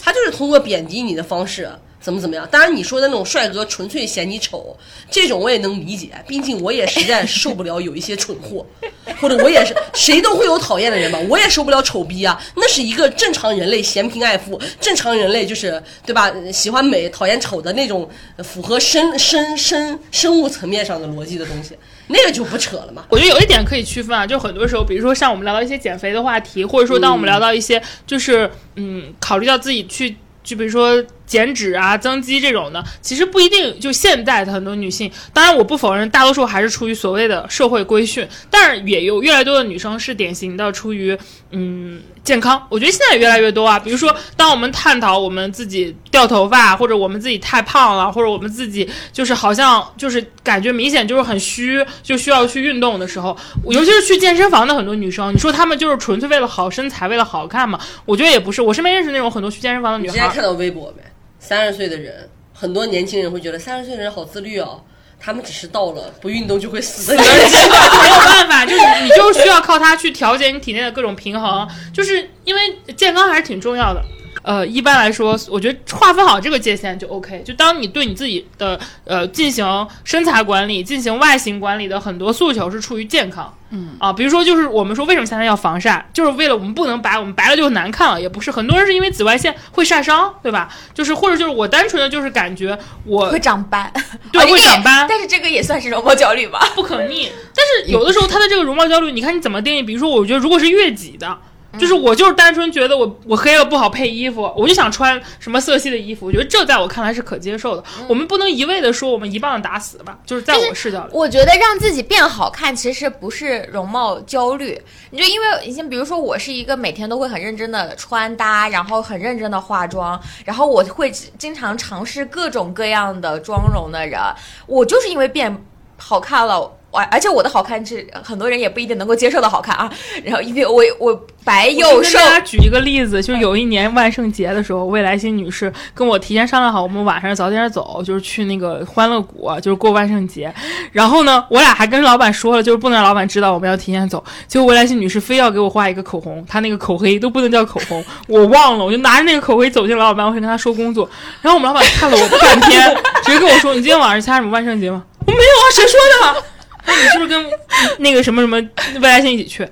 Speaker 3: 他就是通过贬低你的方式。怎么怎么样？当然你说的那种帅哥纯粹嫌你丑，这种我也能理解。毕竟我也实在受不了有一些蠢货，<laughs> 或者我也是谁都会有讨厌的人嘛，我也受不了丑逼啊。那是一个正常人类嫌贫爱富，正常人类就是对吧？喜欢美讨厌丑的那种，符合生生生生物层面上的逻辑的东西，那个就不扯了嘛。
Speaker 2: 我觉得有一点可以区分啊，就很多时候，比如说像我们聊到一些减肥的话题，或者说当我们聊到一些就是嗯，考虑到自己去。就比如说减脂啊、增肌这种的，其实不一定。就现在的很多女性，当然我不否认，大多数还是出于所谓的社会规训，但是也有越来越多的女生是典型的出于嗯。健康，我觉得现在也越来越多啊。比如说，当我们探讨我们自己掉头发，或者我们自己太胖了，或者我们自己就是好像就是感觉明显就是很虚，就需要去运动的时候，尤其是去健身房的很多女生，你说她们就是纯粹为了好身材，为了好看吗？我觉得也不是。我身边认识那种很多去健身房的女孩。
Speaker 3: 你之前看到微博没？三十岁的人，很多年轻人会觉得三十岁的人好自律哦。他们只是到了不运动就会死的年纪，<laughs>
Speaker 2: 没有办法，就是你就需要靠它去调节你体内的各种平衡，就是因为健康还是挺重要的。呃，一般来说，我觉得划分好这个界限就 OK。就当你对你自己的呃进行身材管理、进行外形管理的很多诉求是出于健康，嗯啊，比如说就是我们说为什么现在要防晒，就是为了我们不能白，我们白了就难看了，也不是很多人是因为紫外线会晒伤，对吧？就是或者就是我单纯的就是感觉我
Speaker 1: 会长斑，
Speaker 2: 对，<laughs> 会长斑，
Speaker 1: 但是这个也算是容貌焦虑吧，
Speaker 2: 不可逆。但是有的时候他的这个容貌焦虑，你看你怎么定义？比如说，我觉得如果是越级的。就是我就是单纯觉得我我黑了不好配衣服，我就想穿什么色系的衣服。我觉得这在我看来是可接受的。我们不能一味的说我们一棒子打死吧？就是在我视角里，
Speaker 1: 我觉得让自己变好看其实不是容貌焦虑。你就因为你像比如说我是一个每天都会很认真的穿搭，然后很认真的化妆，然后我会经常尝试各种各样的妆容的人，我就是因为变好看了。而且我的好看是很多人也不一定能够接受的好看啊。然后因为我我白又瘦。
Speaker 2: 大家举一个例子，就是有一年万圣节的时候，未来星女士跟我提前商量好，我们晚上早点走，就是去那个欢乐谷，就是过万圣节。然后呢，我俩还跟老板说了，就是不能让老板知道我们要提前走。结果未来星女士非要给我画一个口红，她那个口黑都不能叫口红，我忘了，我就拿着那个口黑走进老板办公室跟他说工作。然后我们老板看了我半天，直接跟我说：“你今天晚上参加什么万圣节吗？”我没有啊，谁说的？那你是不是跟 <laughs> 那个什么什么未来星一起去？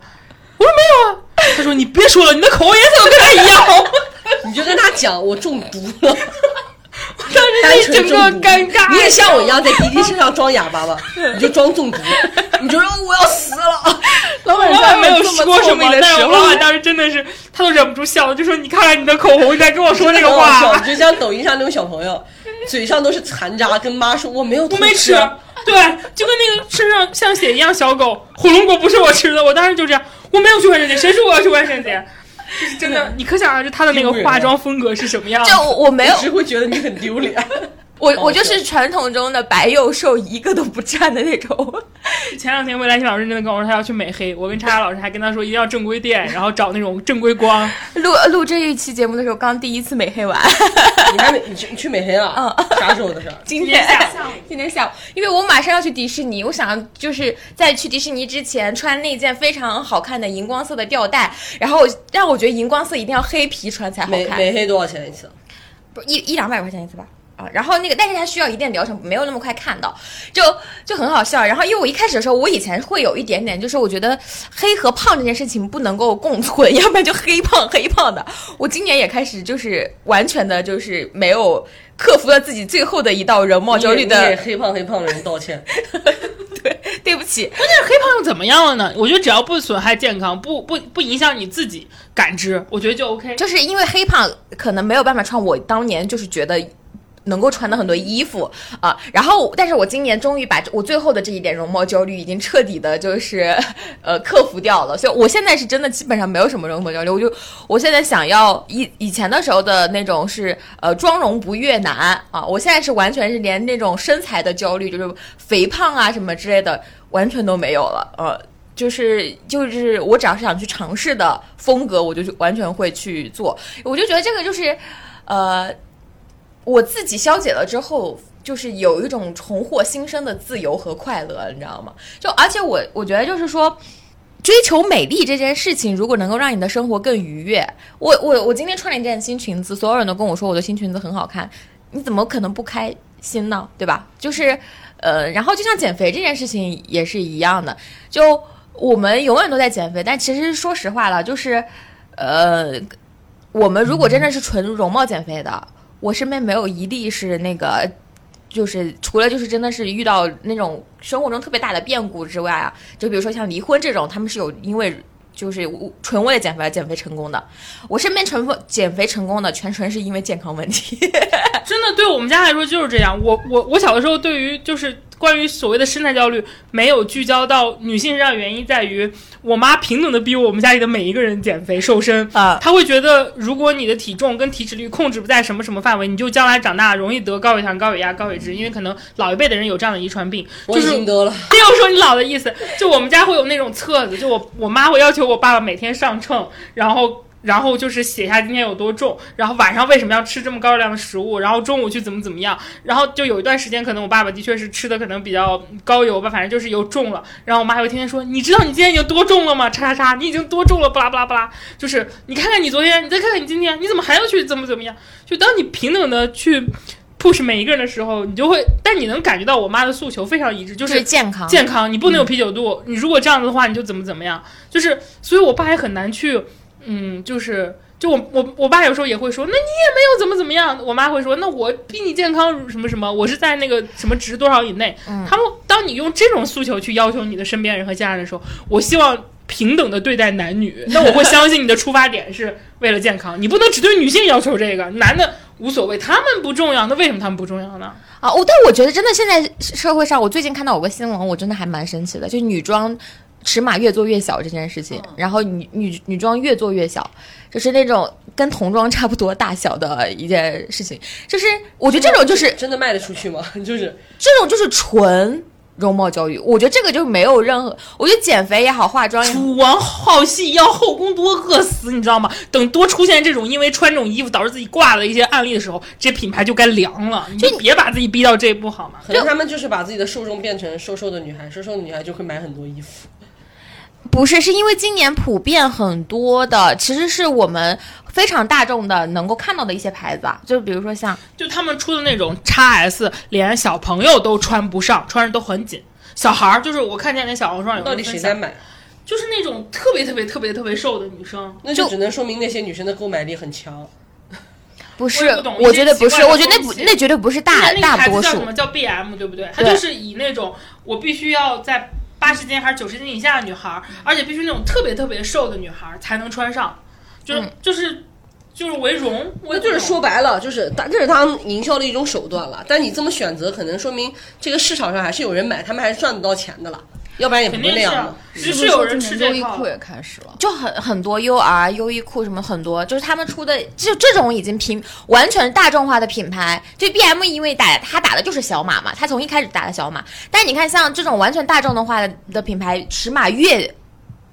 Speaker 2: 我说没有啊。他说你别说了，你的口红颜色跟他一样。<laughs>
Speaker 3: 你就跟他讲我中毒了。<laughs>
Speaker 2: 当时整个尴尬。
Speaker 3: 你也像我一样在滴滴身上装哑巴吧？你就装中毒，<laughs> 你就说我要死了。
Speaker 2: 老板老板没有说什么，但是我老板当时真的是，他都忍不住笑了，就说：“你看看你的口红，你在跟我说这个话。<laughs> ”
Speaker 3: 就像抖音上那种小朋友，嘴上都是残渣，跟妈说：“我没有，
Speaker 2: 我没吃。”对，就跟那个身上像血一样小狗，火龙果不是我吃的，我当时就这样，我没有去万圣节，谁说我要去万圣节？就是真的，你可想而知他的那个化妆风格是什么样。
Speaker 1: 就我没有，
Speaker 3: 只会觉得你很丢脸。<laughs>
Speaker 1: 我我就是传统中的白幼瘦，一个都不占的那种。<laughs>
Speaker 2: 前两天魏来新老师真的跟我说，他要去美黑。我跟叉叉老师还跟他说，一定要正规店，<laughs> 然后找那种正规光。
Speaker 1: 录录这一期节目的时候，刚第一次美黑完。<laughs>
Speaker 3: 你还没你去你去美黑了？嗯。啥时候的事？
Speaker 1: 今天下午。今天下午，因为我马上要去迪士尼，我想就是在去迪士尼之前穿那件非常好看的荧光色的吊带，然后让我觉得荧光色一定要黑皮穿才好看。
Speaker 3: 美美黑多少钱一次？
Speaker 1: 不一一两百块钱一次吧。然后那个，但是它需要一定疗程，没有那么快看到，就就很好笑。然后因为我一开始的时候，我以前会有一点点，就是我觉得黑和胖这件事情不能够共存，<laughs> 要不然就黑胖黑胖的。我今年也开始就是完全的，就是没有克服了自己最后的一道容貌焦虑的
Speaker 3: 黑胖黑胖的人道歉。<laughs>
Speaker 1: 对，对不起。
Speaker 2: 关键是黑胖又怎么样了呢？我觉得只要不损害健康，不不不影响你自己感知，我觉得就 OK。
Speaker 1: 就是因为黑胖可能没有办法穿我当年就是觉得。能够穿的很多衣服啊，然后，但是我今年终于把我最后的这一点容貌焦虑已经彻底的，就是 <laughs> 呃克服掉了，所以我现在是真的基本上没有什么容貌焦虑，我就我现在想要以以前的时候的那种是呃妆容不越难啊，我现在是完全是连那种身材的焦虑，就是肥胖啊什么之类的完全都没有了，呃，就是就是我只要是想去尝试的风格，我就完全会去做，我就觉得这个就是呃。我自己消解了之后，就是有一种重获新生的自由和快乐，你知道吗？就而且我我觉得就是说，追求美丽这件事情，如果能够让你的生活更愉悦，我我我今天穿了一件新裙子，所有人都跟我说我的新裙子很好看，你怎么可能不开心呢？对吧？就是呃，然后就像减肥这件事情也是一样的，就我们永远都在减肥，但其实说实话了，就是呃，我们如果真的是纯容貌减肥的。我身边没有一例是那个，就是除了就是真的是遇到那种生活中特别大的变故之外啊，就比如说像离婚这种，他们是有因为就是纯为了减肥而减肥成功的。我身边成减肥成功的，全纯是因为健康问题。<laughs>
Speaker 2: 真的，对我们家来说就是这样。我我我小的时候对于就是。关于所谓的身材焦虑，没有聚焦到女性身上，原因在于我妈平等的逼我们家里的每一个人减肥瘦身啊。她会觉得，如果你的体重跟体脂率控制不在什么什么范围，你就将来长大容易得高血糖、高血压、高血脂，因为可能老一辈的人有这样的遗传病。
Speaker 3: 我已经得了。<laughs>
Speaker 2: 没有说你老的意思，就我们家会有那种册子，就我我妈会要求我爸爸每天上秤，然后。然后就是写下今天有多重，然后晚上为什么要吃这么高热量的食物，然后中午去怎么怎么样，然后就有一段时间，可能我爸爸的确是吃的可能比较高油吧，反正就是油重了。然后我妈会天天说：“你知道你今天已经多重了吗？叉叉叉，你已经多重了，巴拉巴拉巴拉。”就是你看看你昨天，你再看看你今天，你怎么还要去怎么怎么样？就当你平等的去 push 每一个人的时候，你就会，但你能感觉到我妈的诉求非常一致，就是
Speaker 1: 健康，
Speaker 2: 健康，你不能有啤酒肚，你如果这样子的话，你就怎么怎么样。就是，所以我爸也很难去，嗯，就是。就我我我爸有时候也会说，那你也没有怎么怎么样。我妈会说，那我比你健康什么什么，我是在那个什么值多少以内。他们当你用这种诉求去要求你的身边人和家人的时候，我希望平等的对待男女。那我会相信你的出发点是为了健康，你不能只对女性要求这个，男的无所谓，他们不重要。那为什么他们不重要呢？
Speaker 1: 啊，我但我觉得真的现在社会上，我最近看到有个新闻，我真的还蛮生气的，就女装。尺码越做越小这件事情，然后女女女装越做越小，就是那种跟童装差不多大小的一件事情，就是我觉得这种就是
Speaker 3: 真的卖得出去吗？<laughs> 就是
Speaker 1: 这种就是纯容貌焦虑，我觉得这个就没有任何，我觉得减肥也好，化妆也好，
Speaker 2: 楚王好戏要后宫多饿死，你知道吗？等多出现这种因为穿这种衣服导致自己挂的一些案例的时候，这品牌就该凉了，你就别把自己逼到这一步好吗？
Speaker 3: 可能他们就是把自己的受众变成瘦瘦的女孩，瘦瘦的女孩就会买很多衣服。
Speaker 1: 不是，是因为今年普遍很多的，其实是我们非常大众的能够看到的一些牌子啊，就比如说像，
Speaker 2: 就他们出的那种 x S，连小朋友都穿不上，穿着都很紧。小孩儿就是我看见那小红书上有
Speaker 3: 到底谁在买？
Speaker 2: 就是那种特别特别特别特别瘦的女生，
Speaker 3: 那就只能说明那些女生的购买力很强。
Speaker 1: 不是，我觉得不是，我觉得那不那绝对不是大大多数。
Speaker 2: 叫什么叫 BM 对不对？它就是以那种我必须要在。八十斤还是九十斤以下的女孩，而且必须那种特别特别瘦的女孩才能穿上，就是就是就是为荣，
Speaker 3: 我就是说白了，就是他这是他营销的一种手段了。但你这么选择，可能说明这个市场上还是有人买，他们还是赚得到钱的了。要不然也不会那样的。
Speaker 2: 其实有人吃
Speaker 4: 优衣库也开始了，
Speaker 1: 就很很多 U R 优衣库什么很多，就是他们出的就这种已经平完全大众化的品牌。就 B M 因为打他打的就是小码嘛，他从一开始打的小码。但你看像这种完全大众的话的品牌，尺码越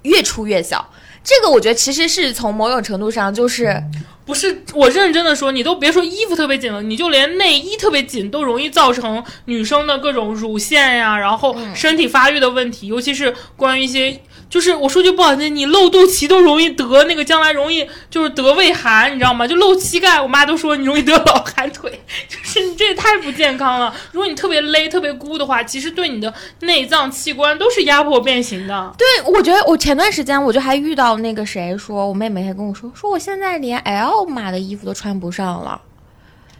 Speaker 1: 越出越小。这个我觉得其实是从某种程度上就是。
Speaker 2: 不是我认真的说，你都别说衣服特别紧了，你就连内衣特别紧都容易造成女生的各种乳腺呀，然后身体发育的问题，尤其是关于一些。就是我说句不好听，你露肚脐都容易得那个，将来容易就是得胃寒，你知道吗？就露膝盖，我妈都说你容易得老寒腿，<laughs> 就是你这也太不健康了。如果你特别勒、特别箍的话，其实对你的内脏器官都是压迫变形的。
Speaker 1: 对，我觉得我前段时间我就还遇到那个谁说，我妹妹还跟我说，说我现在连 L 码的衣服都穿不上了。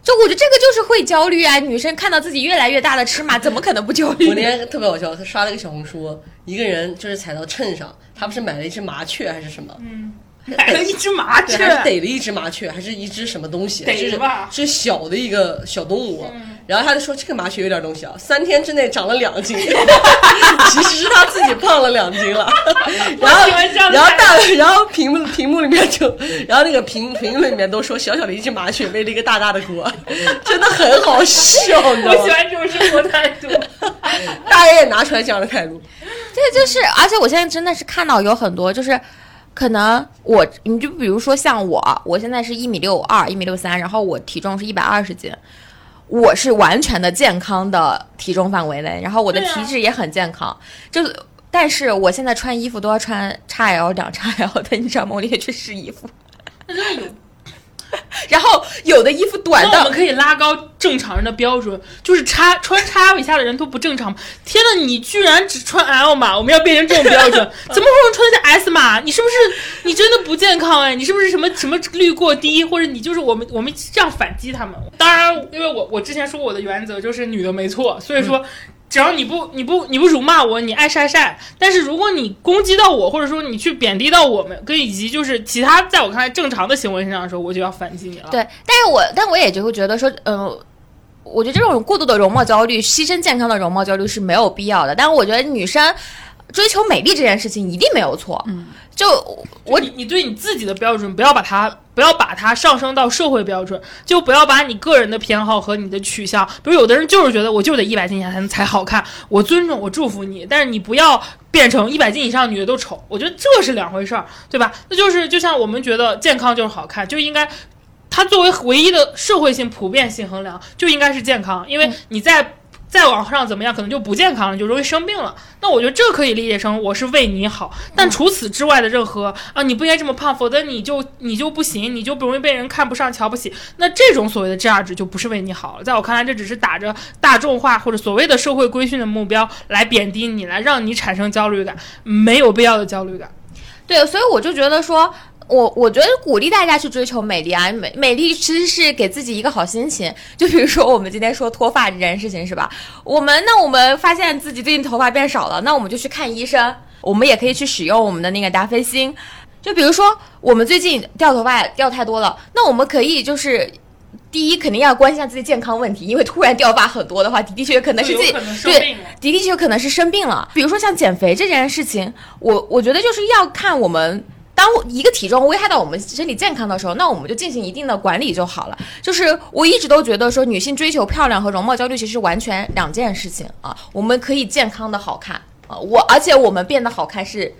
Speaker 1: 就我觉得这个就是会焦虑啊！女生看到自己越来越大的尺码，怎么可能不焦虑？
Speaker 3: 我那天特别好笑，他刷了个小红书，一个人就是踩到秤上，他不是买了一只麻雀还是什么？
Speaker 2: 嗯，<laughs> 买了一只麻雀，
Speaker 3: 还是逮了一只麻雀，还是一只什么东西？
Speaker 2: 逮
Speaker 3: 吧，是小的一个小动物。然后他就说这个麻雀有点东西啊，三天之内长了两斤，<laughs> 其实是他自己胖了两斤了。<laughs> 然后，然后大，然后屏幕屏幕里面就，然后那个评评论里面都说小小的一只麻雀背了一个大大的锅，真的很好笑，你知道吗？
Speaker 2: 我喜欢这种生活态度，
Speaker 3: 大爷也拿出来这样的态度。
Speaker 1: 对就是，而且我现在真的是看到有很多，就是可能我，你就比如说像我，我现在是一米六二，一米六三，然后我体重是一百二十斤。我是完全的健康的体重范围内，然后我的体质也很健康，就是，但是我现在穿衣服都要穿 XL 两 XL 的，你知道吗？我也去试衣服。
Speaker 2: 那真的有。<laughs>
Speaker 1: 然后有的衣服短的，
Speaker 2: 我们可以拉高正常人的标准，就是叉穿叉以下的人都不正常。天呐，你居然只穿 L 码，我们要变成这种标准，<laughs> 怎么会有人穿的是 S 码？你是不是你真的不健康哎？你是不是什么什么率过低，或者你就是我们我们这样反击他们？当然，因为我我之前说我的原则就是女的没错，所以说。只要你不你不你不辱骂我，你爱晒晒。但是如果你攻击到我，或者说你去贬低到我们，跟以及就是其他在我看来正常的行为身上的时候，我就要反击你了。
Speaker 1: 对，但是我但我也就会觉得说，嗯，我觉得这种过度的容貌焦虑，牺牲健康的容貌焦虑是没有必要的。但是我觉得女生。追求美丽这件事情一定没有错，嗯，就我
Speaker 2: 你你对你自己的标准不要把它不要把它上升到社会标准，就不要把你个人的偏好和你的取向，比如有的人就是觉得我就得一百斤以下才能才好看，我尊重我祝福你，但是你不要变成一百斤以上女的都丑，我觉得这是两回事儿，对吧？那就是就像我们觉得健康就是好看，就应该它作为唯一的社会性普遍性衡量就应该是健康，因为你在。再往上怎么样，可能就不健康了，就容易生病了。那我觉得这可以理解成我是为你好，但除此之外的任何啊，你不应该这么胖，否则你就你就不行，你就不容易被人看不上、瞧不起。那这种所谓的价值就不是为你好了。在我看来，这只是打着大众化或者所谓的社会规训的目标来贬低你，来让你产生焦虑感，没有必要的焦虑感。
Speaker 1: 对，所以我就觉得说。我我觉得鼓励大家去追求美丽啊，美美丽其实是给自己一个好心情。就比如说我们今天说脱发这件事情，是吧？我们那我们发现自己最近头发变少了，那我们就去看医生。我们也可以去使用我们的那个达霏欣。就比如说我们最近掉头发掉太多了，那我们可以就是第一肯定要关心下自己健康问题，因为突然掉发很多的话，的的确确可能是自己对，的的确确可能是生病了。比如说像减肥这件事情，我我觉得就是要看我们。当一个体重危害到我们身体健康的时候，那我们就进行一定的管理就好了。就是我一直都觉得说，女性追求漂亮和容貌焦虑其实完全两件事情啊。我们可以健康的好看啊，<laughs> 我而且我们变得好看是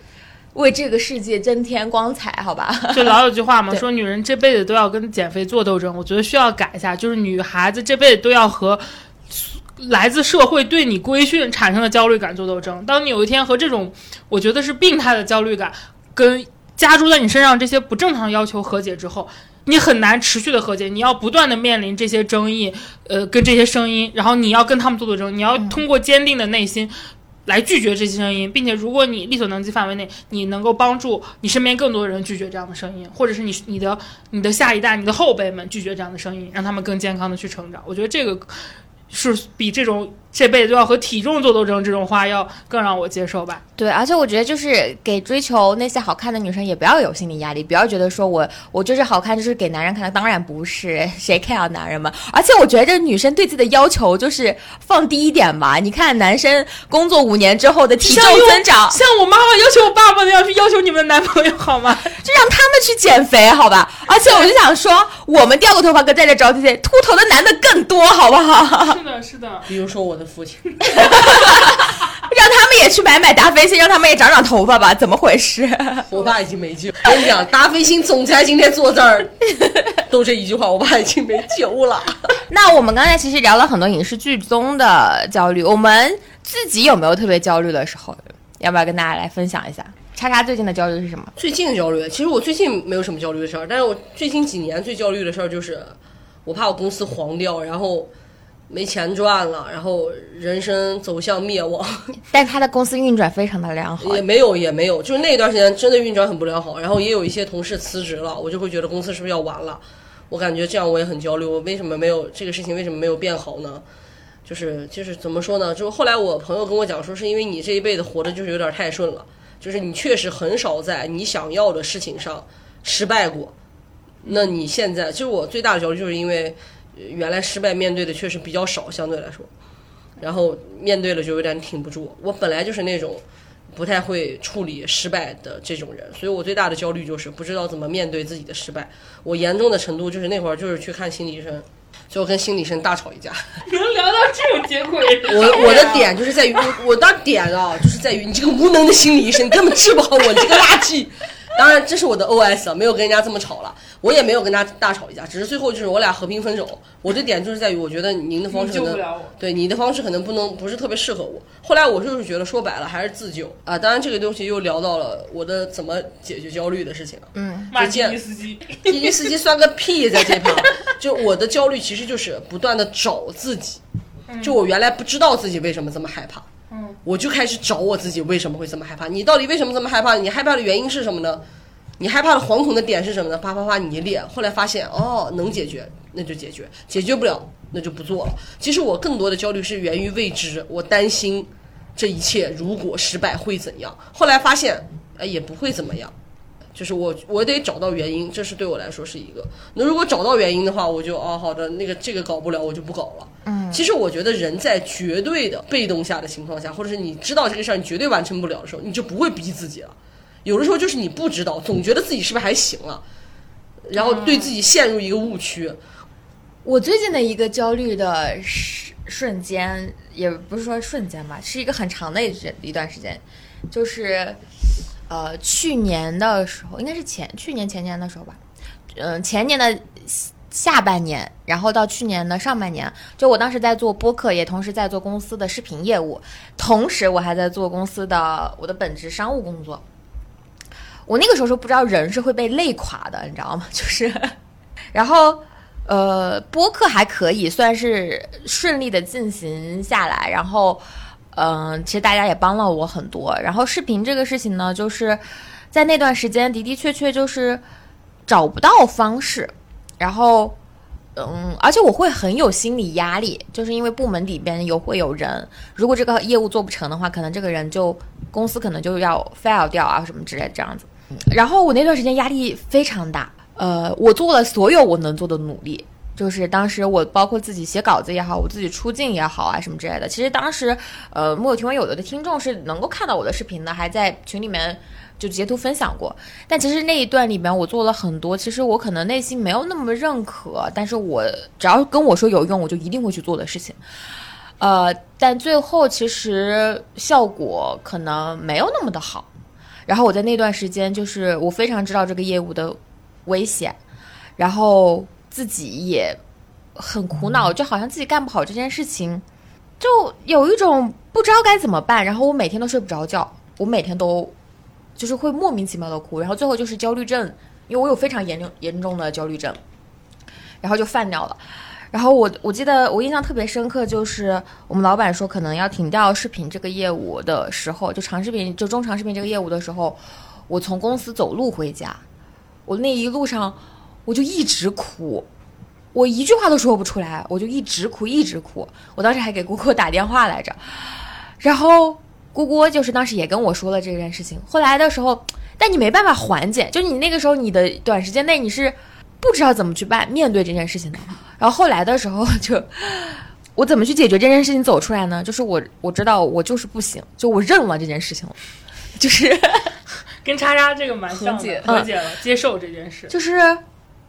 Speaker 1: 为这个世界增添光彩，好吧？
Speaker 2: 就老有句话嘛，说女人这辈子都要跟减肥做斗争。我觉得需要改一下，就是女孩子这辈子都要和来自社会对你规训产生的焦虑感做斗争。当你有一天和这种我觉得是病态的焦虑感跟加诸在你身上这些不正常要求和解之后，你很难持续的和解，你要不断的面临这些争议，呃，跟这些声音，然后你要跟他们做斗争，你要通过坚定的内心来拒绝这些声音，并且如果你力所能及范围内，你能够帮助你身边更多的人拒绝这样的声音，或者是你你的你的下一代、你的后辈们拒绝这样的声音，让他们更健康的去成长。我觉得这个是比这种这辈子都要和体重做斗争，这种话要更让我接受吧。
Speaker 1: 对，而且我觉得就是给追求那些好看的女生也不要有心理压力，不要觉得说我我就是好看就是给男人看的，当然不是，谁 care 男人嘛？而且我觉得这女生对自己的要求就是放低一点吧。你看男生工作五年之后的体重增长，
Speaker 2: 像我妈妈要求我爸爸那样去要求你们的男朋友好吗？<laughs>
Speaker 1: 就让他们去减肥好吧。而且我就想说，我们掉个头发跟在这着急，秃头的男的更多，好不好？<laughs>
Speaker 2: 是的，是的。
Speaker 3: 比如说我的父亲。<laughs>
Speaker 1: 让他们也去买买达霏欣，让他们也长长头发吧？怎么回事？<laughs>
Speaker 3: 我爸已经没救。我跟你讲，达霏欣总裁今天坐这儿，<laughs> 都这一句话，我爸已经没救了。
Speaker 1: 那我们刚才其实聊了很多影视剧中的焦虑，我们自己有没有特别焦虑的时候？要不要跟大家来分享一下？叉叉最近的焦虑是什么？
Speaker 3: 最近的焦虑，其实我最近没有什么焦虑的事儿，但是我最近几年最焦虑的事儿就是，我怕我公司黄掉，然后。没钱赚了，然后人生走向灭亡。<laughs>
Speaker 1: 但他的公司运转非常的良好，
Speaker 3: 也没有也没有，就是那段时间真的运转很不良好。然后也有一些同事辞职了，我就会觉得公司是不是要完了？我感觉这样我也很焦虑。我为什么没有这个事情？为什么没有变好呢？就是就是怎么说呢？就是后来我朋友跟我讲说，是因为你这一辈子活的就是有点太顺了，就是你确实很少在你想要的事情上失败过。那你现在，其实我最大的焦虑就是因为。原来失败面对的确实比较少，相对来说，然后面对了就有点挺不住。我本来就是那种不太会处理失败的这种人，所以我最大的焦虑就是不知道怎么面对自己的失败。我严重的程度就是那会儿就是去看心理医生，最后跟心理医生大吵一架。
Speaker 2: 能聊到这种结果？
Speaker 3: 我我的点就是在于，我我的点啊，就是在于你这个无能的心理医生，你根本治不好我，这个垃圾。当然，这是我的 OS，没有跟人家这么吵了，我也没有跟他大吵一架，只是最后就是我俩和平分手。我的点就是在于，我觉得您的方式可能对你的方式可能不能不是特别适合我。后来我就是觉得说白了还是自救啊。当然这个东西又聊到了我的怎么解决焦虑的事情了。
Speaker 1: 嗯，
Speaker 2: 骂滴滴司机，
Speaker 3: 滴滴司机算个屁，在这旁。<laughs> 就我的焦虑其实就是不断的找自己，就我原来不知道自己为什么这么害怕。
Speaker 2: 嗯，
Speaker 3: 我就开始找我自己为什么会这么害怕？你到底为什么这么害怕？你害怕？的原因是什么呢？你害怕？的惶恐的点是什么呢？啪啪啪，你一列，后来发现哦，能解决那就解决，解决不了那就不做了。其实我更多的焦虑是源于未知，我担心这一切如果失败会怎样？后来发现呃也不会怎么样，就是我我得找到原因，这是对我来说是一个。那如果找到原因的话，我就哦好的，那个这个搞不了，我就不搞了。
Speaker 1: 嗯，
Speaker 3: 其实我觉得人在绝对的被动下的情况下，或者是你知道这个事儿你绝对完成不了的时候，你就不会逼自己了。有的时候就是你不知道，总觉得自己是不是还行了，然后对自己陷入一个误区。
Speaker 1: 我最近的一个焦虑的瞬瞬间，也不是说瞬间吧，是一个很长的一一段时间，就是呃去年的时候，应该是前去年前年的时候吧，嗯前年的。下半年，然后到去年的上半年，就我当时在做播客，也同时在做公司的视频业务，同时我还在做公司的我的本职商务工作。我那个时候是不知道人是会被累垮的，你知道吗？<laughs> 就是，然后呃，播客还可以算是顺利的进行下来，然后嗯，其实大家也帮了我很多。然后视频这个事情呢，就是在那段时间的的确确就是找不到方式。然后，嗯，而且我会很有心理压力，就是因为部门里边有会有人，如果这个业务做不成的话，可能这个人就公司可能就要 fail 掉啊什么之类的这样子。然后我那段时间压力非常大，呃，我做了所有我能做的努力，就是当时我包括自己写稿子也好，我自己出镜也好啊什么之类的。其实当时，呃，木有听闻有的的听众是能够看到我的视频的，还在群里面。就截图分享过，但其实那一段里面我做了很多，其实我可能内心没有那么认可，但是我只要跟我说有用，我就一定会去做的事情。呃，但最后其实效果可能没有那么的好。然后我在那段时间，就是我非常知道这个业务的危险，然后自己也很苦恼，就好像自己干不好这件事情，就有一种不知道该怎么办。然后我每天都睡不着觉，我每天都。就是会莫名其妙的哭，然后最后就是焦虑症，因为我有非常严重严重的焦虑症，然后就犯掉了。然后我我记得我印象特别深刻，就是我们老板说可能要停掉视频这个业务的时候，就长视频就中长视频这个业务的时候，我从公司走路回家，我那一路上我就一直哭，我一句话都说不出来，我就一直哭，一直哭。我当时还给姑姑打电话来着，然后姑姑就是当时也跟我说了这件事情。后来的时候，但你没办法缓解，就你那个时候你的短时间内你是不知道怎么去办面对这件事情的。然后后来的时候就，我怎么去解决这件事情走出来呢？就是我我知道我就是不行，就我认了这件事情了，就是
Speaker 2: 跟叉叉这个蛮像
Speaker 4: 的，
Speaker 2: 和解了，接受这件事，
Speaker 1: 就是。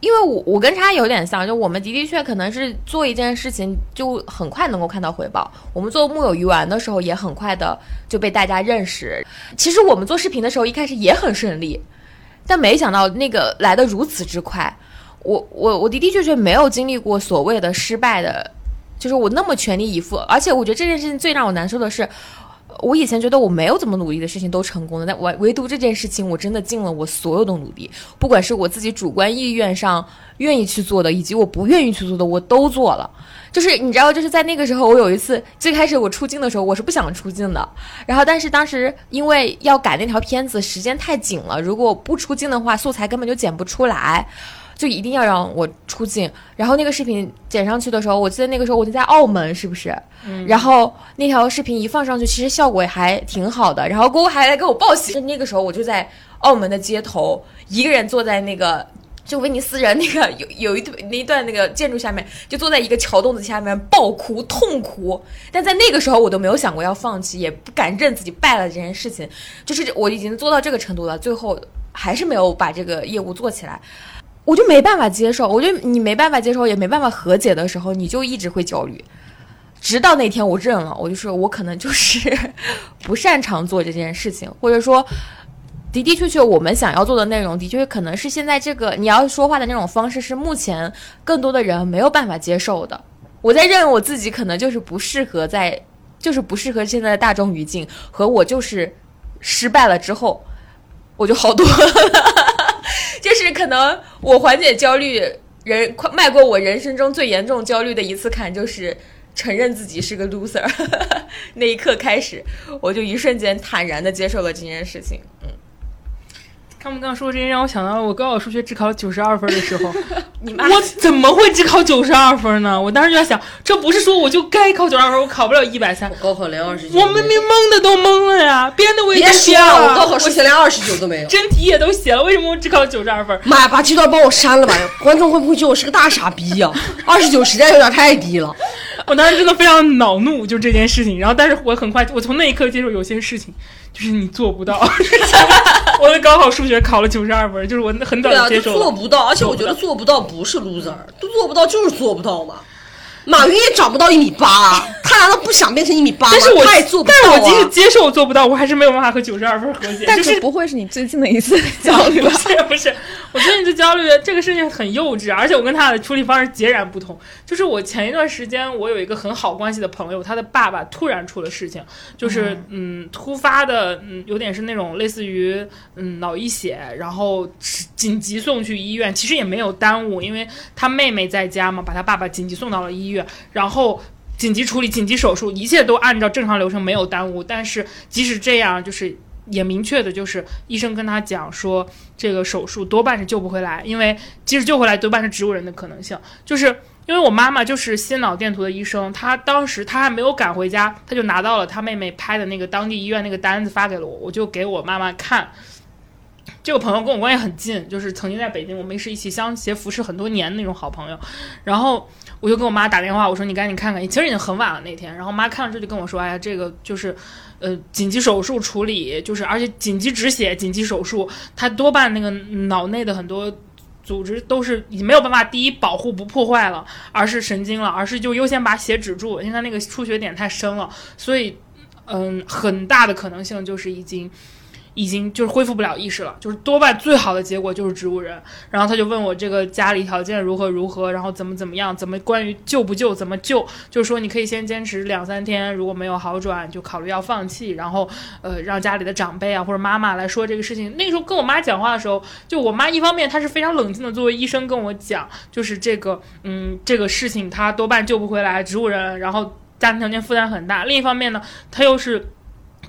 Speaker 1: 因为我我跟他有点像，就我们的的确可能是做一件事情就很快能够看到回报。我们做木有鱼丸的时候也很快的就被大家认识。其实我们做视频的时候一开始也很顺利，但没想到那个来的如此之快。我我我的的确确没有经历过所谓的失败的，就是我那么全力以赴。而且我觉得这件事情最让我难受的是。我以前觉得我没有怎么努力的事情都成功了，但唯唯独这件事情，我真的尽了我所有的努力，不管是我自己主观意愿上愿意去做的，以及我不愿意去做的，我都做了。就是你知道，就是在那个时候，我有一次最开始我出镜的时候，我是不想出镜的。然后，但是当时因为要改那条片子，时间太紧了，如果不出镜的话，素材根本就剪不出来。就一定要让我出镜，然后那个视频剪上去的时候，我记得那个时候我就在澳门，是不是？嗯。然后那条视频一放上去，其实效果还挺好的。然后姑姑还来给我报喜。那个时候我就在澳门的街头，一个人坐在那个就威尼斯人那个 <laughs> 有有一段那一段那个建筑下面，就坐在一个桥洞子下面暴哭痛哭。但在那个时候，我都没有想过要放弃，也不敢认自己败了这件事情。就是我已经做到这个程度了，最后还是没有把这个业务做起来。我就没办法接受，我觉得你没办法接受，也没办法和解的时候，你就一直会焦虑，直到那天我认了，我就说，我可能就是 <laughs> 不擅长做这件事情，或者说的的确确我们想要做的内容，的确可能是现在这个你要说话的那种方式是目前更多的人没有办法接受的。我在认为我自己可能就是不适合在，就是不适合现在的大众语境，和我就是失败了之后，我就好多了。就是可能我缓解焦虑，人快迈过我人生中最严重焦虑的一次坎，就是承认自己是个 loser。<laughs> 那一刻开始，我就一瞬间坦然的接受了这件事情。嗯。
Speaker 2: 他们刚刚说这些，让我想到了我高考数学只考九十二分的时候。<laughs>
Speaker 1: 你
Speaker 2: 我怎么会只考九十二分呢？我当时就在想，这不是说我就该考九十二分，我考不了一百三。
Speaker 3: 高考连二十
Speaker 2: 九，我明明蒙的都蒙了呀，编的我也
Speaker 3: 写
Speaker 2: 了。
Speaker 3: 我高考数学连二十九都没有，
Speaker 2: 真题也都写了，为什么我只考九十二分？
Speaker 3: 妈呀，把这段帮我删了吧！观众会不会觉得我是个大傻逼呀？二十九实在有点太低了。
Speaker 2: 我当时真的非常恼怒，就这件事情。然后，但是我很快，我从那一刻接受有些事情。就是你做不到，<laughs> 我的高考数学考了九十二分，就是我很早就接受
Speaker 3: 做不到，而且我觉得做不到不是 loser，都做不到就是做不到嘛。马云也长不到一米八，<laughs> 他难道不想变成一米八吗？
Speaker 2: 但是我
Speaker 3: 也做不
Speaker 2: 到但是我即使接受我做不到，我还是没有办法和九十二分和解。
Speaker 4: 但是不会是你最近的一次焦虑吧？<laughs>
Speaker 2: 不是不是，我最近就焦虑这个事情很幼稚，而且我跟他的处理方式截然不同。就是我前一段时间，我有一个很好关系的朋友，他的爸爸突然出了事情，就是嗯突发的，嗯有点是那种类似于嗯脑溢血，然后紧急送去医院，其实也没有耽误，因为他妹妹在家嘛，把他爸爸紧急送到了医院。然后紧急处理、紧急手术，一切都按照正常流程，没有耽误。但是即使这样，就是也明确的，就是医生跟他讲说，这个手术多半是救不回来，因为即使救回来，多半是植物人的可能性。就是因为我妈妈就是心脑电图的医生，她当时她还没有赶回家，她就拿到了她妹妹拍的那个当地医院那个单子发给了我，我就给我妈妈看。这个朋友跟我关系很近，就是曾经在北京，我们是一起相携扶持很多年那种好朋友。然后我就跟我妈打电话，我说你赶紧看看。其实已经很晚了那天。然后妈看了之后就跟我说：“哎呀，这个就是，呃，紧急手术处理，就是而且紧急止血、紧急手术，他多半那个脑内的很多组织都是已经没有办法第一保护不破坏了，而是神经了，而是就优先把血止住，因为它那个出血点太深了，所以嗯，很大的可能性就是已经。”已经就是恢复不了意识了，就是多半最好的结果就是植物人。然后他就问我这个家里条件如何如何，然后怎么怎么样，怎么关于救不救，怎么救，就是说你可以先坚持两三天，如果没有好转，就考虑要放弃。然后呃，让家里的长辈啊或者妈妈来说这个事情。那个时候跟我妈讲话的时候，就我妈一方面她是非常冷静的，作为医生跟我讲，就是这个嗯这个事情她多半救不回来，植物人，然后家庭条件负担很大。另一方面呢，她又是。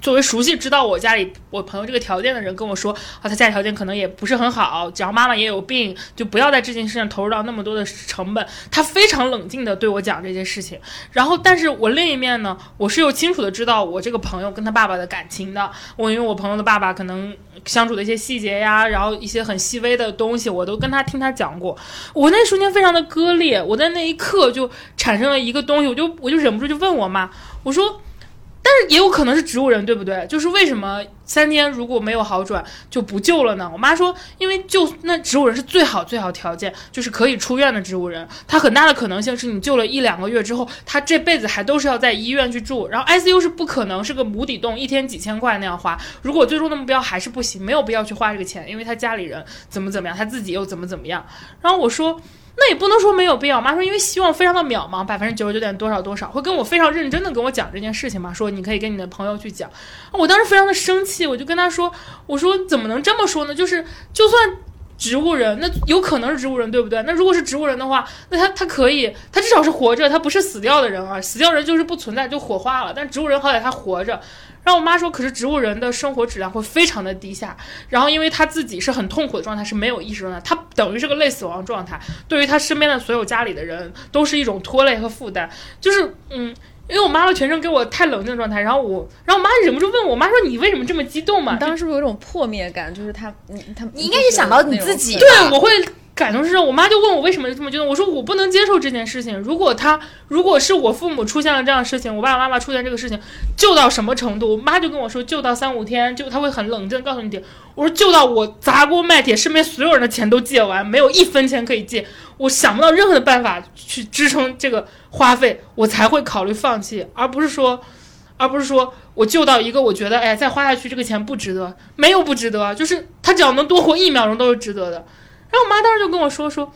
Speaker 2: 作为熟悉知道我家里我朋友这个条件的人跟我说，啊，他家里条件可能也不是很好，只要妈妈也有病，就不要在这件事上投入到那么多的成本。他非常冷静的对我讲这件事情。然后，但是我另一面呢，我是又清楚的知道我这个朋友跟他爸爸的感情的。我因为我朋友的爸爸可能相处的一些细节呀，然后一些很细微的东西，我都跟他听他讲过。我那瞬间非常的割裂，我在那一刻就产生了一个东西，我就我就忍不住就问我妈，我说。但是也有可能是植物人，对不对？就是为什么三天如果没有好转就不救了呢？我妈说，因为救那植物人是最好最好条件，就是可以出院的植物人，他很大的可能性是你救了一两个月之后，他这辈子还都是要在医院去住，然后 ICU 是不可能是个无底洞，一天几千块那样花。如果最终的目标还是不行，没有必要去花这个钱，因为他家里人怎么怎么样，他自己又怎么怎么样。然后我说。那也不能说没有必要。妈说，因为希望非常的渺茫，百分之九十九点多少多少，会跟我非常认真的跟我讲这件事情嘛。说你可以跟你的朋友去讲。我当时非常的生气，我就跟他说：“我说怎么能这么说呢？就是就算。”植物人，那有可能是植物人，对不对？那如果是植物人的话，那他他可以，他至少是活着，他不是死掉的人啊。死掉人就是不存在，就火化了。但植物人好歹他活着。然后我妈说，可是植物人的生活质量会非常的低下。然后因为他自己是很痛苦的状态，是没有意识状态，他等于是个类死亡状态，对于他身边的所有家里的人都是一种拖累和负担。就是嗯。因为我妈妈全程给我太冷静的状态，然后我，然后我妈忍不住问我妈说：“你为什么这么激动嘛？”
Speaker 4: 当时是不是有一种破灭感？就是他，你他，
Speaker 1: 你应该是想到你自己。
Speaker 2: 对，我会。感动是，我妈就问我为什么这么激动，我说我不能接受这件事情。如果他，如果是我父母出现了这样的事情，我爸爸妈妈出现这个事情，救到什么程度？我妈就跟我说，救到三五天，就他会很冷静告诉你点。我说救到我砸锅卖铁，身边所有人的钱都借完，没有一分钱可以借，我想不到任何的办法去支撑这个花费，我才会考虑放弃，而不是说，而不是说我救到一个我觉得，哎，再花下去这个钱不值得，没有不值得，就是他只要能多活一秒钟都是值得的。然后我妈当时就跟我说说，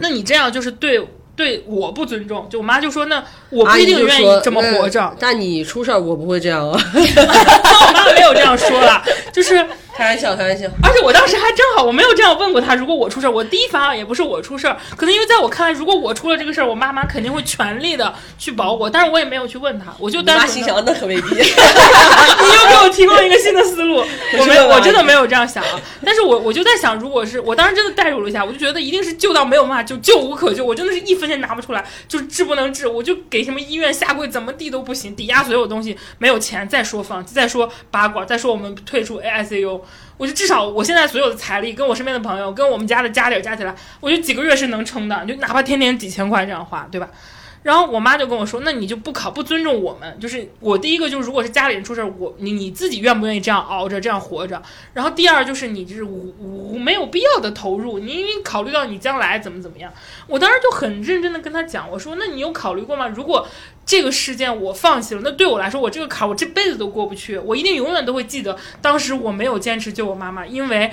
Speaker 2: 那你这样就是对对我不尊重。就我妈就说，那我不一定愿意这么活着。
Speaker 3: 但你出事儿，我不会这样啊。<laughs>
Speaker 2: 我妈没有这样说了，就是。
Speaker 3: 开玩笑，开玩笑。
Speaker 2: 而且我当时还正好，我没有这样问过他。如果我出事儿，我第一反应也不是我出事儿，可能因为在我看来，如果我出了这个事儿，我妈妈肯定会全力的去保我。但是我也没有去问他，<laughs> 我就单纯。
Speaker 3: 心想那可未必。你
Speaker 2: 又给我提供一个新的思路，我没，我真的没有这样想啊。但是我我就在想，如果是我当时真的代入了一下，我就觉得一定是救到没有办法救，救无可救。我真的是一分钱拿不出来，就是治不能治，我就给什么医院下跪，怎么地都不行，抵押所有东西，没有钱再说放弃，再说拔管，再说我们退出 AICU。我就至少我现在所有的财力，跟我身边的朋友，跟我们家的家底加起来，我觉得几个月是能撑的，就哪怕天天几千块这样花，对吧？然后我妈就跟我说：“那你就不考不尊重我们，就是我第一个就是，如果是家里人出事儿，我你你自己愿不愿意这样熬着这样活着？然后第二就是你就是无无没有必要的投入，你因为考虑到你将来怎么怎么样。我当时就很认真的跟他讲，我说：那你有考虑过吗？如果这个事件我放弃了，那对我来说，我这个坎我这辈子都过不去，我一定永远都会记得当时我没有坚持救我妈妈，因为。”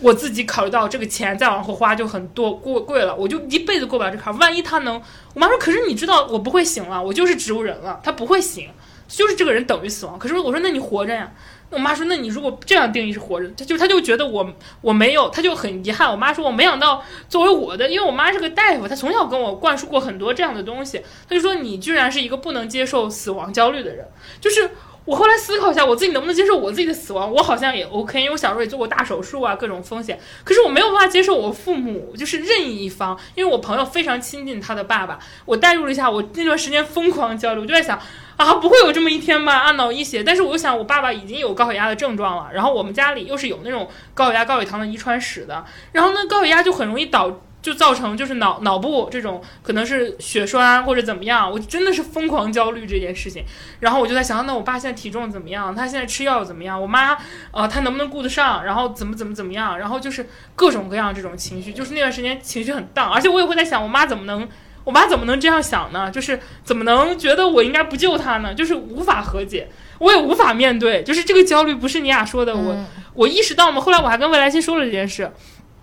Speaker 2: 我自己考虑到这个钱再往后花就很多过贵了，我就一辈子过不了这坎。万一他能，我妈说，可是你知道我不会醒了，我就是植物人了，他不会醒，就是这个人等于死亡。可是我说那你活着呀？我妈说那你如果这样定义是活着，她就她就觉得我我没有，她就很遗憾。我妈说我没想到作为我的，因为我妈是个大夫，她从小跟我灌输过很多这样的东西，她就说你居然是一个不能接受死亡焦虑的人，就是。我后来思考一下，我自己能不能接受我自己的死亡？我好像也 OK，因为我小时候也做过大手术啊，各种风险。可是我没有办法接受我父母就是任意一方，因为我朋友非常亲近他的爸爸。我代入了一下，我那段时间疯狂焦虑，我就在想啊，不会有这么一天吧？啊，脑溢血。但是我又想，我爸爸已经有高血压的症状了，然后我们家里又是有那种高血压、高血糖的遗传史的，然后呢，高血压就很容易导。就造成就是脑脑部这种可能是血栓或者怎么样，我真的是疯狂焦虑这件事情。然后我就在想，那我爸现在体重怎么样？他现在吃药怎么样？我妈呃，他能不能顾得上？然后怎么怎么怎么样？然后就是各种各样这种情绪，就是那段时间情绪很荡。而且我也会在想，我妈怎么能，我妈怎么能这样想呢？就是怎么能觉得我应该不救他呢？就是无法和解，我也无法面对。就是这个焦虑不是你俩说的，我我意识到嘛。后来我还跟未来星说了这件事。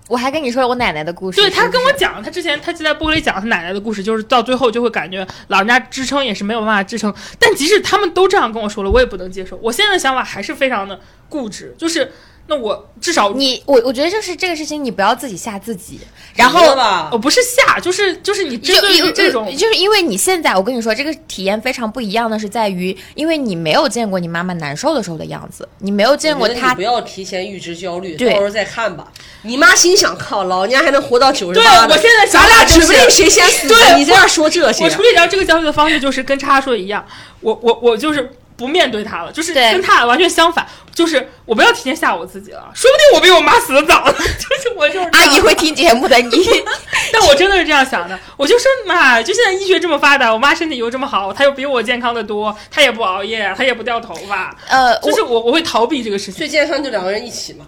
Speaker 1: 我还跟你说我奶奶的故事，
Speaker 2: 对他跟我讲，他之前他就在播里讲他奶奶的故事，就是到最后就会感觉老人家支撑也是没有办法支撑。但即使他们都这样跟我说了，我也不能接受。我现在的想法还是非常的固执，就是那我至少
Speaker 1: 你我我觉得就是这个事情，你不要自己吓自己。然后
Speaker 2: 我，不是吓，就是就是你针对于这种，
Speaker 1: 就是因为你现在我跟你说，这个体验非常不一样的是在于，因为你没有见过你妈妈难受的时候的样子，你没有见过她。
Speaker 3: 不要提前预知焦虑，到时候再看吧。你妈心想：靠，老娘还能活到九十八。
Speaker 2: 对，我现在
Speaker 3: 咱俩指不定谁先死。
Speaker 2: 对，
Speaker 3: 你这样说这些。
Speaker 2: 我处理掉这个焦虑的方式就是跟叉叉说的一样，我我我就是。不面对他了，就是跟他完全相反，就是我不要提前吓我自己了，说不定我比我妈死的早呢。<laughs> 就是我就是
Speaker 1: 阿姨会听节目的你，<laughs>
Speaker 2: 但我真的是这样想的，我就说妈，就现在医学这么发达，我妈身体又这么好，她又比我健康的多，她也不熬夜，她也不掉头发，呃，就是我我会逃避这个事情，
Speaker 3: 最健康就两个人一起嘛。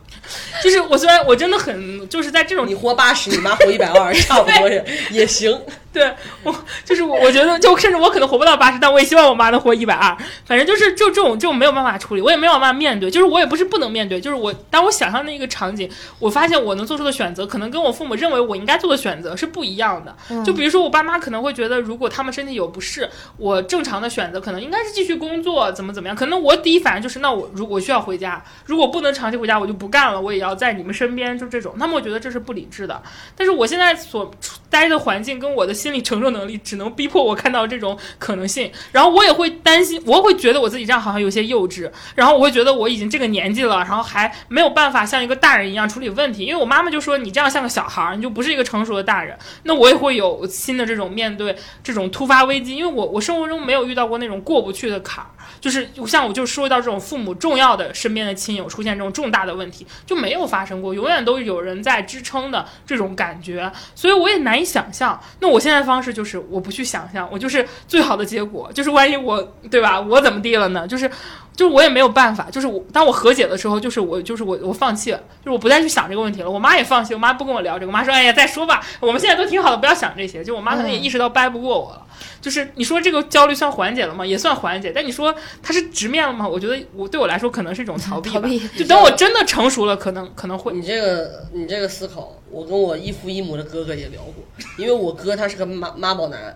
Speaker 2: 就是我虽然我真的很就是在这种
Speaker 3: 你活八十，你妈活一百二，差不多也也行。
Speaker 2: 对我就是我，我觉得就甚至我可能活不到八十，但我也希望我妈能活一百二。反正就是就这种这种没有办法处理，我也没有办法面对。就是我也不是不能面对，就是我当我想象那个场景，我发现我能做出的选择，可能跟我父母认为我应该做的选择是不一样的。就比如说我爸妈可能会觉得，如果他们身体有不适，我正常的选择可能应该是继续工作，怎么怎么样。可能我第一反应就是，那我如果需要回家，如果不能长期回家，我就不干了，我也要在你们身边，就这种。他们会觉得这是不理智的。但是我现在所待的环境跟我的心理承受能力。只能逼迫我看到这种可能性，然后我也会担心，我会觉得我自己这样好像有些幼稚，然后我会觉得我已经这个年纪了，然后还没有办法像一个大人一样处理问题，因为我妈妈就说你这样像个小孩儿，你就不是一个成熟的大人。那我也会有新的这种面对这种突发危机，因为我我生活中没有遇到过那种过不去的坎儿。就是像我就说到这种父母重要的身边的亲友出现这种重大的问题就没有发生过，永远都有人在支撑的这种感觉，所以我也难以想象。那我现在方式就是我不去想象，我就是最好的结果，就是万一我对吧，我怎么地了呢？就是。就是我也没有办法，就是我当我和解的时候，就是我就是我我放弃了，就是我不再去想这个问题了。我妈也放弃，我妈不跟我聊这个，我妈说：“哎呀，再说吧，我们现在都挺好的，不要想这些。”就我妈可能也意识到掰不过我了。就是你说这个焦虑算缓解了吗？也算缓解，但你说它是直面了吗？我觉得我对我来说可能是一种逃避吧。就等我真的成熟了，可能可能会。
Speaker 3: 你这个你这个思考，我跟我异父异母的哥哥也聊过，因为我哥他是个妈妈宝男。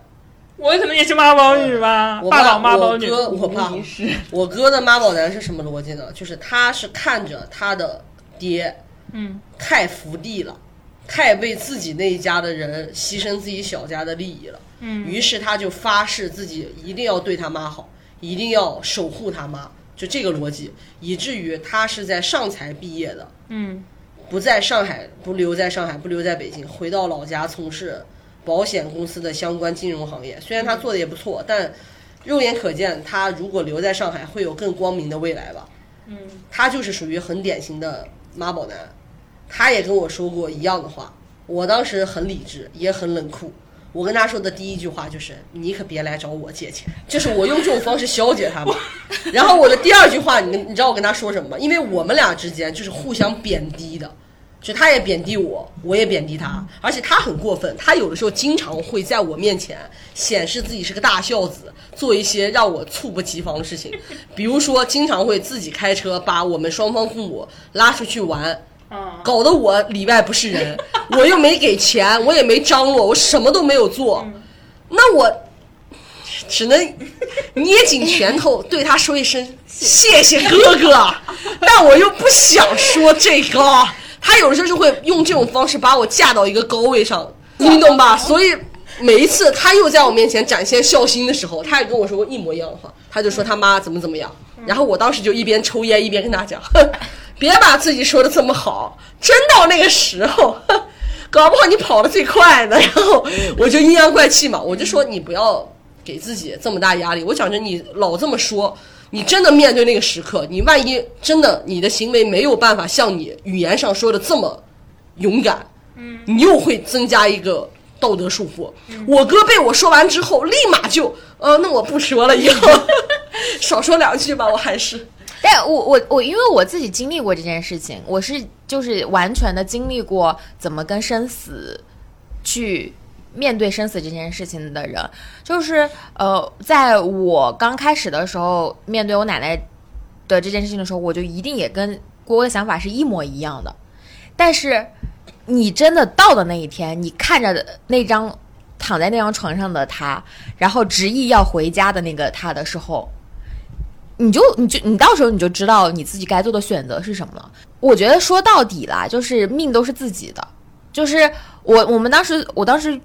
Speaker 2: 我可能也是妈宝女吧，爸爸妈宝女。
Speaker 3: 我哥，我爸，我哥的妈宝男是什么逻辑呢？就是他是看着他的爹，
Speaker 2: 嗯，
Speaker 3: 太福地了，太为自己那一家的人牺牲自己小家的利益了，
Speaker 2: 嗯，
Speaker 3: 于是他就发誓自己一定要对他妈好，一定要守护他妈，就这个逻辑，以至于他是在上财毕业的，
Speaker 2: 嗯，
Speaker 3: 不在上海，不留在上海，不留在北京，回到老家从事。保险公司的相关金融行业，虽然他做的也不错，但肉眼可见，他如果留在上海，会有更光明的未来吧。
Speaker 2: 嗯，
Speaker 3: 他就是属于很典型的妈宝男，他也跟我说过一样的话。我当时很理智，也很冷酷。我跟他说的第一句话就是：“你可别来找我借钱。”就是我用这种方式消解他嘛。<laughs> 然后我的第二句话，你你知道我跟他说什么吗？因为我们俩之间就是互相贬低的。就他也贬低我，我也贬低他，而且他很过分，他有的时候经常会在我面前显示自己是个大孝子，做一些让我猝不及防的事情，比如说经常会自己开车把我们双方父母拉出去玩，搞得我里外不是人，我又没给钱，我也没张罗，我什么都没有做，那我只能捏紧拳头对他说一声 <laughs> 谢谢哥哥，但我又不想说这个。他有的时候就会用这种方式把我架到一个高位上，你懂吧？所以每一次他又在我面前展现孝心的时候，他也跟我说过一模一样的话。他就说他妈怎么怎么样，然后我当时就一边抽烟一边跟他讲：“哼，<laughs> 别把自己说的这么好，真到那个时候，<laughs> 搞不好你跑得最快呢。”然后我就阴阳怪气嘛，我就说你不要给自己这么大压力。我讲着你老这么说。你真的面对那个时刻，你万一真的你的行为没有办法像你语言上说的这么勇敢，
Speaker 2: 嗯，
Speaker 3: 你又会增加一个道德束缚。我哥被我说完之后，立马就，呃，那我不说了，以后 <laughs> 少说两句吧，我还是。
Speaker 1: 但我我我，因为我自己经历过这件事情，我是就是完全的经历过怎么跟生死去。面对生死这件事情的人，就是呃，在我刚开始的时候，面对我奶奶的这件事情的时候，我就一定也跟郭郭的想法是一模一样的。但是，你真的到的那一天，你看着那张躺在那张床上的他，然后执意要回家的那个他的时候，你就你就你到时候你就知道你自己该做的选择是什么了。我觉得说到底啦，就是命都是自己的。就是我我们当时我当时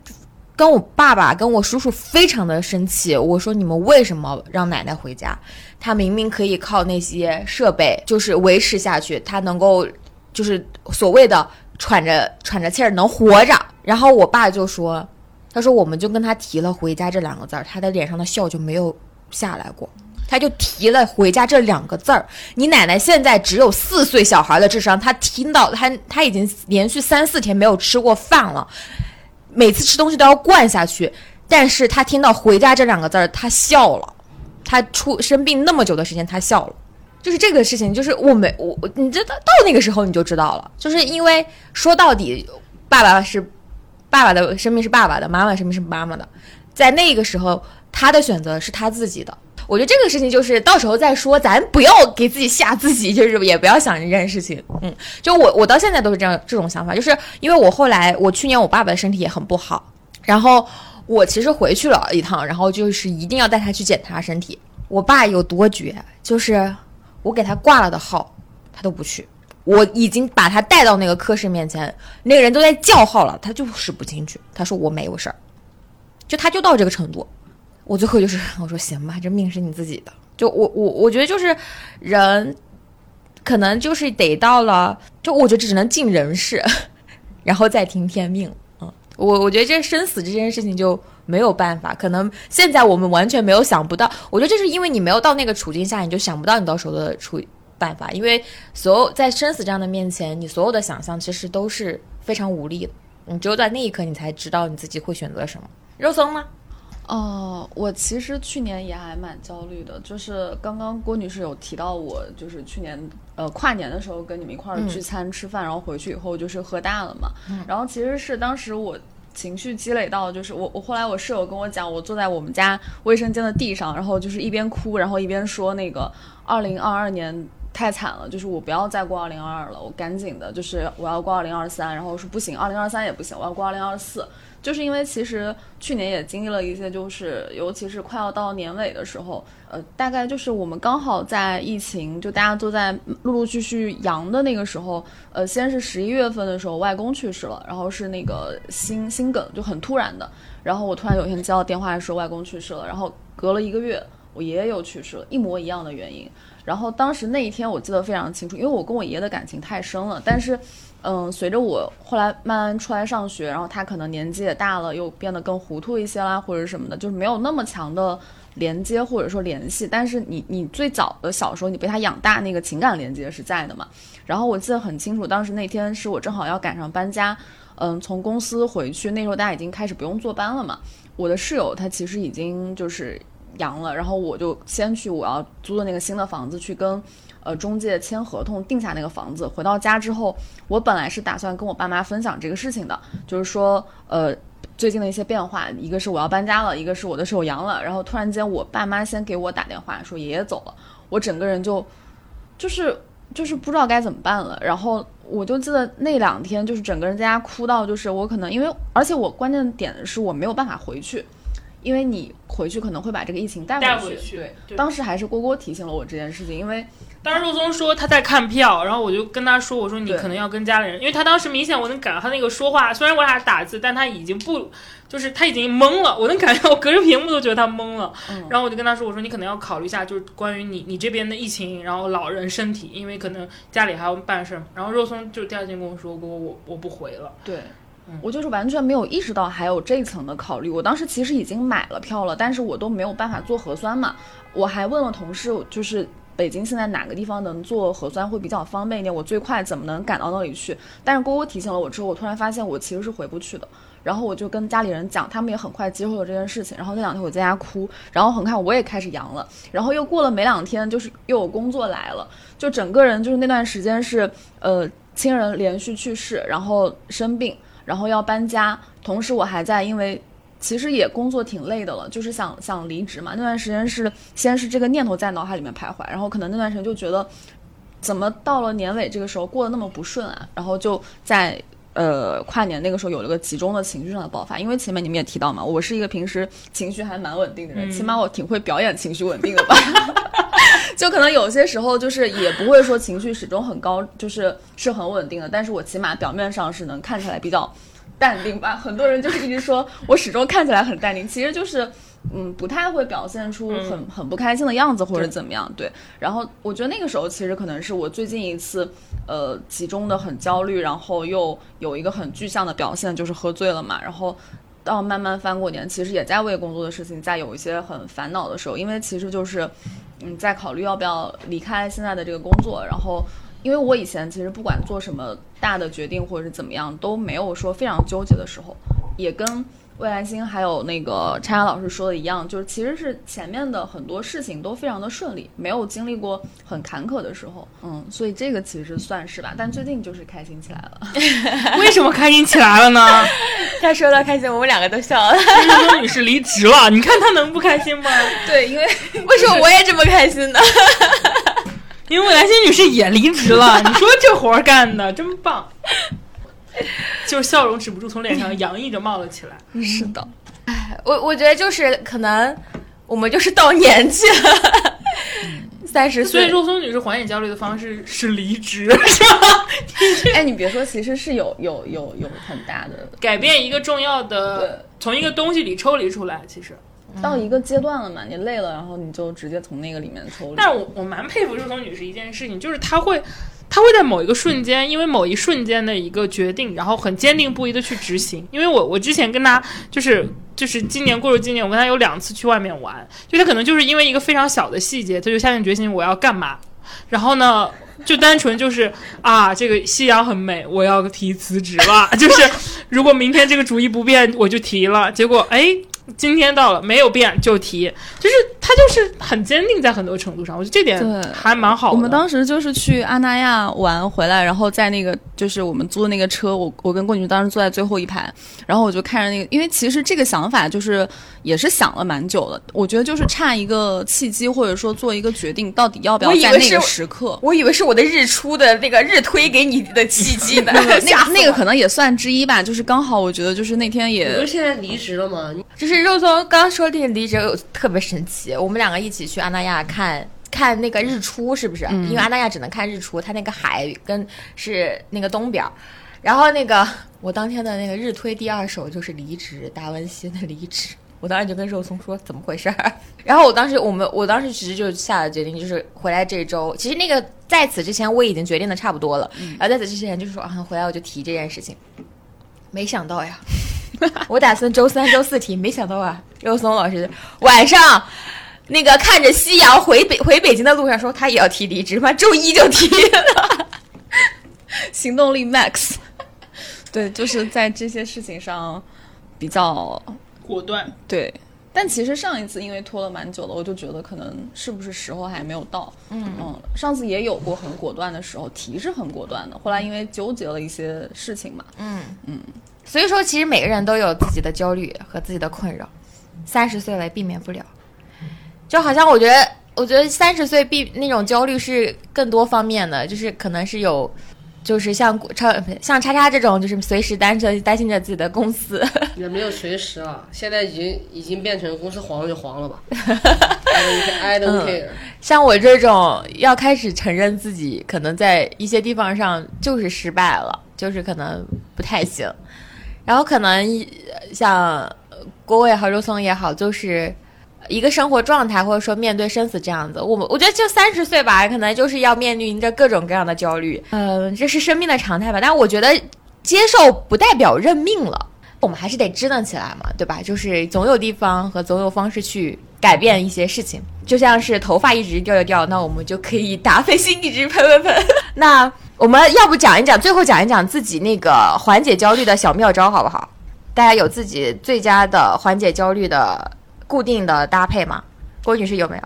Speaker 1: 跟我爸爸跟我叔叔非常的生气，我说你们为什么让奶奶回家？她明明可以靠那些设备就是维持下去，她能够就是所谓的喘着喘着气儿能活着。然后我爸就说，他说我们就跟他提了回家这两个字儿，他的脸上的笑就没有下来过。他就提了“回家”这两个字儿。你奶奶现在只有四岁小孩的智商，他听到他他已经连续三四天没有吃过饭了，每次吃东西都要灌下去。但是他听到“回家”这两个字儿，他笑了。他出生病那么久的时间，他笑了。就是这个事情，就是我没我，你知道到那个时候你就知道了。就是因为说到底，爸爸是爸爸的生命是爸爸的，妈妈生命是妈妈的，在那个时候，他的选择是他自己的。我觉得这个事情就是到时候再说，咱不要给自己吓自己，就是也不要想这件事情。嗯，就我我到现在都是这样这种想法，就是因为我后来我去年我爸爸的身体也很不好，然后我其实回去了一趟，然后就是一定要带他去检查身体。我爸有多绝，就是我给他挂了的号，他都不去。我已经把他带到那个科室面前，那个人都在叫号了，他就是不进去。他说我没有事儿，就他就到这个程度。我最后就是 <laughs> 我说行吧，这命是你自己的。就我我我觉得就是人，可能就是得到了，就我觉得只能尽人事，<laughs> 然后再听天命。嗯，我我觉得这生死这件事情就没有办法。可能现在我们完全没有想不到。我觉得这是因为你没有到那个处境下，你就想不到你到时候的处办法。因为所有在生死这样的面前，你所有的想象其实都是非常无力的。你只有在那一刻，你才知道你自己会选择什么。肉松吗？
Speaker 4: 哦，我其实去年也还蛮焦虑的，就是刚刚郭女士有提到我，就是去年呃跨年的时候跟你们一块儿聚餐吃饭，然后回去以后就是喝大了嘛，然后其实是当时我情绪积累到，就是我我后来我室友跟我讲，我坐在我们家卫生间的地上，然后就是一边哭，然后一边说那个二零二二年太惨了，就是我不要再过二零二二了，我赶紧的，就是我要过二零二三，然后说不行，二零二三也不行，我要过二零二四。就是因为其实去年也经历了一些，就是尤其是快要到年尾的时候，呃，大概就是我们刚好在疫情，就大家都在陆陆续续阳的那个时候，呃，先是十一月份的时候，外公去世了，然后是那个心心梗，就很突然的，然后我突然有一天接到电话说外公去世了，然后隔了一个月，我爷爷又去世了，一模一样的原因，然后当时那一天我记得非常清楚，因为我跟我爷爷的感情太深了，但是。嗯，随着我后来慢慢出来上学，然后他可能年纪也大了，又变得更糊涂一些啦，或者什么的，就是没有那么强的连接或者说联系。但是你你最早的小时候，你被他养大，那个情感连接是在的嘛。然后我记得很清楚，当时那天是我正好要赶上搬家，嗯，从公司回去，那时候大家已经开始不用坐班了嘛。我的室友他其实已经就是阳了，然后我就先去我要租的那个新的房子去跟。呃，中介签合同定下那个房子，回到家之后，我本来是打算跟我爸妈分享这个事情的，就是说，呃，最近的一些变化，一个是我要搬家了，一个是我的手阳了，然后突然间我爸妈先给我打电话说爷爷走了，我整个人就，就是就是不知道该怎么办了，然后我就记得那两天就是整个人在家哭到，就是我可能因为，而且我关键点是我没有办法回去。因为你回去可能会把这个疫情带
Speaker 2: 回去，
Speaker 4: 对，当时还是郭郭提醒了我这件事情，因为
Speaker 2: 当时肉松说他在看票，然后我就跟他说，我说你可能要跟家里人，因为他当时明显我能感到他那个说话，虽然我俩打字，但他已经不，就是他已经懵了，我能感觉我隔着屏幕都觉得他懵了，然后我就跟他说，我说你可能要考虑一下，就是关于你你这边的疫情，然后老人身体，因为可能家里还要办事儿，然后肉松就第二天跟我说，过我我不回了，
Speaker 4: 对。我就是完全没有意识到还有这一层的考虑。我当时其实已经买了票了，但是我都没有办法做核酸嘛。我还问了同事，就是北京现在哪个地方能做核酸会比较方便一点？我最快怎么能赶到那里去？但是郭郭提醒了我之后，我突然发现我其实是回不去的。然后我就跟家里人讲，他们也很快接受了这件事情。然后那两天我在家哭，然后很快我也开始阳了。然后又过了没两天，就是又有工作来了，就整个人就是那段时间是呃亲人连续去世，然后生病。然后要搬家，同时我还在，因为其实也工作挺累的了，就是想想离职嘛。那段时间是先是这个念头在脑海里面徘徊，然后可能那段时间就觉得，怎么到了年尾这个时候过得那么不顺啊？然后就在呃跨年那个时候有了个集中的情绪上的爆发。因为前面你们也提到嘛，我是一个平时情绪还蛮稳定的人，起码我挺会表演情绪稳定的吧。就可能有些时候就是也不会说情绪始终很高，就是是很稳定的，但是我起码表面上是能看起来比较淡定吧。很多人就是一直说我始终看起来很淡定，其实就是嗯不太会表现出很很不开心的样子或者怎么样。对，然后我觉得那个时候其实可能是我最近一次呃集中的很焦虑，然后又有一个很具象的表现，就是喝醉了嘛，然后。到慢慢翻过年，其实也在为工作的事情在有一些很烦恼的时候，因为其实就是，嗯，在考虑要不要离开现在的这个工作。然后，因为我以前其实不管做什么大的决定或者是怎么样，都没有说非常纠结的时候，也跟。魏来星还有那个叉叉老师说的一样，就是其实是前面的很多事情都非常的顺利，没有经历过很坎坷的时候，嗯，所以这个其实算是吧。但最近就是开心起来了，<laughs>
Speaker 2: 为什么开心起来了呢？
Speaker 1: 他说到开心，我们两个都笑了。
Speaker 2: 因为女士离职了，你看她能不开心吗？
Speaker 4: 对，因为
Speaker 1: 为什么我也这么开心呢？
Speaker 2: 因为未来星女士也离职了，你说这活儿干的真棒。<laughs> 就是笑容止不住从脸上洋溢着冒了起来。<laughs>
Speaker 4: 是的，
Speaker 1: 哎，我我觉得就是可能我们就是到年纪了，三十岁。
Speaker 2: 所以肉松女士缓解焦虑的方式是离职，<laughs> 是吧？
Speaker 4: 哎，你别说，其实是有有有有很大的
Speaker 2: 改变，一个重要的从一个东西里抽离出来。其实
Speaker 4: 到一个阶段了嘛，你累了，然后你就直接从那个里面抽离。
Speaker 2: 但是我我蛮佩服肉松女士一件事情，就是她会。他会在某一个瞬间，因为某一瞬间的一个决定，然后很坚定不移的去执行。因为我我之前跟他就是就是今年过了今年，我跟他有两次去外面玩，就他可能就是因为一个非常小的细节，他就下定决心我要干嘛，然后呢就单纯就是啊这个夕阳很美，我要提辞职了，<laughs> 就是如果明天这个主意不变，我就提了。结果哎。今天到了，没有变就提，就是他就是很坚定，在很多程度上，我觉得这点还蛮好的。
Speaker 4: 我们当时就是去阿那亚玩回来，然后在那个就是我们租的那个车，我我跟郭女士当时坐在最后一排，然后我就看着那个，因为其实这个想法就是也是想了蛮久了，我觉得就是差一个契机，或者说做一个决定，到底要不要在那个时刻。
Speaker 1: 我以为是我的日出的那个日推给你的契机呢，<laughs> <laughs>
Speaker 4: 那那个可能也算之一吧，就是刚好我觉得就是那天也。
Speaker 3: 你不是现在离职了吗？
Speaker 1: 就是。肉松刚说这个离职特别神奇，我们两个一起去阿那亚看看那个日出，是不是？因为阿那亚只能看日出，它那个海跟是那个东边。然后那个我当天的那个日推第二首就是离职，达文西的离职。我当时就跟肉松说怎么回事儿。<laughs> 然后我当时我们我当时其实就下了决定，就是回来这周。其实那个在此之前我已经决定的差不多了，然后在此之前就是说啊回来我就提这件事情。没想到呀。<laughs> 我打算周三、周四提，没想到啊，肉松老师晚上那个看着夕阳回北回北京的路上说他也要提离职，嘛，周一就提了，
Speaker 4: 行动力 max。<laughs> 对，就是在这些事情上比较
Speaker 2: 果断。
Speaker 4: 对，但其实上一次因为拖了蛮久了，我就觉得可能是不是时候还没有到。嗯嗯，上次也有过很果断的时候，提是很果断的，后来因为纠结了一些事情嘛。嗯嗯。
Speaker 1: 所以说，其实每个人都有自己的焦虑和自己的困扰，三十岁了避免不了。就好像我觉得，我觉得三十岁避那种焦虑是更多方面的，就是可能是有，就是像超像叉叉这种，就是随时担着担心着自己的公司。
Speaker 3: 也没有随时啊，现在已经已经变成公司黄了就黄了吧。<laughs> I don't care。
Speaker 1: 像我这种要开始承认自己可能在一些地方上就是失败了，就是可能不太行。然后可能像郭伟和肉松也好，就是一个生活状态，或者说面对生死这样子。我们我觉得就三十岁吧，可能就是要面临着各种各样的焦虑。嗯，这是生命的常态吧。但我觉得接受不代表认命了，我们还是得支棱起来嘛，对吧？就是总有地方和总有方式去改变一些事情。就像是头发一直掉掉掉，那我们就可以达霏心一直喷喷喷。<laughs> 那。我们要不讲一讲，最后讲一讲自己那个缓解焦虑的小妙招，好不好？大家有自己最佳的缓解焦虑的固定的搭配吗？郭女士有没有？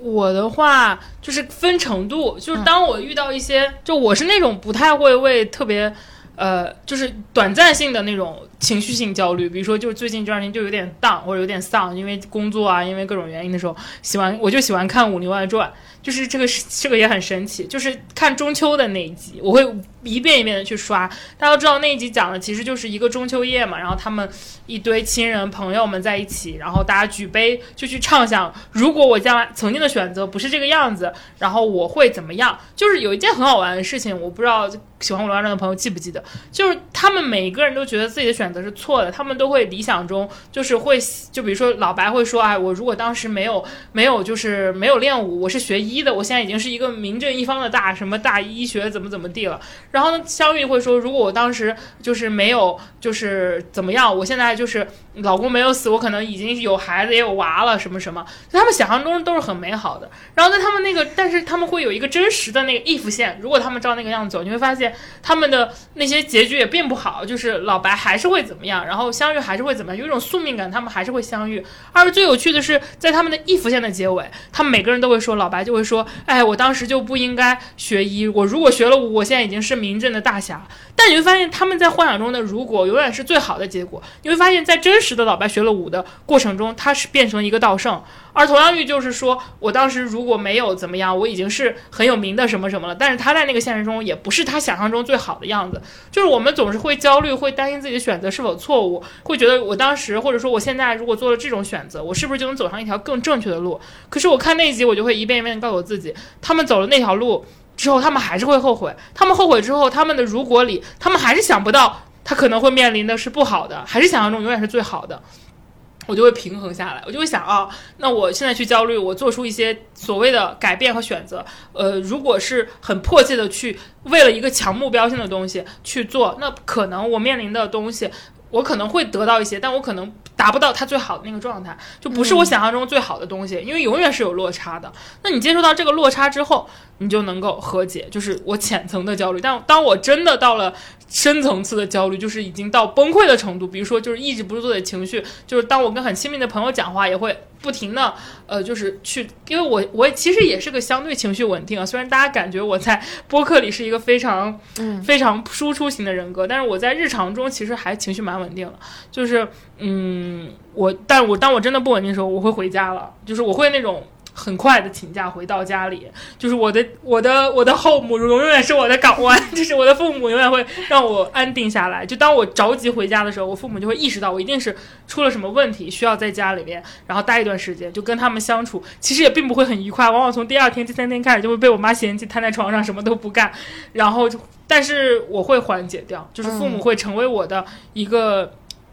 Speaker 2: 我的话就是分程度，就是当我遇到一些，就我是那种不太会为特别。呃，就是短暂性的那种情绪性焦虑，比如说就是最近这段时间就有点荡或者有点丧，因为工作啊，因为各种原因的时候，喜欢我就喜欢看《武林外传》。就是这个，这个也很神奇。就是看中秋的那一集，我会一遍一遍的去刷。大家都知道那一集讲的其实就是一个中秋夜嘛，然后他们一堆亲人朋友们在一起，然后大家举杯就去畅想，如果我将来曾经的选择不是这个样子，然后我会怎么样？就是有一件很好玩的事情，我不知道喜欢《武林外传》的朋友记不记得，就是他们每个人都觉得自己的选择是错的，他们都会理想中就是会，就比如说老白会说，哎，我如果当时没有没有就是没有练武，我是学医。的，我现在已经是一个名震一方的大什么大医学怎么怎么地了。然后呢，肖玉会说，如果我当时就是没有就是怎么样，我现在就是老公没有死，我可能已经有孩子也有娃了什么什么。他们想象中都是很美好的。然后在他们那个，但是他们会有一个真实的那个 if 线，如果他们照那个样子走，你会发现他们的那些结局也并不好，就是老白还是会怎么样，然后相遇还是会怎么样，有一种宿命感，他们还是会相遇。而最有趣的是，在他们的 if 线的结尾，他们每个人都会说，老白就会。说，哎，我当时就不应该学医。我如果学了，我现在已经是名震的大侠。但你会发现，他们在幻想中的如果永远是最好的结果。你会发现在真实是的老白学了武的过程中，他是变成了一个道圣。而佟湘玉就是说，我当时如果没有怎么样，我已经是很有名的什么什么了。但是他在那个现实中也不是他想象中最好的样子。就是我们总是会焦虑，会担心自己的选择是否错误，会觉得我当时或者说我现在如果做了这种选择，我是不是就能走上一条更正确的路？可是我看那一集，我就会一遍一遍的告诉我自己，他们走了那条路。之后他们还是会后悔，他们后悔之后，他们的如果里，他们还是想不到他可能会面临的是不好的，还是想象中永远是最好的。我就会平衡下来，我就会想啊，那我现在去焦虑，我做出一些所谓的改变和选择，呃，如果是很迫切的去为了一个强目标性的东西去做，那可能我面临的东西，我可能会得到一些，但我可能达不到他最好的那个状态，就不是我想象中最好的东西，因为永远是有落差的。那你接受到这个落差之后。你就能够和解，就是我浅层的焦虑。但当我真的到了深层次的焦虑，就是已经到崩溃的程度，比如说就是抑制不住自己的情绪，就是当我跟很亲密的朋友讲话，也会不停的呃，就是去，因为我我其实也是个相对情绪稳定啊。虽然大家感觉我在播客里是一个非常嗯非常输出型的人格，但是我在日常中其实还情绪蛮稳定的。就是嗯，我但我当我真的不稳定的时候，我会回家了，就是我会那种。很快的请假回到家里，就是我的我的我的后母永远是我的港湾，<laughs> 就是我的父母永远会让我安定下来。就当我着急回家的时候，我父母就会意识到我一定是出了什么问题，需要在家里面然后待一段时间，就跟他们相处。其实也并不会很愉快，往往从第二天、第三天开始就会被我妈嫌弃，瘫在床上什么都不干。然后，但是我会缓解掉，就是父母会成为我的一个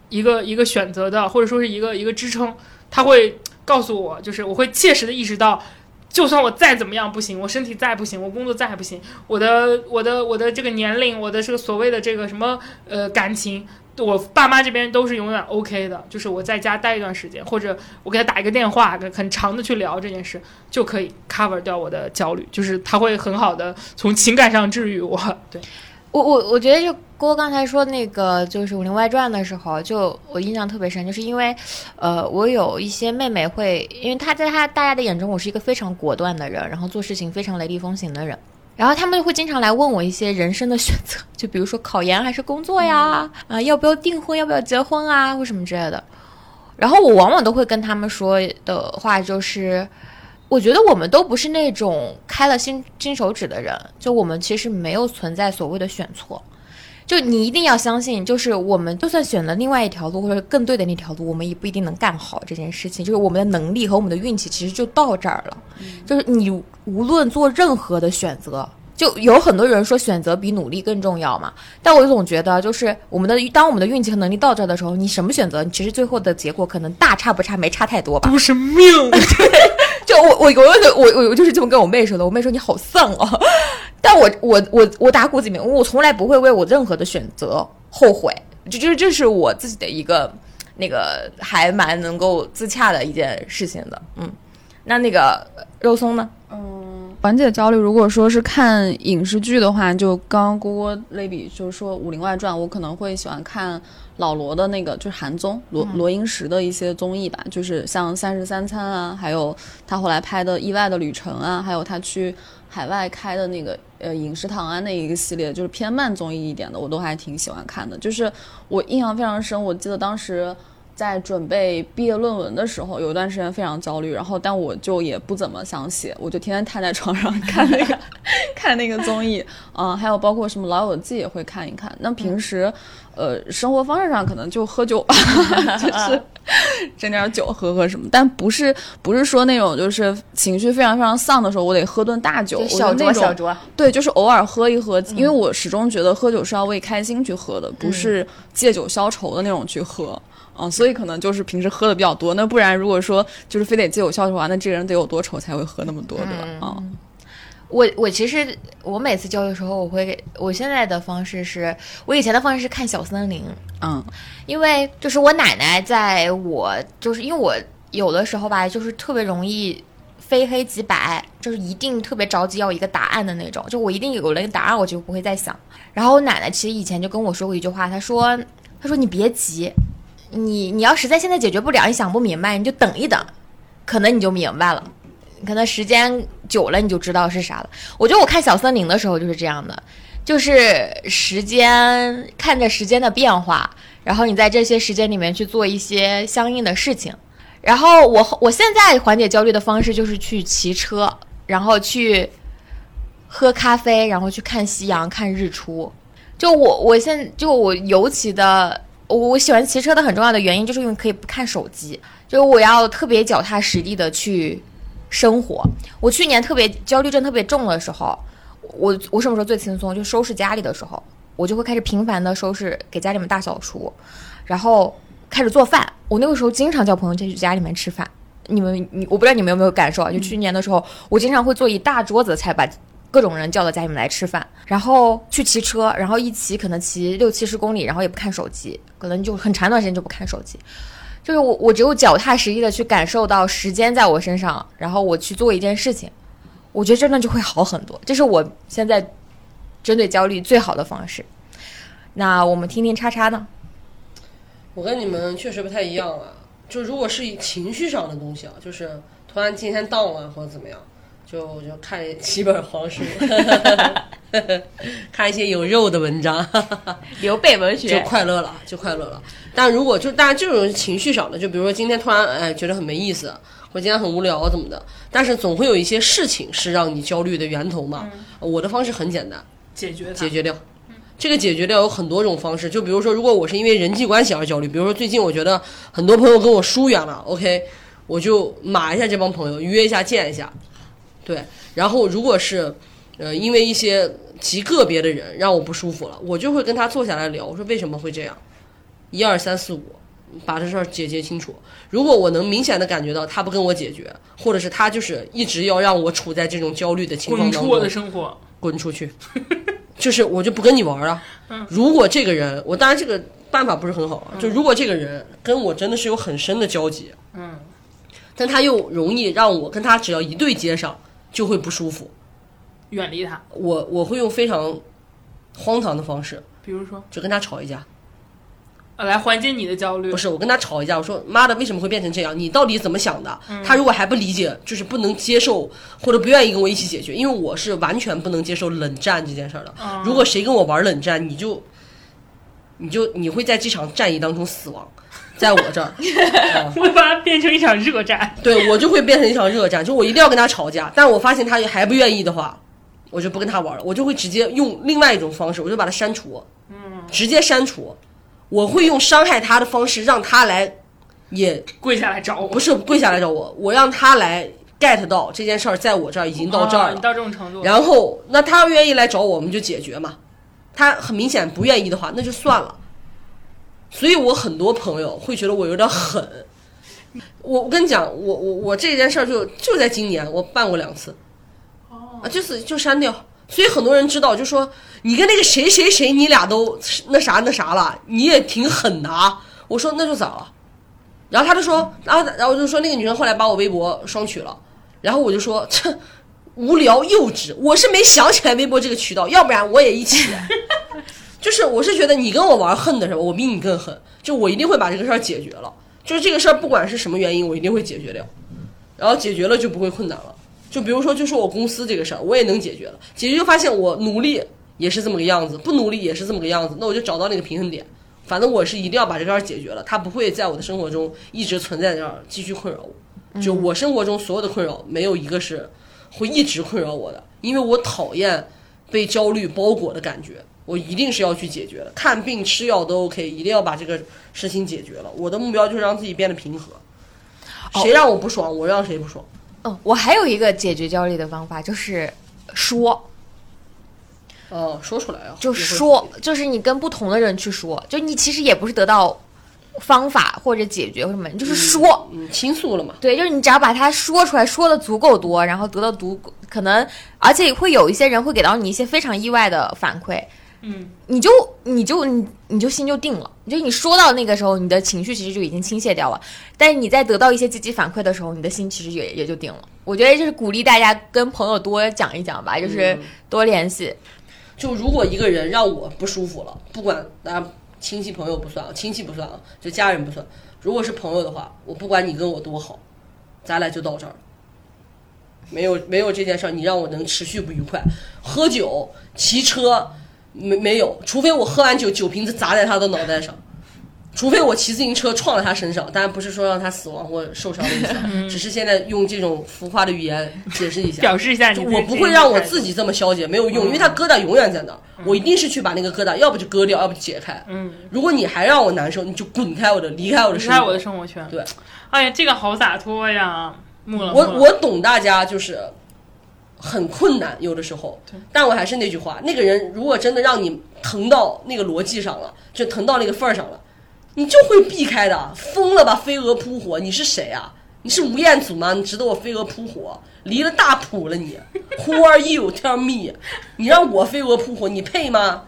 Speaker 2: 一个一个选择的，或者说是一个一个支撑，他会。告诉我，就是我会切实的意识到，就算我再怎么样不行，我身体再不行，我工作再不行，我的我的我的这个年龄，我的这个所谓的这个什么呃感情，我爸妈这边都是永远 OK 的。就是我在家待一段时间，或者我给他打一个电话，很长的去聊这件事，就可以 cover 掉我的焦虑。就是他会很好的从情感上治愈我。对。
Speaker 1: 我我我觉得就郭刚才说那个就是《武林外传》的时候，就我印象特别深，就是因为，呃，我有一些妹妹会，因为她在她大家的眼中，我是一个非常果断的人，然后做事情非常雷厉风行的人，然后他们会经常来问我一些人生的选择，就比如说考研还是工作呀，啊，要不要订婚，要不要结婚啊，或什么之类的，然后我往往都会跟他们说的话就是。我觉得我们都不是那种开了金金手指的人，就我们其实没有存在所谓的选错，就你一定要相信，就是我们就算选了另外一条路或者更对的那条路，我们也不一定能干好这件事情。就是我们的能力和我们的运气其实就到这儿了。就是你无论做任何的选择，就有很多人说选择比努力更重要嘛，但我总觉得就是我们的当我们的运气和能力到这儿的时候，你什么选择，其实最后的结果可能大差不差，没差太多吧。
Speaker 2: 都是命。<laughs> <laughs>
Speaker 1: 就我我我我我就是这么跟我妹说的，我妹说你好丧哦，<laughs> 但我我我我打骨子里面，我从来不会为我任何的选择后悔，就就是这是我自己的一个那个还蛮能够自洽的一件事情的，嗯，那那个肉松呢？
Speaker 4: 嗯，缓解焦虑，如果说是看影视剧的话，就刚刚郭郭类比，就是说《武林外传》，我可能会喜欢看老罗的那个，就是韩综罗罗英石的一些综艺吧，就是像《三十三餐》啊，还有他后来拍的《意外的旅程》啊，还有他去海外开的那个呃饮食堂啊那一个系列，就是偏慢综艺一点的，我都还挺喜欢看的。就是我印象非常深，我记得当时。在准备毕业论文的时候，有一段时间非常焦虑，然后但我就也不怎么想写，我就天天瘫在床上 <laughs> 看那个看那个综艺，嗯，还有包括什么老友记也会看一看。那平时，呃，生活方式上可能就喝酒，<laughs> 就是整点酒喝喝什么，但不是不是说那种就是情绪非常非常丧的时候，我得喝顿大酒，
Speaker 1: 小酌小酌，
Speaker 4: 对，就是偶尔喝一喝，因为我始终觉得喝酒是要为开心去喝的，不是借酒消愁的那种去喝。嗯，所以可能就是平时喝的比较多，那不然如果说就是非得借酒消愁的话，那这个人得有多愁才会喝那么多，对吧？嗯，
Speaker 1: 我我其实我每次焦虑的时候，我会我现在的方式是我以前的方式是看小森林，
Speaker 4: 嗯，
Speaker 1: 因为就是我奶奶在我就是因为我有的时候吧，就是特别容易非黑即白，就是一定特别着急要一个答案的那种，就我一定有了一个答案，我就不会再想。然后我奶奶其实以前就跟我说过一句话，她说她说你别急。你你要实在现在解决不了，你想不明白，你就等一等，可能你就明白了，可能时间久了你就知道是啥了。我觉得我看小森林的时候就是这样的，就是时间看着时间的变化，然后你在这些时间里面去做一些相应的事情。然后我我现在缓解焦虑的方式就是去骑车，然后去喝咖啡，然后去看夕阳、看日出。就我我现就我尤其的。我我喜欢骑车的很重要的原因，就是因为可以不看手机，就我要特别脚踏实地的去生活。我去年特别焦虑症特别重的时候，我我什么时候最轻松？就收拾家里的时候，我就会开始频繁的收拾，给家里面大扫除，然后开始做饭。我那个时候经常叫朋友进去家里面吃饭。你们你我不知道你们有没有感受啊？就去年的时候，我经常会做一大桌子菜把。各种人叫到家里面来吃饭，然后去骑车，然后一骑可能骑六七十公里，然后也不看手机，可能就很长一段时间就不看手机。就是我，我只有脚踏实地的去感受到时间在我身上，然后我去做一件事情，我觉得真的就会好很多。这是我现在针对焦虑最好的方式。那我们听听叉叉呢？
Speaker 3: 我跟你们确实不太一样啊。就如果是情绪上的东西啊，就是突然今天到了或者怎么样。就就看几本黄书，看一些有肉的文章，<laughs>
Speaker 1: 刘备文学
Speaker 3: 就快乐了，就快乐了。但如果就当然这种情绪上的，就比如说今天突然哎觉得很没意思，或今天很无聊怎么的，但是总会有一些事情是让你焦虑的源头嘛。我的方式很简单，
Speaker 2: 解决
Speaker 3: 解决掉。这个解决掉有很多种方式，就比如说如果我是因为人际关系而焦虑，比如说最近我觉得很多朋友跟我疏远了，OK，我就码一下这帮朋友，约一下见一下。对，然后如果是，呃，因为一些极个别的人让我不舒服了，我就会跟他坐下来聊，我说为什么会这样，一二三四五，把这事儿解决清楚。如果我能明显的感觉到他不跟我解决，或者是他就是一直要让我处在这种焦虑的情况当中，滚
Speaker 2: 出我的生活，
Speaker 3: 滚出去，就是我就不跟你玩了。<laughs> 如果这个人，我当然这个办法不是很好啊，就如果这个人跟我真的是有很深的交集，
Speaker 2: 嗯，
Speaker 3: 但他又容易让我跟他只要一对接上。就会不舒服，
Speaker 2: 远离他。
Speaker 3: 我我会用非常荒唐的方式，
Speaker 2: 比如说，
Speaker 3: 就跟他吵一架，
Speaker 2: 来缓解你的焦虑。
Speaker 3: 不是，我跟他吵一架，我说妈的，为什么会变成这样？你到底怎么想的？他如果还不理解，就是不能接受或者不愿意跟我一起解决，因为我是完全不能接受冷战这件事儿的。如果谁跟我玩冷战，你就你就你会在这场战役当中死亡。在我这儿，<laughs>
Speaker 2: 会把它变成一场热战。
Speaker 3: 对我就会变成一场热战，就我一定要跟他吵架。但我发现他还不愿意的话，我就不跟他玩了。我就会直接用另外一种方式，我就把他删除，
Speaker 2: 嗯，
Speaker 3: 直接删除。我会用伤害他的方式让他来，也 <laughs>
Speaker 2: 跪下来找我。
Speaker 3: 不是跪下来找我，我让他来 get 到这件事儿在我这儿已经到这儿了，
Speaker 2: 到这种程度。
Speaker 3: 然后那他要愿意来找我，我们就解决嘛。他很明显不愿意的话，那就算了。所以我很多朋友会觉得我有点狠，我我跟你讲，我我我这件事儿就就在今年我办过两次，
Speaker 2: 啊，
Speaker 3: 就是就删掉。所以很多人知道，就说你跟那个谁谁谁，你俩都那啥那啥了，你也挺狠的啊。我说那就咋了？然后他就说，然后然后我就说那个女生后来把我微博双取了，然后我就说，这无聊幼稚。我是没想起来微博这个渠道，要不然我也一起。<laughs> 就是我是觉得你跟我玩恨的时候，我比你更狠，就我一定会把这个事儿解决了。就是这个事儿不管是什么原因，我一定会解决掉，然后解决了就不会困难了。就比如说，就说我公司这个事儿，我也能解决了，解决就发现我努力也是这么个样子，不努力也是这么个样子，那我就找到那个平衡点。反正我是一定要把这个事儿解决了，它不会在我的生活中一直存在这儿继续困扰我。就我生活中所有的困扰，没有一个是会一直困扰我的，因为我讨厌被焦虑包裹的感觉。我一定是要去解决的，看病吃药都 OK，一定要把这个事情解决了。我的目标就是让自己变得平和，谁让我不爽，我让谁不爽。
Speaker 1: 嗯，我还有一个解决焦虑的方法，就是说，
Speaker 3: 哦，说出来啊，
Speaker 1: 就说，就是你跟不同的人去说，就你其实也不是得到方法或者解决或什么，你就是说，
Speaker 3: 嗯，倾诉了嘛。
Speaker 1: 对，就是你只要把它说出来，说的足够多，然后得到足可能，而且会有一些人会给到你一些非常意外的反馈。
Speaker 2: 嗯，
Speaker 1: 你就你就你你就心就定了，就你说到那个时候，你的情绪其实就已经倾泻掉了。但是你在得到一些积极反馈的时候，你的心其实也也就定了。我觉得就是鼓励大家跟朋友多讲一讲吧，就是多联系。
Speaker 3: 就如果一个人让我不舒服了，不管啊亲戚朋友不算啊，亲戚不算啊，就家人不算。如果是朋友的话，我不管你跟我多好，咱俩就到这儿。没有没有这件事儿，你让我能持续不愉快，喝酒、骑车。没没有，除非我喝完酒，酒瓶子砸在他的脑袋上，除非我骑自行车撞在他身上，当然不是说让他死亡或受伤的意思，只是现在用这种浮夸的语言解释一下，
Speaker 2: 表示一下，
Speaker 3: 我不会让我自己这么消解，没有用，因为他疙瘩永远在那儿，我一定是去把那个疙瘩，要不就割掉，要不解开。
Speaker 2: 嗯，
Speaker 3: 如果你还让我难受，你就滚开我的，离开我的，
Speaker 2: 离开我的生活圈。
Speaker 3: 对，
Speaker 2: 哎呀，这个好洒脱呀，
Speaker 3: 我我懂大家就是。很困难，有的时候，但我还是那句话，那个人如果真的让你疼到那个逻辑上了，就疼到那个份儿上了，你就会避开的。疯了吧，飞蛾扑火！你是谁啊？你是吴彦祖吗？你值得我飞蛾扑火？离了大谱了你？Who are you? Tell me！你让我飞蛾扑火，你配吗？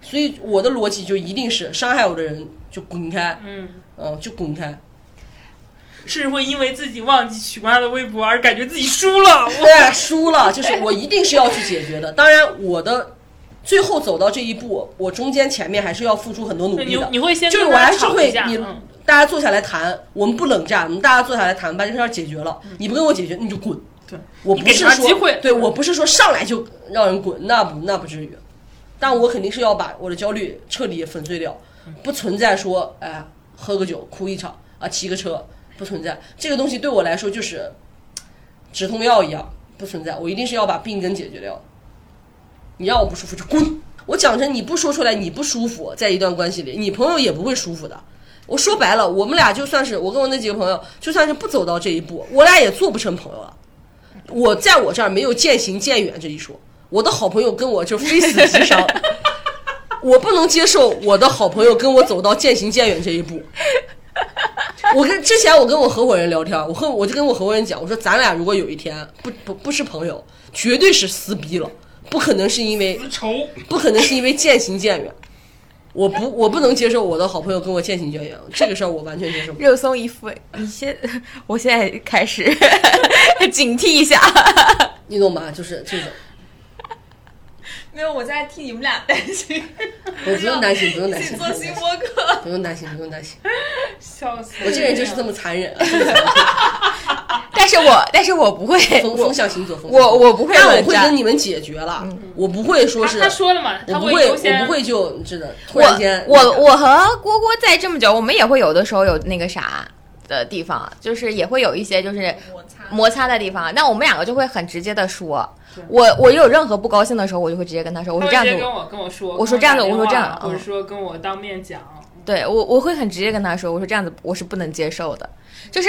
Speaker 3: 所以我的逻辑就一定是伤害我的人就滚开，
Speaker 2: 嗯
Speaker 3: 嗯，就滚开。
Speaker 2: 是会因为自己忘记取关他的微博而感觉自己输了，
Speaker 3: 对，输了，就是我一定是要去解决的。当然，我的最后走到这一步，我中间前面还是要付出很多努力的。
Speaker 2: 你会先
Speaker 3: 就是我还是会你大家坐下来谈，我们不冷战，我们大家坐下来谈，把这事儿解决了。你不跟我解决，你就滚。
Speaker 2: 对，
Speaker 3: 我不是说对我不是说上来就让人滚，那不那不至于。但我肯定是要把我的焦虑彻底粉碎掉，不存在说哎喝个酒哭一场啊骑个车。不存在这个东西对我来说就是止痛药一样，不存在。我一定是要把病根解决掉。你让我不舒服就滚！我讲真你不说出来你不舒服，在一段关系里，你朋友也不会舒服的。我说白了，我们俩就算是我跟我那几个朋友，就算是不走到这一步，我俩也做不成朋友了。我在我这儿没有渐行渐远这一说。我的好朋友跟我就非死即伤，<laughs> 我不能接受我的好朋友跟我走到渐行渐远这一步。<laughs> 我跟之前我跟我合伙人聊天，我和我就跟我合伙人讲，我说咱俩如果有一天不不不是朋友，绝对是撕逼了，不可能是因为
Speaker 2: 仇，
Speaker 3: 不可能是因为渐行渐远。我不我不能接受我的好朋友跟我渐行渐远，这个事儿我完全接受。
Speaker 1: 肉松一副，你先，我现在开始 <laughs> 警惕一下，
Speaker 3: 你懂吗？就是这种。
Speaker 4: 没有，我在替你们俩担心。<laughs>
Speaker 3: 我不用担心，不用担心。
Speaker 4: 做新播客，
Speaker 3: 不用担心，不用担心。
Speaker 2: 笑死！
Speaker 3: 我这人就是这么残忍。<laughs>
Speaker 1: 但是我，但是我不会
Speaker 3: 风风向星座，
Speaker 1: 我我不会，
Speaker 3: 但我会跟你们解决了。我不会说是
Speaker 2: 他说了嘛，
Speaker 3: 我不会，我不会就真的突然间。
Speaker 1: 我我和蝈蝈在这么久，我们也会有的时候有那个啥的地方，就是也会有一些就是摩擦摩擦的地方。那我们两个就会很直接的说。我我有任何不高兴的时候，我就会直接跟他说，我说这样子，
Speaker 2: 跟我跟我说，
Speaker 1: 我说这样子，我说这样，
Speaker 2: 或者说跟我当面讲，
Speaker 1: 对我我会很直接跟他说，我说这样子我是不能接受的，就是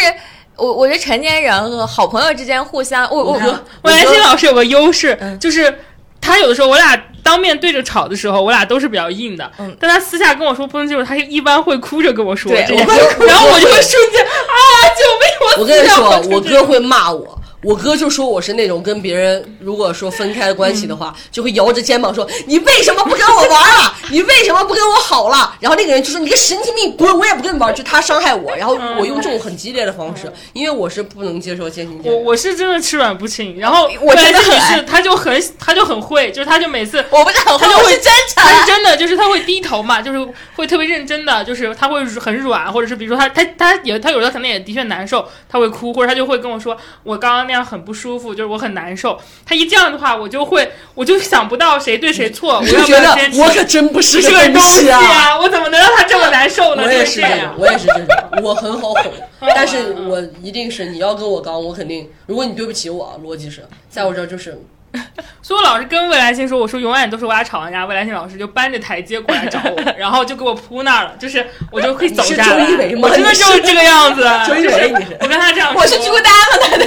Speaker 1: 我我觉得成年人和好朋友之间互相，我我我
Speaker 2: 我兰心老师有个优势，就是他有的时候我俩当面对着吵的时候，我俩都是比较硬的，嗯，但他私下跟我说不能接受，他一般会哭着跟我说，
Speaker 1: 对，
Speaker 2: 然后我就会瞬间啊，救命！
Speaker 3: 我跟你说，我哥会骂我。我哥就说我是那种跟别人如果说分开关系的话，就会摇着肩膀说：“你为什么不跟我玩了？<laughs> 你为什么不跟我好了？”然后那个人就说：“你个神经病，滚！我也不跟你玩。”就他伤害我，然后我用这种很激烈的方式，因为我是不能接受渐行渐
Speaker 2: 我我是真的吃软不轻，然后 <laughs>
Speaker 1: 我真的
Speaker 2: 很是，他就很他就很会，就是他就每次 <laughs>
Speaker 1: 我不是很会，
Speaker 2: 他就会
Speaker 1: 真诚，
Speaker 2: 他是真的，就是他会低头嘛，就是会特别认真的，就是他会很软，或者是比如说他他他也他有时候可能也的确难受，他会哭，或者他就会跟我说我刚刚那样很不舒服。就是我很难受，他一这样的话，我就会，我就想不到谁对谁错。我就
Speaker 3: 觉得我可真不是
Speaker 2: 个
Speaker 3: 东
Speaker 2: 西啊！我怎么能让他这么难受呢？
Speaker 3: 我也是
Speaker 2: 这样，
Speaker 3: 我也是这种，我很好哄，<laughs> 但是我一定是你要跟我刚，我肯定，如果你对不起我，逻辑是在我这儿就是。<laughs>
Speaker 2: 所以我老是跟魏来星说，我说永远都是我俩吵完架，魏来星老师就搬着台阶过来找我，<laughs> 然后就给我铺那儿了，就是我就会走下来。我真的就是这个样子。
Speaker 3: 周一
Speaker 2: 围，我跟他这样，
Speaker 1: 我是朱丹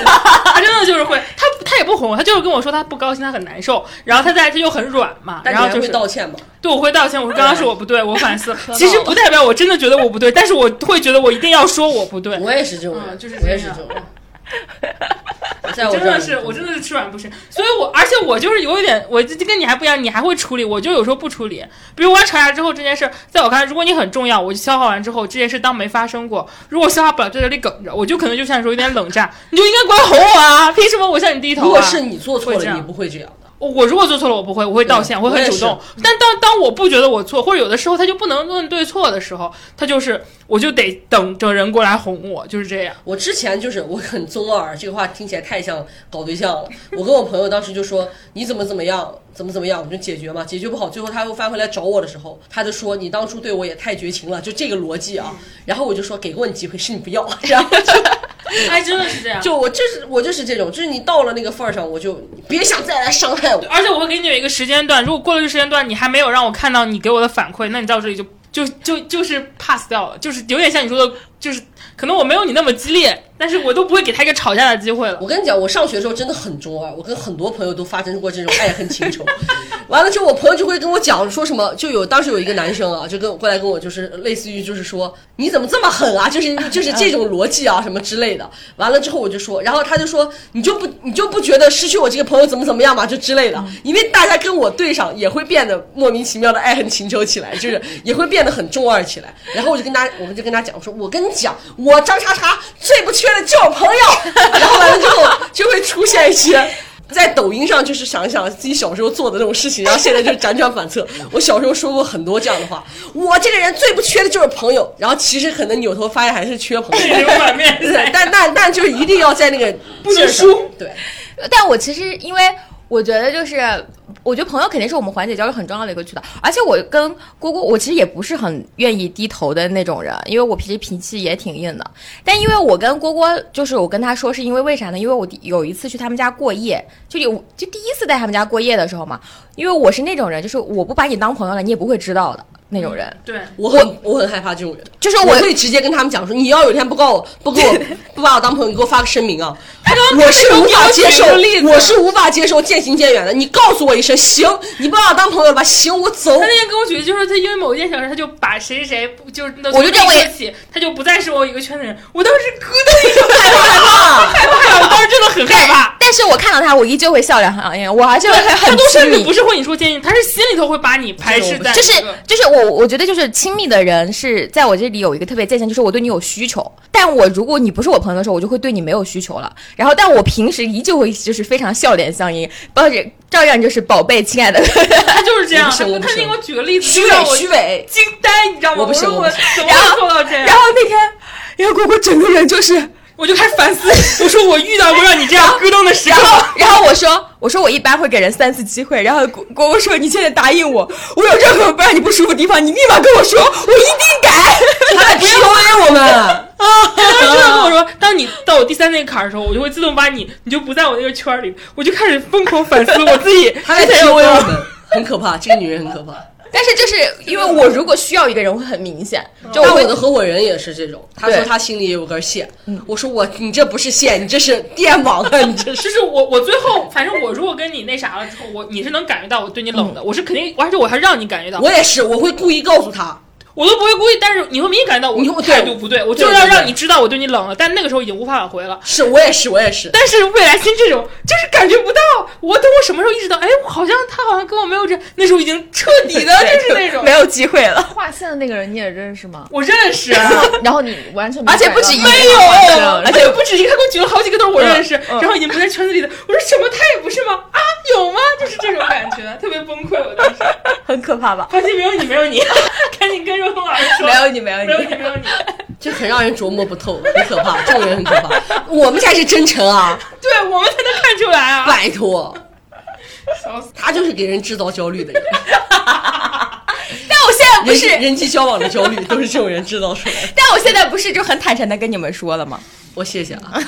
Speaker 2: 吗？他 <laughs> 真的就是会，他他也不哄，他就是跟我说他不高兴，他很难受，然后他在他又很软嘛，然后就是
Speaker 3: 道歉嘛。
Speaker 2: 对，我会道歉。我说刚刚是我不对，我反思。其实不代表我真的觉得我不对，但是我会觉得我一定要说我不对。
Speaker 3: 我也是这种，
Speaker 2: 就是
Speaker 3: 我也 <laughs> 是这种。
Speaker 2: 真的是，我真的是吃软不吃，所以我而且我就是有一点，我就跟你还不一样，你还会处理，我就有时候不处理。比如我俩吵架之后这件事，在我看来，如果你很重要，我就消化完之后这件事当没发生过；如果消化不了，在这里梗着，我就可能就像你说有点冷战，你就应该过来哄我啊！凭什么我向你低头？
Speaker 3: 如果是你做错了，你不会这样。
Speaker 2: 我如果做错了，我不会，我会道歉，我会很主动。但当当我不觉得我错，或者有的时候他就不能论对错的时候，他就是我就得等着人过来哄我，就是这样。
Speaker 3: 我之前就是我很中二，这个话听起来太像搞对象了。我跟我朋友当时就说你怎么怎么样，怎么怎么样，我就解决嘛，解决不好，最后他又翻回来找我的时候，他就说你当初对我也太绝情了，就这个逻辑啊。然后我就说给过你机会，是你不要，<laughs> 然后就。<laughs>
Speaker 2: 哎，真的是这样。
Speaker 3: 就我就是我就是这种，就是你到了那个份儿上，我就别想再来伤害我。
Speaker 2: 而且我会给你有一个时间段，如果过了这个时间段，你还没有让我看到你给我的反馈，那你到这里就就就就是 pass 掉了，就是有点像你说的，就是。可能我没有你那么激烈，但是我都不会给他一个吵架的机会了。
Speaker 3: 我跟你讲，我上学的时候真的很中二，我跟很多朋友都发生过这种爱恨情仇。完了之后，我朋友就会跟我讲说什么，就有当时有一个男生啊，就跟我过来跟我就是类似于就是说你怎么这么狠啊，就是就是这种逻辑啊什么之类的。完了之后我就说，然后他就说你就不你就不觉得失去我这个朋友怎么怎么样嘛，就之类的。因为大家跟我对上也会变得莫名其妙的爱恨情仇起来，就是也会变得很中二起来。然后我就跟他，我们就跟他讲我说，我跟你讲。我张叉叉最不缺的就是朋友，<laughs> 然后完了之后就会出现一些在抖音上，就是想一想自己小时候做的那种事情，然后现在就辗转反侧。我小时候说过很多这样的话，我这个人最不缺的就是朋友，然后其实可能扭头发现还是缺朋友，<laughs> 但但但就是一定要在那个
Speaker 2: 不能输，
Speaker 3: 对。
Speaker 1: 但我其实因为。我觉得就是，我觉得朋友肯定是我们缓解焦虑很重要的一个渠道。而且我跟姑姑，我其实也不是很愿意低头的那种人，因为我脾气脾气也挺硬的。但因为我跟郭郭，就是我跟他说，是因为为啥呢？因为我有一次去他们家过夜，就有就第一次在他们家过夜的时候嘛，因为我是那种人，就是我不把你当朋友了，你也不会知道的。那种人，
Speaker 2: 对
Speaker 3: 我很我很害怕这种人，
Speaker 1: 就是我
Speaker 3: 可以直接跟他们讲说，你要有一天不告我，不给我 <laughs> 不把我当朋友，你给我发个声明啊！我是无法接受，我是无法接受渐行渐远的。你告诉我一声，行，你不把我当朋友吧？行，我走。
Speaker 2: 他那天跟我举的就是他因为某一件小事，他就把谁谁就是
Speaker 1: 我就认为
Speaker 2: 起，他就不再是我一个圈的人。我当时咯噔一声害怕，<laughs> 害怕，我当时真的很害怕。
Speaker 1: 但是我看到他，我依旧会笑脸很扬我还是会很
Speaker 2: 亲密。不是会你说建议，他是心里头会把你排斥在，
Speaker 1: 就是就是我。我我觉得就是亲密的人是在我这里有一个特别界限，就是我对你有需求。但我如果你不是我朋友的时候，我就会对你没有需求了。然后，但我平时依旧会就是非常笑脸相迎，抱着照样就是宝贝，亲爱的。
Speaker 2: 他就是这样。他
Speaker 3: 他
Speaker 2: 给我举个例子，
Speaker 3: 虚伪虚伪，
Speaker 2: 惊呆，你知道吗？
Speaker 3: 我不是，我
Speaker 2: 怎么做到这样？
Speaker 1: 然后那天，然后果果整个人就是。
Speaker 2: 我就开始反思，<laughs> 我说我遇到过让你这样咯噔的时
Speaker 1: 候，然后，我说，我说我一般会给人三次机会，然后果果说你现在答应我，我有任何不让你不舒服的地方，你立马跟我说，我一定改。
Speaker 3: 他在 PUA 我们 <laughs> 啊！
Speaker 2: 他当时跟我说，当你到我第三那个坎儿的时候，我就会自动把你，你就不在我那个圈里，我就开始疯狂反思我自己。
Speaker 3: 他在 PUA 我们，很可怕，这个女人很可怕。
Speaker 1: 但是就是因为我如果需要一个人会很明显，就
Speaker 3: 我的合伙人也是这种，他说他心里也有根线，我说我你这不是线，你这是电网啊，你这是。<laughs>
Speaker 2: 就是我我最后反正我如果跟你那啥了之后，我你是能感觉到我对你冷的，我是肯定，而且我还让你感觉到。
Speaker 3: 我也是，我会故意告诉他。
Speaker 2: 我都不会故意，但是你会明显感觉到我态度不对，我就是要让你知道我对你冷了，但那个时候已经无法挽回了。
Speaker 3: 是我也是，我也是。
Speaker 2: 但是未来星这种就是感觉不到，我等我什么时候意识到，哎，好像他好像跟我没有这，那时候已经彻底的 <laughs> 就是那种
Speaker 1: 没有机会了。
Speaker 4: 划线的那个人你也认识吗？
Speaker 2: 我认识，<laughs>
Speaker 4: 然后你完全
Speaker 1: 而且不止一个，
Speaker 2: 而且不止一个，他给我举了好几个都是我认识，然后已经不在圈子里的。我说什么他也不是吗？啊，有吗？就是这种感觉，特别崩溃，我当时 <laughs>
Speaker 1: 很可怕吧？
Speaker 2: 放心，没有你，没有你，赶紧跟 <laughs>
Speaker 1: 没有你，没有
Speaker 2: 你，没有你，没有你，
Speaker 3: 就很让人琢磨不透，很可怕，这种人很可怕。我们才是真诚啊，
Speaker 2: 对我们才能看出来啊，
Speaker 3: 拜托，
Speaker 2: 笑死，
Speaker 3: 他就是给人制造焦虑的人。<laughs>
Speaker 1: 但我现在不是
Speaker 3: 人际交往的焦虑，都是这种人制造出来的。<laughs>
Speaker 1: 但我现在不是就很坦诚的跟你们说了吗？
Speaker 3: 我谢谢啊。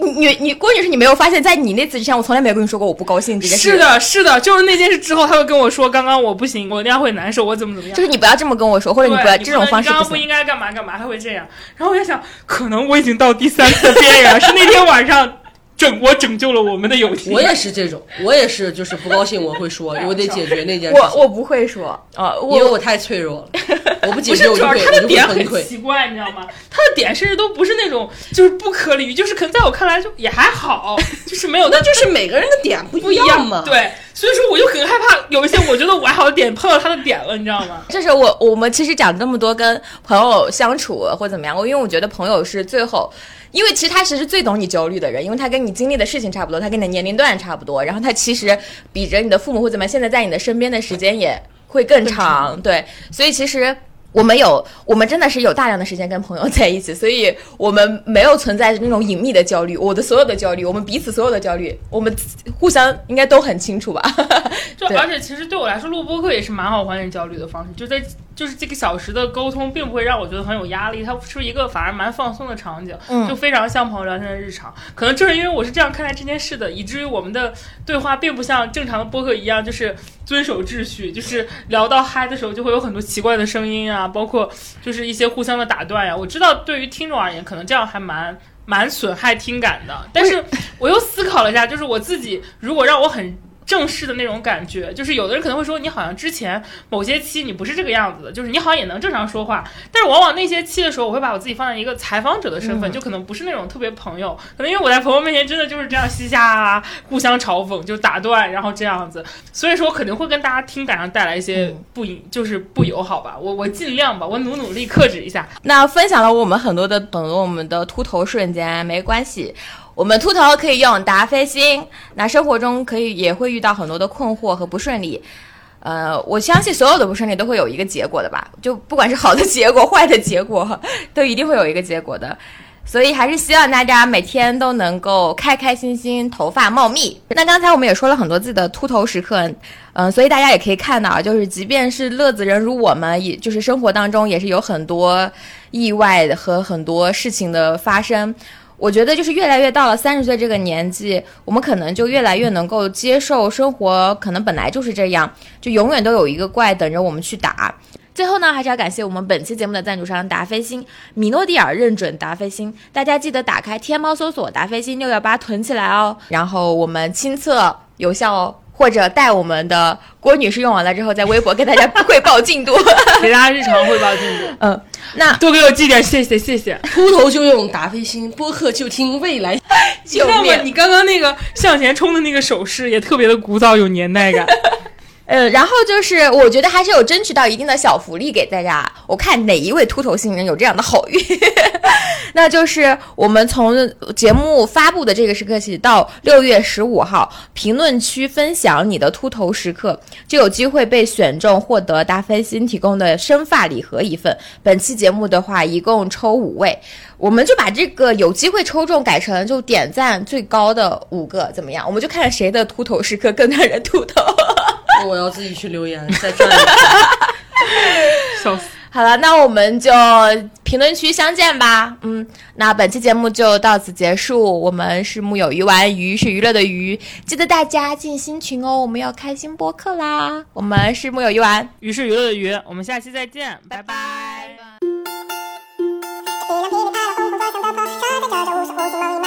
Speaker 1: 你你郭女士，你没有发现，在你那次之前，我从来没有跟你说过我不高兴这件
Speaker 2: 事。是的，是的，就是那件事之后，他会跟我说，刚刚我不行，我那样会难受，我怎么怎么样。
Speaker 1: 就是你不要这么跟我说，或者你不要这种方式。
Speaker 2: 刚刚不应该干嘛干嘛，他会这样。然后我在想，可能我已经到第三次边缘，是那天晚上。拯我拯救了我们的友情。
Speaker 3: 我也是这种，我也是，就是不高兴我会说，我得解决那件事。
Speaker 1: 我我不会说啊，
Speaker 3: 因为我太脆弱了，<laughs> 我
Speaker 2: 不
Speaker 3: 解决我就会
Speaker 2: 他的点很奇怪，你知道吗？他的点甚至都不是那种就是不可理喻，就是可能在我看来就也还好，就是没有。
Speaker 3: 那就是每个人的点不
Speaker 2: 一
Speaker 3: 样嘛。
Speaker 2: 对，所以说我就很害怕有一些我觉得我还好的点碰到他的点了，你知道吗？
Speaker 1: 就是我我们其实讲这么多跟朋友相处或怎么样，我因为我觉得朋友是最后。因为其实他其实最懂你焦虑的人，因为他跟你经历的事情差不多，他跟你的年龄段差不多，然后他其实比着你的父母或怎么样，现在在你的身边的时间也会更长，<laughs> 对，所以其实。我们有，我们真的是有大量的时间跟朋友在一起，所以我们没有存在那种隐秘的焦虑。我的所有的焦虑，我们彼此所有的焦虑，我们互相应该都很清楚吧？<laughs>
Speaker 2: 就而且其实对我来说，录播课也是蛮好缓解焦虑的方式。就在就是这个小时的沟通，并不会让我觉得很有压力，它是一个反而蛮放松的场景，就非常像朋友聊天的日常。可能正是因为我是这样看待这件事的，以至于我们的对话并不像正常的播客一样，就是遵守秩序，就是聊到嗨的时候就会有很多奇怪的声音啊。啊，包括就是一些互相的打断呀，我知道对于听众而言，可能这样还蛮蛮损害听感的。但是我又思考了一下，就是我自己如果让我很。正式的那种感觉，就是有的人可能会说你好像之前某些期你不是这个样子的，就是你好像也能正常说话，但是往往那些期的时候，我会把我自己放在一个采访者的身份，就可能不是那种特别朋友，可能因为我在朋友面前真的就是这样嘻嘻啊，互相嘲讽，就打断，然后这样子，所以说我肯定会跟大家听感上带来一些不就是不友好吧，我我尽量吧，我努努力克制一下。
Speaker 1: 那分享了我们很多的很多我们的秃头瞬间，没关系。我们秃头可以用达飞星，那生活中可以也会遇到很多的困惑和不顺利，呃，我相信所有的不顺利都会有一个结果的吧，就不管是好的结果、坏的结果，<laughs> 都一定会有一个结果的，所以还是希望大家每天都能够开开心心，头发茂密。那刚才我们也说了很多自己的秃头时刻，嗯，所以大家也可以看到，就是即便是乐子人如我们，也就是生活当中也是有很多意外和很多事情的发生。我觉得就是越来越到了三十岁这个年纪，我们可能就越来越能够接受生活，可能本来就是这样，就永远都有一个怪等着我们去打。最后呢，还是要感谢我们本期节目的赞助商达飞星，米诺地尔认准达飞星，大家记得打开天猫搜索达飞星六幺八囤起来哦。然后我们亲测有效哦。或者带我们的郭女士用完了之后，在微博给大家汇报进度，<laughs>
Speaker 2: 给大家日常汇报进度。
Speaker 1: 嗯，那
Speaker 2: 多给我寄点，谢谢谢谢。
Speaker 3: 秃头就用达菲星，播客就听未来。<laughs>
Speaker 2: 你知道吗？你刚刚那个向前冲的那个手势也特别的古早，有年代感。<laughs>
Speaker 1: 呃，然后就是我觉得还是有争取到一定的小福利给大家。我看哪一位秃头新人有这样的好运，<laughs> 那就是我们从节目发布的这个时刻起到六月十五号，评论区分享你的秃头时刻，就有机会被选中获得大飞星提供的生发礼盒一份。本期节目的话，一共抽五位，我们就把这个有机会抽中改成就点赞最高的五个，怎么样？我们就看谁的秃头时刻更让人秃头。<laughs> <laughs>
Speaker 3: 我要自己去留言，再转一下。<laughs>
Speaker 2: 笑死。
Speaker 1: 好了，那我们就评论区相见吧。嗯，那本期节目就到此结束。我们是木有鱼丸，鱼是娱乐的鱼，记得大家进新群哦，我们要开心播客啦。我们是木有鱼丸，
Speaker 2: 鱼是娱乐的鱼，我们下期再见，拜拜。拜拜